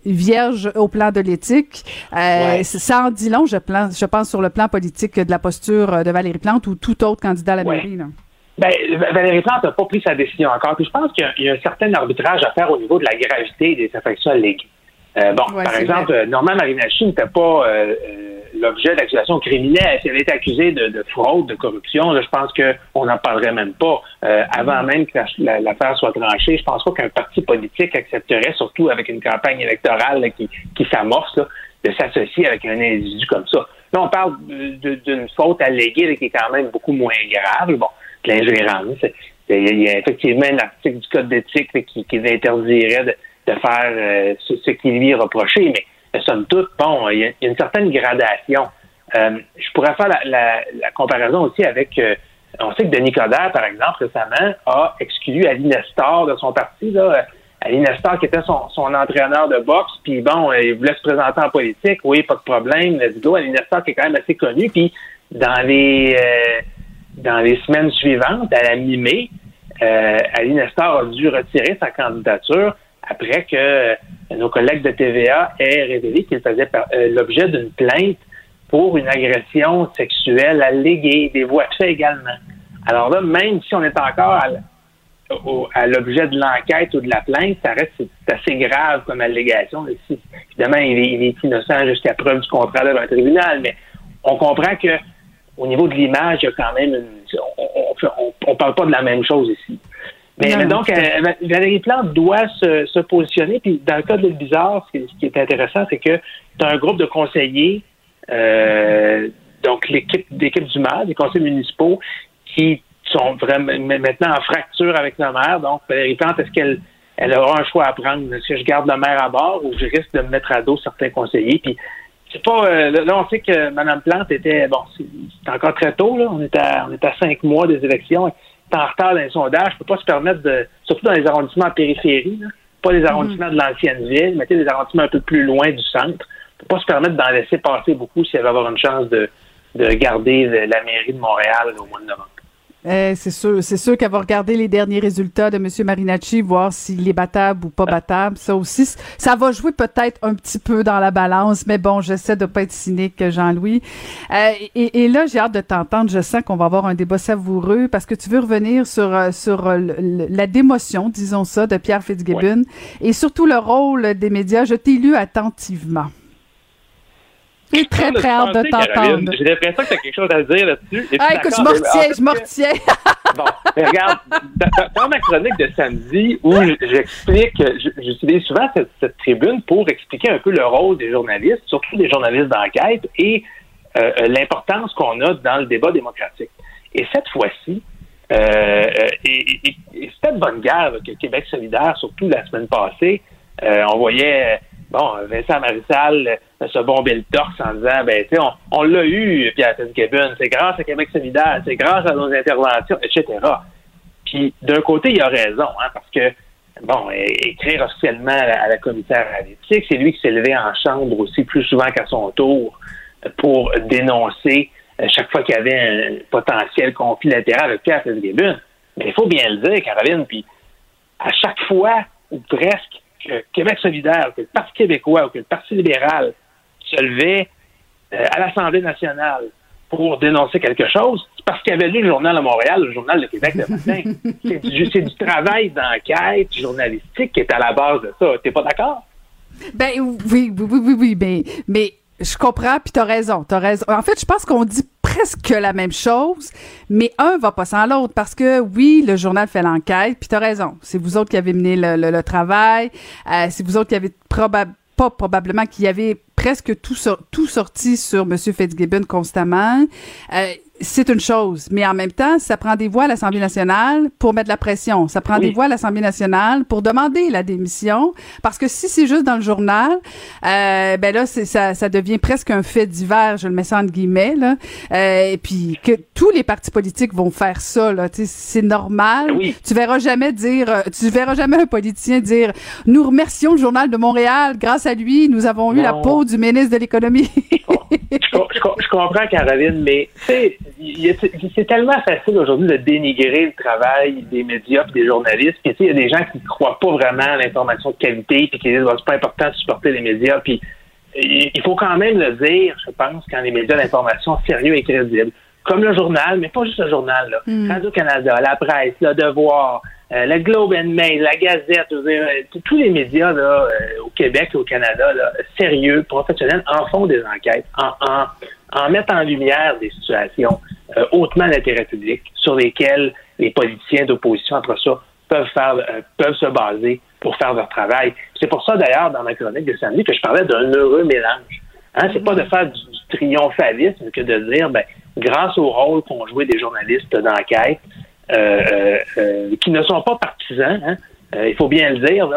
vierges au plan de l'éthique. Ça en dit long, je, je pense, sur le plan politique de la posture de Valérie Plante ou tout autre candidat à la mairie. Ben, Valérie Plante n'a pas pris sa décision encore. Puis je pense qu'il y, a un certain arbitrage à faire au niveau de la gravité des infractions alléguées. Bon, par exemple, Norman Marinachi n'était pas l'objet d'accusations criminelles. Si elle est accusée de, fraude, de corruption, là, je pense qu'on n'en parlerait même pas. Euh, avant même que l'affaire soit tranchée, je pense pas qu'un parti politique accepterait, surtout avec une campagne électorale qui, qui s'amorce, de s'associer avec un individu comme ça. Là, on parle d'une faute alléguée qui est quand même beaucoup moins grave. Bon, l'ingérence. Il y a effectivement un article du Code d'éthique qui, qui interdirait de, faire euh, ce, qui lui est reproché, mais somme toute, bon, il y, a une certaine gradation. Euh, je pourrais faire la, comparaison aussi avec, euh, on sait que Denis Coderre, par exemple, récemment, a exclu Ali Nestor de son parti. Là. Ali Nestor, qui était son, entraîneur de boxe, puis bon, il voulait se présenter en politique. Oui, pas de problème. Let's go. Ali Nestor, qui est quand même assez connu. Puis dans les euh, dans les semaines suivantes, à la mi-mai, Ali Nestor a dû retirer sa candidature après que nos collègues de TVA aient révélé qu'il faisait euh, l'objet d'une plainte pour une agression sexuelle alléguée, des voies de fait également. Alors là, même si on est encore à, l'objet de l'enquête ou de la plainte, ça reste assez grave comme allégation. évidemment, il est, innocent jusqu'à preuve du contraire devant un tribunal, mais on comprend que au niveau de l'image, il y a quand même une, on, on, parle pas de la même chose ici. Mais, donc, euh, Valérie Plante doit se, positionner. Puis dans le cas de Bizarre, ce qui, est intéressant, c'est que tu as un groupe de conseillers, euh, donc l'équipe d'équipe du maire, des conseils municipaux, qui sont vraiment maintenant en fracture avec le maire. Donc, Valérie Plante, est-ce qu'elle elle aura un choix à prendre? Est-ce que je garde le maire à bord ou je risque de me mettre à dos certains conseillers? Puis c'est pas euh, là on sait que Mme Plante était bon c'est encore très tôt là on est à on est à cinq mois des élections en retard dans les sondages, ne peut pas se permettre de, surtout dans les arrondissements en périphérie, là, pas les arrondissements de l'ancienne ville, sais, les arrondissements un peu plus loin du centre, ne peut pas se permettre d'en laisser passer beaucoup si elle va avoir une chance de, de garder la mairie de Montréal au mois de novembre. Eh, c'est sûr, c'est sûr qu'elle va regarder les derniers résultats de M. Marinacci, voir s'il est battable ou pas battable. Ça aussi, ça va jouer peut-être un petit peu dans la balance, mais bon, j'essaie de pas être cynique, Jean-Louis. Euh, et, et là, j'ai hâte de t'entendre. Je sens qu'on va avoir un débat savoureux parce que tu veux revenir sur euh, sur euh, la démotion, disons ça, de Pierre Fitzgibbon et surtout le rôle des médias. Je t'ai lu attentivement. J'ai très, très hâte de t'entendre. J'ai l'impression que tu as quelque chose à dire là-dessus. Ah, écoute, je d'accord? me retiens, En fait, je me retiens. Bon, mais regarde, dans, dans ma chronique de samedi, où j'explique, j'utilise souvent cette, cette tribune pour expliquer un peu le rôle des journalistes, surtout des journalistes d'enquête, et euh, euh, l'importance qu'on a dans le débat démocratique. Et cette fois-ci, euh, et, et- et c'était de bonne guerre que Québec solidaire, surtout la semaine passée, euh, on voyait bon Vincent Marissal se bomber le torse en disant ben tu sais on, l'a eu Pierre Fitzgibbon, c'est grâce à Québec solidaire, c'est grâce à nos interventions, etc. Puis d'un côté il a raison hein, parce que bon écrire officiellement à la, commissaire à l'éthique, c'est lui qui s'est levé en chambre aussi plus souvent qu'à son tour euh, pour dénoncer euh, chaque fois qu'il y avait un potentiel conflit latéral avec Pierre Fitzgibbon. Mais il faut bien le dire, Caroline, puis à chaque fois, ou presque, que Québec solidaire, que le Parti québécois ou que le Parti libéral se levait euh, à l'Assemblée nationale pour dénoncer quelque chose, c'est parce qu'il avait lu le journal de Montréal, le journal de Québec le matin. c'est du, travail d'enquête journalistique qui est à la base de ça. T'es pas d'accord? Ben oui, oui, oui, oui, oui, mais, mais je comprends, puis t'as raison, t'as raison. En fait, je pense qu'on dit presque la même chose, mais un va pas sans l'autre, parce que oui, le journal fait l'enquête, puis t'as raison. C'est vous autres qui avez mené le, le- le travail, euh, c'est vous autres qui avez probable pas probablement qui avez presque tout, tout sorti sur M. Fitzgibbon constamment. Euh, c'est une chose, mais en même temps, ça prend des voix à l'Assemblée nationale pour mettre la pression. Ça prend Oui. des voix à l'Assemblée nationale pour demander la démission, parce que si c'est juste dans le journal, euh, ben là, c'est, ça, ça devient presque un fait divers, je le mets ça entre guillemets, là. Euh, et puis que tous les partis politiques vont faire ça, là, c'est normal. Tu verras jamais dire, euh, tu verras jamais un politicien dire, nous remercions le journal de Montréal, grâce à lui, nous avons eu la peau du ministre de l'économie. je, je co- je comprends, Caroline, mais tu sais, c'est tellement facile aujourd'hui de dénigrer le travail des médias et des journalistes. Puis tu sais, il y a des gens qui ne croient pas vraiment à l'information de qualité, puis qui disent que c'est pas important de supporter les médias. Puis il faut quand même le dire, je pense, quand les médias d'information sérieux et crédibles, comme le journal, mais pas juste le journal, là. Mm. Radio-Canada, La Presse, Le Devoir, euh, le Globe and Mail, la Gazette, je veux dire, euh, tous- tous les médias là, euh, au Québec et au Canada, là, sérieux, professionnels, en font des enquêtes, en, en, en mettent en lumière des situations euh, hautement d'intérêt public sur lesquelles les politiciens d'opposition, entre ça, peuvent faire euh, peuvent se baser pour faire leur travail. C'est pour ça, d'ailleurs, dans ma chronique de samedi, que je parlais d'un heureux mélange. Hein, c'est pas de faire du, du triomphalisme que de dire, ben, grâce au rôle qu'ont joué des journalistes d'enquête, euh, qui ne sont pas partisans, hein, il faut bien le dire,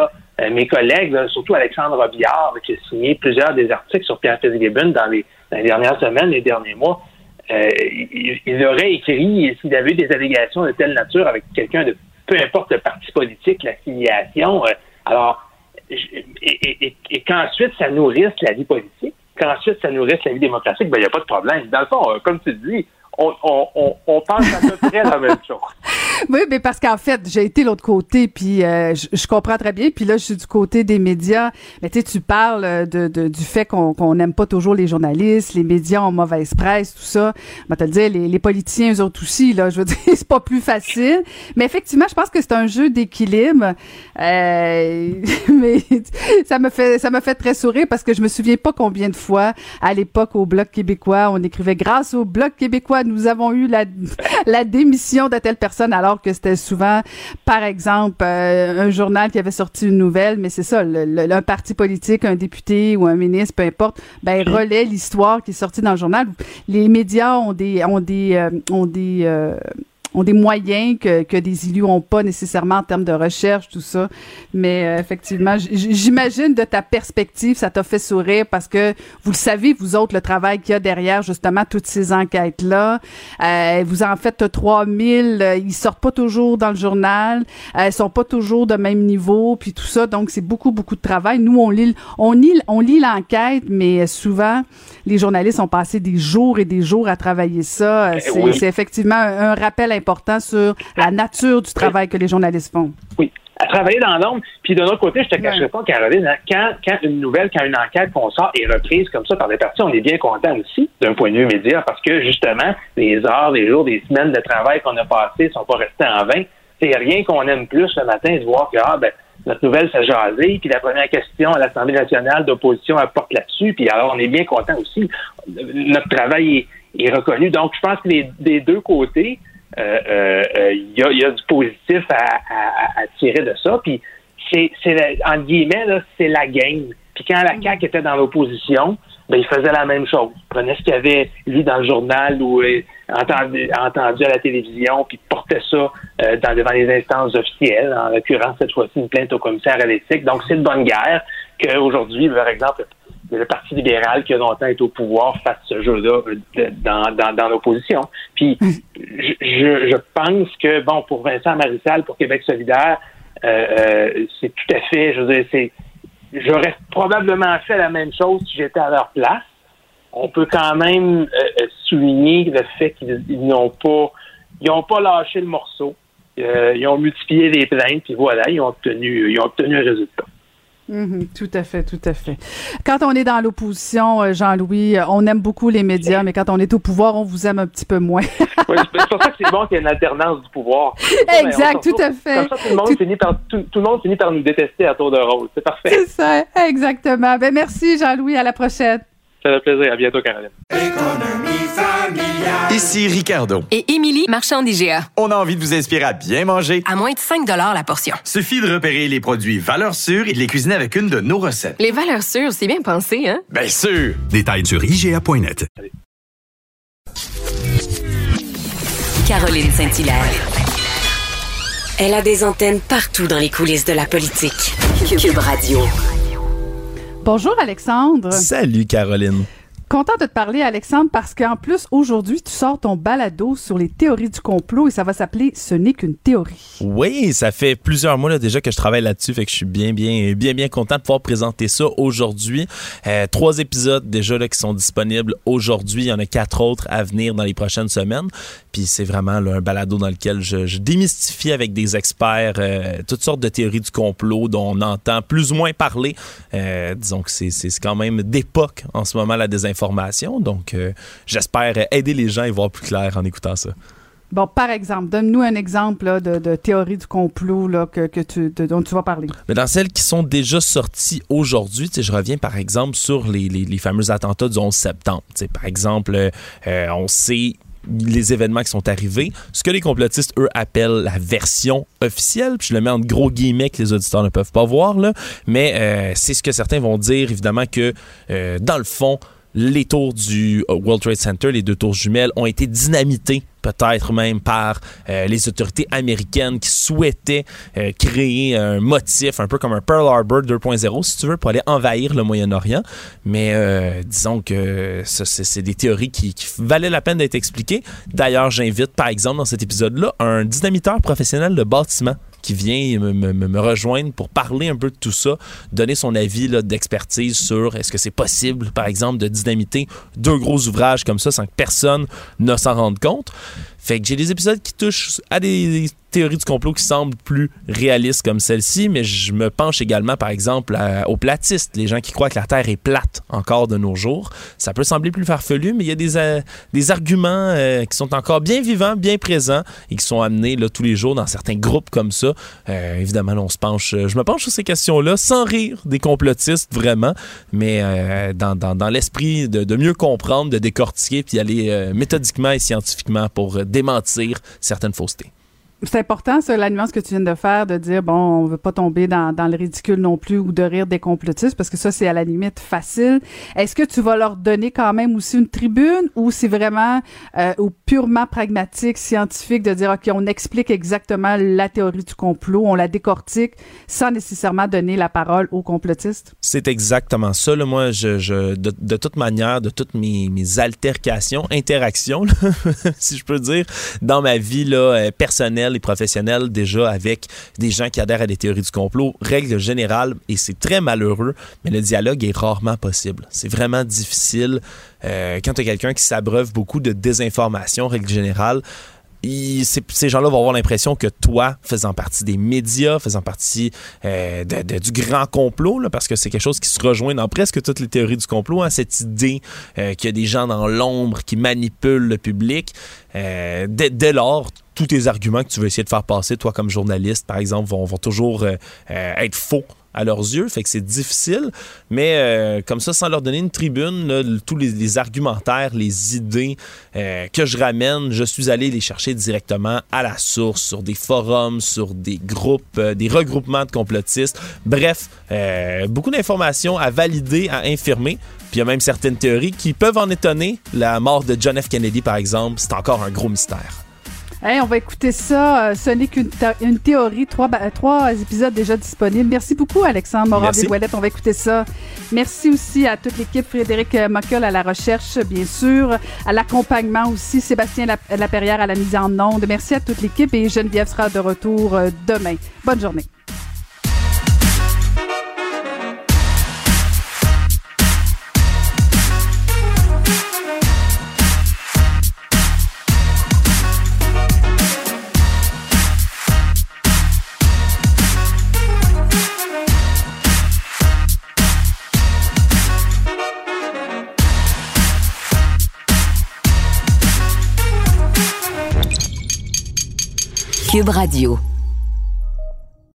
mes collègues, surtout Alexandre là, qui a signé plusieurs des articles sur Pierre Fitzgibbon dans les, dans les dernières semaines, les derniers mois, euh, il, aurait écrit, s'il avait eu des allégations de telle nature avec quelqu'un de peu importe le parti politique, l'affiliation, euh, alors, et- et qu'ensuite ça nourrisse la vie politique, qu'ensuite ça nourrisse la vie démocratique, ben il n'y a pas de problème. Dans le fond, euh, comme tu dis, on, on, on, pense à peu près la même chose. Oui, mais parce qu'en fait, j'ai été l'autre côté, puis euh, je, je comprends très bien. Puis là, je suis du côté des médias. Mais tu sais, tu parles euh, de, de- du fait qu'on qu'on n'aime pas toujours les journalistes, les médias ont mauvaise presse, tout ça. Je vais te le dire, les, les politiciens, eux autres aussi, là, je veux dire, c'est pas plus facile. Mais effectivement, je pense que c'est un jeu d'équilibre. Euh, mais ça me fait ça me fait très sourire parce que je me souviens pas combien de fois, à l'époque, au Bloc québécois, on écrivait « Grâce au Bloc québécois, nous avons eu la, la démission de telle personne », alors que c'était souvent, par exemple, euh, un journal qui avait sorti une nouvelle, mais c'est ça, le, le- un parti politique, un député ou un ministre, peu importe, ben relaie l'histoire qui est sortie dans le journal. Les médias ont des ont des euh, ont des euh, ont des moyens que, que des élus ont pas nécessairement en termes de recherche, tout ça. Mais euh, effectivement, j'imagine de ta perspective, ça t'a fait sourire parce que vous le savez, vous autres, le travail qu'il y a derrière justement toutes ces enquêtes-là. Euh, vous en faites 3000, euh, ils sortent pas toujours dans le journal, euh, ils sont pas toujours de même niveau, puis tout ça. Donc, c'est beaucoup, beaucoup de travail. Nous, on lit, on lit, on lit l'enquête, mais souvent, les journalistes ont passé des jours et des jours à travailler ça. Euh, C'est oui. effectivement un, un rappel important sur la nature du travail que les journalistes font. Oui, à travailler dans l'ombre. Puis d'un autre côté, je te cacherai pas, Caroline, hein, quand, quand une nouvelle, quand une enquête qu'on sort est reprise comme ça par des parties, on est bien content aussi d'un point de vue média parce que justement, les heures, les jours, les semaines de travail qu'on a passées sont pas restés en vain. C'est rien qu'on aime plus le matin de voir que ah, ben, notre nouvelle s'est jasée, puis la première question à l'Assemblée nationale d'opposition apporte là-dessus, puis alors on est bien content aussi. Notre travail est, est reconnu. Donc, je pense que les, des deux côtés, euh, euh, euh, il y, a, il y a du positif à, à- à tirer de ça. Puis c'est, c'est guillemets, là, c'est la game. Puis quand la CAQ était dans l'opposition, ben, il faisait la même chose. Il prenait ce qu'il avait lu dans le journal ou euh, entendu, entendu à la télévision, puis portait ça euh, dans, devant les instances officielles, en l'occurrence cette fois-ci une plainte au commissaire à l'éthique. Donc c'est de bonne guerre qu'aujourd'hui, par exemple, le Parti libéral qui a longtemps été au pouvoir fasse ce jeu-là euh, dans, dans, dans l'opposition. Puis je, je, je pense que, bon, pour Vincent Marissal, pour Québec solidaire, euh, euh, c'est tout à fait, je veux dire, c'est j'aurais probablement fait la même chose si j'étais à leur place. On peut quand même euh, euh, souligner le fait qu'ils ils n'ont pas ils n'ont pas lâché le morceau. Euh, ils ont multiplié les plaintes, puis voilà, ils ont obtenu ils ont obtenu un résultat. Mhm, tout à fait, tout à fait. Quand on est dans l'opposition, euh, Jean-Louis, euh, on aime beaucoup les médias, mais quand on est au pouvoir, on vous aime un petit peu moins. Ouais, c'est pour ça que c'est bon qu'il y ait une alternance du pouvoir. Exact, tout à fait. Comme ça, tout le, monde finit par, tout, tout le monde finit par nous détester à tour de rôle. C'est parfait. C'est ça, exactement. Ben merci, Jean-Louis. À la prochaine. Ça fait plaisir. À bientôt, Caroline. Ici Ricardo. Et Émilie, marchand d'IGA. On a envie de vous inspirer à bien manger. À moins de 5 la portion. Suffit de repérer les produits valeurs sûres et de les cuisiner avec une de nos recettes. Les valeurs sûres, c'est bien pensé, hein? Bien sûr! Détails sur IGA.net. Caroline Saint-Hilaire. Elle a des antennes partout dans les coulisses de la politique. Cube Radio. Bonjour, Alexandre. Salut, Caroline. Content de te parler, Alexandre, parce qu'en plus, aujourd'hui, tu sors ton balado sur les théories du complot et ça va s'appeler Ce n'est qu'une théorie. Oui, ça fait plusieurs mois là, déjà que je travaille là-dessus, fait que je suis bien, bien, bien, bien content de pouvoir présenter ça aujourd'hui. Euh, trois épisodes déjà là, qui sont disponibles aujourd'hui. Il y en a quatre autres à venir dans les prochaines semaines. Puis c'est vraiment un balado dans lequel je, démystifie avec des experts euh, toutes sortes de théories du complot dont on entend plus ou moins parler. Euh, disons que c'est quand même d'époque en ce moment la désinformation. Donc euh, j'espère aider les gens à y voir plus clair en écoutant ça. Bon, par exemple, donne-nous un exemple là, de, de théorie du complot là, que, que tu, de- dont tu vas parler. Mais dans celles qui sont déjà sorties aujourd'hui, je reviens par exemple sur les, les, les fameux attentats du 11 septembre. Par exemple, euh, euh, on sait les événements qui sont arrivés, ce que les complotistes, eux, appellent la version officielle, puis je le mets en gros guillemets que les auditeurs ne peuvent pas voir, là, mais euh, c'est ce que certains vont dire, évidemment, que euh, dans le fond, les tours du euh, World Trade Center, les deux tours jumelles, ont été dynamitées peut-être même par euh, les autorités américaines qui souhaitaient euh, créer un motif un peu comme un Pearl Harbor 2.0 si tu veux pour aller envahir le Moyen-Orient. Mais disons que c'est des théories qui, qui valaient la peine d'être expliquées. D'ailleurs j'invite par exemple dans cet épisode-là un dynamiteur professionnel de bâtiment qui vient me, rejoindre pour parler un peu de tout ça, donner son avis d'expertise sur est-ce que c'est possible, par exemple, de dynamiter deux gros ouvrages comme ça sans que personne ne s'en rende compte. Fait que j'ai des épisodes qui touchent à des, théories du complot qui semblent plus réalistes comme celle-ci, mais je me penche également, par exemple, aux platistes, les gens qui croient que la Terre est plate encore de nos jours. Ça peut sembler plus farfelu, mais il y a des, euh, des arguments euh, qui sont encore bien vivants, bien présents et qui sont amenés là, tous les jours dans certains groupes comme ça. Euh, évidemment, on se penche, je me penche sur ces questions-là sans rire des complotistes, vraiment, mais dans, dans- dans l'esprit de, mieux comprendre, de décortiquer, puis aller méthodiquement et scientifiquement pour euh, démentir certaines faussetés. C'est important, ça, la nuance que tu viens de faire, de dire, bon, on veut pas tomber dans, le ridicule non plus ou de rire des complotistes, parce que ça, c'est à la limite facile. Est-ce que tu vas leur donner quand même aussi une tribune ou c'est vraiment euh, purement pragmatique, scientifique, de dire, OK, on explique exactement la théorie du complot, on la décortique sans nécessairement donner la parole aux complotistes? C'est exactement ça. Moi, je, de, toute manière, de toutes mes, altercations, interactions, si je peux dire, dans ma vie là, euh, personnelle et professionnelle, déjà avec des gens qui adhèrent à des théories du complot, règle générale, et c'est très malheureux, mais le dialogue est rarement possible. C'est vraiment difficile euh, quand tu as quelqu'un qui s'abreuve beaucoup de désinformation, règle générale ces, gens-là vont avoir l'impression que toi, faisant partie des médias, faisant partie euh, de, du grand complot, parce que c'est quelque chose qui se rejoint dans presque toutes les théories du complot, hein, cette idée euh, qu'il y a des gens dans l'ombre qui manipulent le public. Euh, dès, lors, tous tes arguments que tu veux essayer de faire passer, toi comme journaliste, par exemple, vont, toujours être faux à leurs yeux, fait que c'est difficile, mais euh, comme ça, sans leur donner une tribune, tous les, argumentaires, les idées euh, que je ramène, je suis allé les chercher directement à la source, sur des forums, sur des groupes, euh, des regroupements de complotistes. Bref, beaucoup d'informations à valider, à infirmer. Puis il y a même certaines théories qui peuvent en étonner. La mort de John F. Kennedy, par exemple, c'est encore un gros mystère. Hey, on va écouter ça. Euh, ce n'est qu'une une théorie. Trois, trois épisodes déjà disponibles. Merci beaucoup, Alexandre morin ouellette On va écouter ça. Merci aussi à toute l'équipe. Frédéric Mockel à la recherche, bien sûr. À l'accompagnement aussi. Sébastien Laperrière à la mise en onde. Merci à toute l'équipe. Et Geneviève sera de retour demain. Bonne journée. Radio.